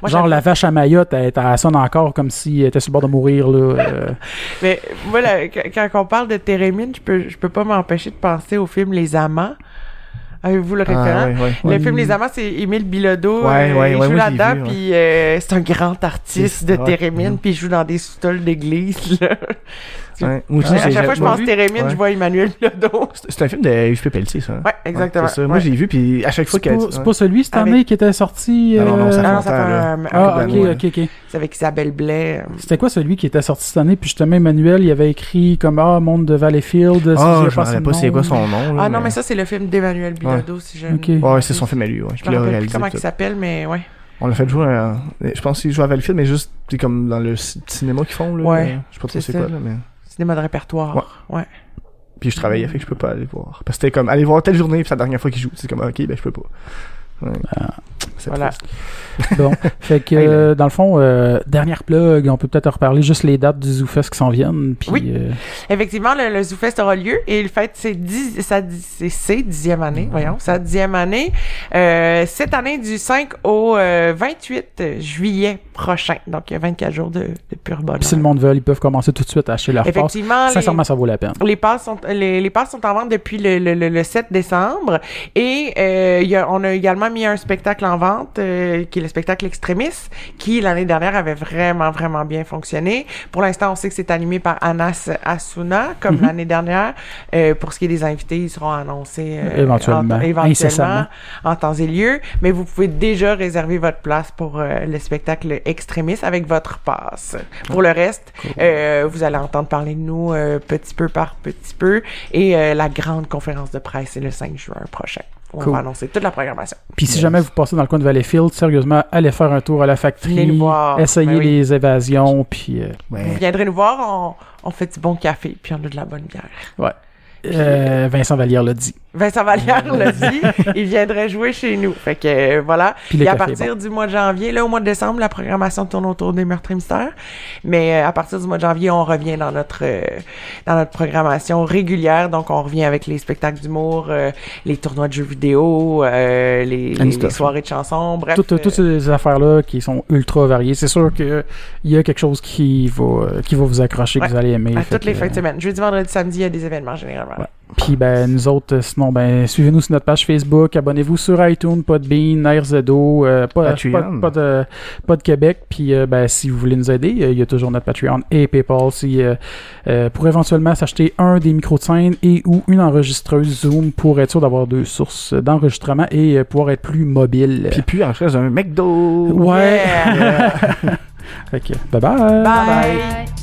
Moi, genre la vache à Mayotte, elle, elle sonne encore comme si elle était sur le bord de mourir, là. euh. *laughs* Mais moi, là, qu- quand on parle de Térémine, je peux, je peux pas m'empêcher de penser au film Les Amants. Avez-vous le référent? Ah, ouais, ouais. Le Ouais. film Les Amants, c'est Émile Bilodeau. Ouais, euh, ouais, il joue là-dedans, puis euh, c'est un grand artiste de. Térémine, Mhm. puis il joue dans des sous-sols d'église. Là. Ouais. Moi aussi, à chaque fois que je pense Térémine, Ouais. je vois Emmanuel *laughs* Bilodeau. C'est un film de Yves Pelletier, ça. hein? Ouais, exactement. Ouais, c'est ça. Moi, Ouais. j'ai vu, puis à chaque fois C'est que. pas, c'est pas celui cette année qui était sorti. Ah non, non, ça euh, fait Ah non, ça fait longtemps, là. un, un Ah, couple ok, ok, ok. C'est avec Isabelle Blais. euh, C'était quoi celui qui était sorti cette année? Puis justement, Emmanuel, il avait écrit comme Ah, Monde de Valleyfield. Ah, je rappelle pas c'est quoi son nom. Ah non, mais ça, c'est le film d'Emmanuel Bilodeau, si je... Ok. Ouais, c'est son film à lui, ouais. Je là, rappelle plus réalisé. comment il s'appelle, mais ouais. On l'a fait jouer à... Je pense qu'il joue à Valleyfield, mais juste, c'est comme dans le cinéma qu'ils font, là. Ouais, euh, Je sais pas trop c'est quoi, là, mais... Cinéma de répertoire. Ouais. Puis je travaillais, fait que je peux pas aller voir. Parce que c'était comme, aller voir telle journée, puis c'est la dernière fois qu'il joue. C'est comme, ok, ben je peux pas. Ouais. Ah. C'est Voilà. *laughs* Bon, fait que euh, dans le fond, euh, dernière plug, on peut peut-être en reparler juste les dates du ZooFest qui s'en viennent. Puis, Oui. euh, Effectivement, le, le ZooFest aura lieu et il fête ses dix, sa, c'est ses dixième année, voyons, sa dixième année, euh, cette année du 5 au euh, 28 juillet prochain. Donc, il y a 24 jours de, de pur bonheur. puis si le monde veut, ils peuvent commencer tout de suite à acheter leur passe. Effectivement, les, Sincèrement, ça vaut la peine. les passes sont les, les passes sont en vente depuis le, le, le, le 7 décembre et euh, y a, on a également mis un spectacle en vente euh, qui est le spectacle Extremis qui l'année dernière avait vraiment vraiment bien fonctionné. Pour l'instant, on sait que c'est animé par Anas Asuna comme Mhm. l'année dernière. Euh, pour ce qui est des invités, ils seront annoncés euh, Éventuellement, en, éventuellement en temps et lieu, mais vous pouvez déjà réserver votre place pour euh, le spectacle extrémistes avec votre passe. Pour le reste, euh, vous allez entendre parler de nous euh, petit peu par petit peu. Et euh, la grande conférence de presse, c'est le 5 juin prochain. On Cool. va annoncer toute la programmation. Puis si jamais vous passez dans le coin de Valleyfield, sérieusement, allez faire un tour à la Venez factory, nous voir. essayez Ben oui. les évasions, puis euh, Vous Ouais. viendrez nous voir, on, on fait du bon café, puis on a de la bonne bière. euh, Vincent Vallière l'a dit. Vincent Vallière l'a dit, il viendrait jouer chez nous. Fait que euh, voilà. Puis Et à partir du mois de janvier, là, au mois de décembre, la programmation tourne autour des meurtres et mystères. Mais euh, à partir du mois de janvier, on revient dans notre euh, dans notre programmation régulière. Donc, on revient avec les spectacles d'humour, euh, les tournois de jeux vidéo, euh, les, les soirées de chansons. Bref, Toutes, euh, toutes ces affaires-là qui sont ultra variées. C'est sûr qu'il y a quelque chose qui va, qui va vous accrocher, que vous allez aimer. à toutes les que, fins de semaine. Jeudi, vendredi, samedi, il y a des événements généralement. Ouais. Puis ben nous autres, euh, sinon ben suivez-nous sur notre page Facebook, abonnez-vous sur iTunes, Podbean, RZO, euh, pas, pas, pas de pas de Québec. Puis euh, ben si vous voulez nous aider, euh, il y a toujours notre Patreon et PayPal si pour éventuellement s'acheter un des micros de scène et ou une enregistreuse Zoom pour être sûr d'avoir deux sources d'enregistrement et euh, pouvoir être plus mobile. Puis puis en un McDo. ouais. Yeah. *laughs* Que, bye bye. Bye. Bye.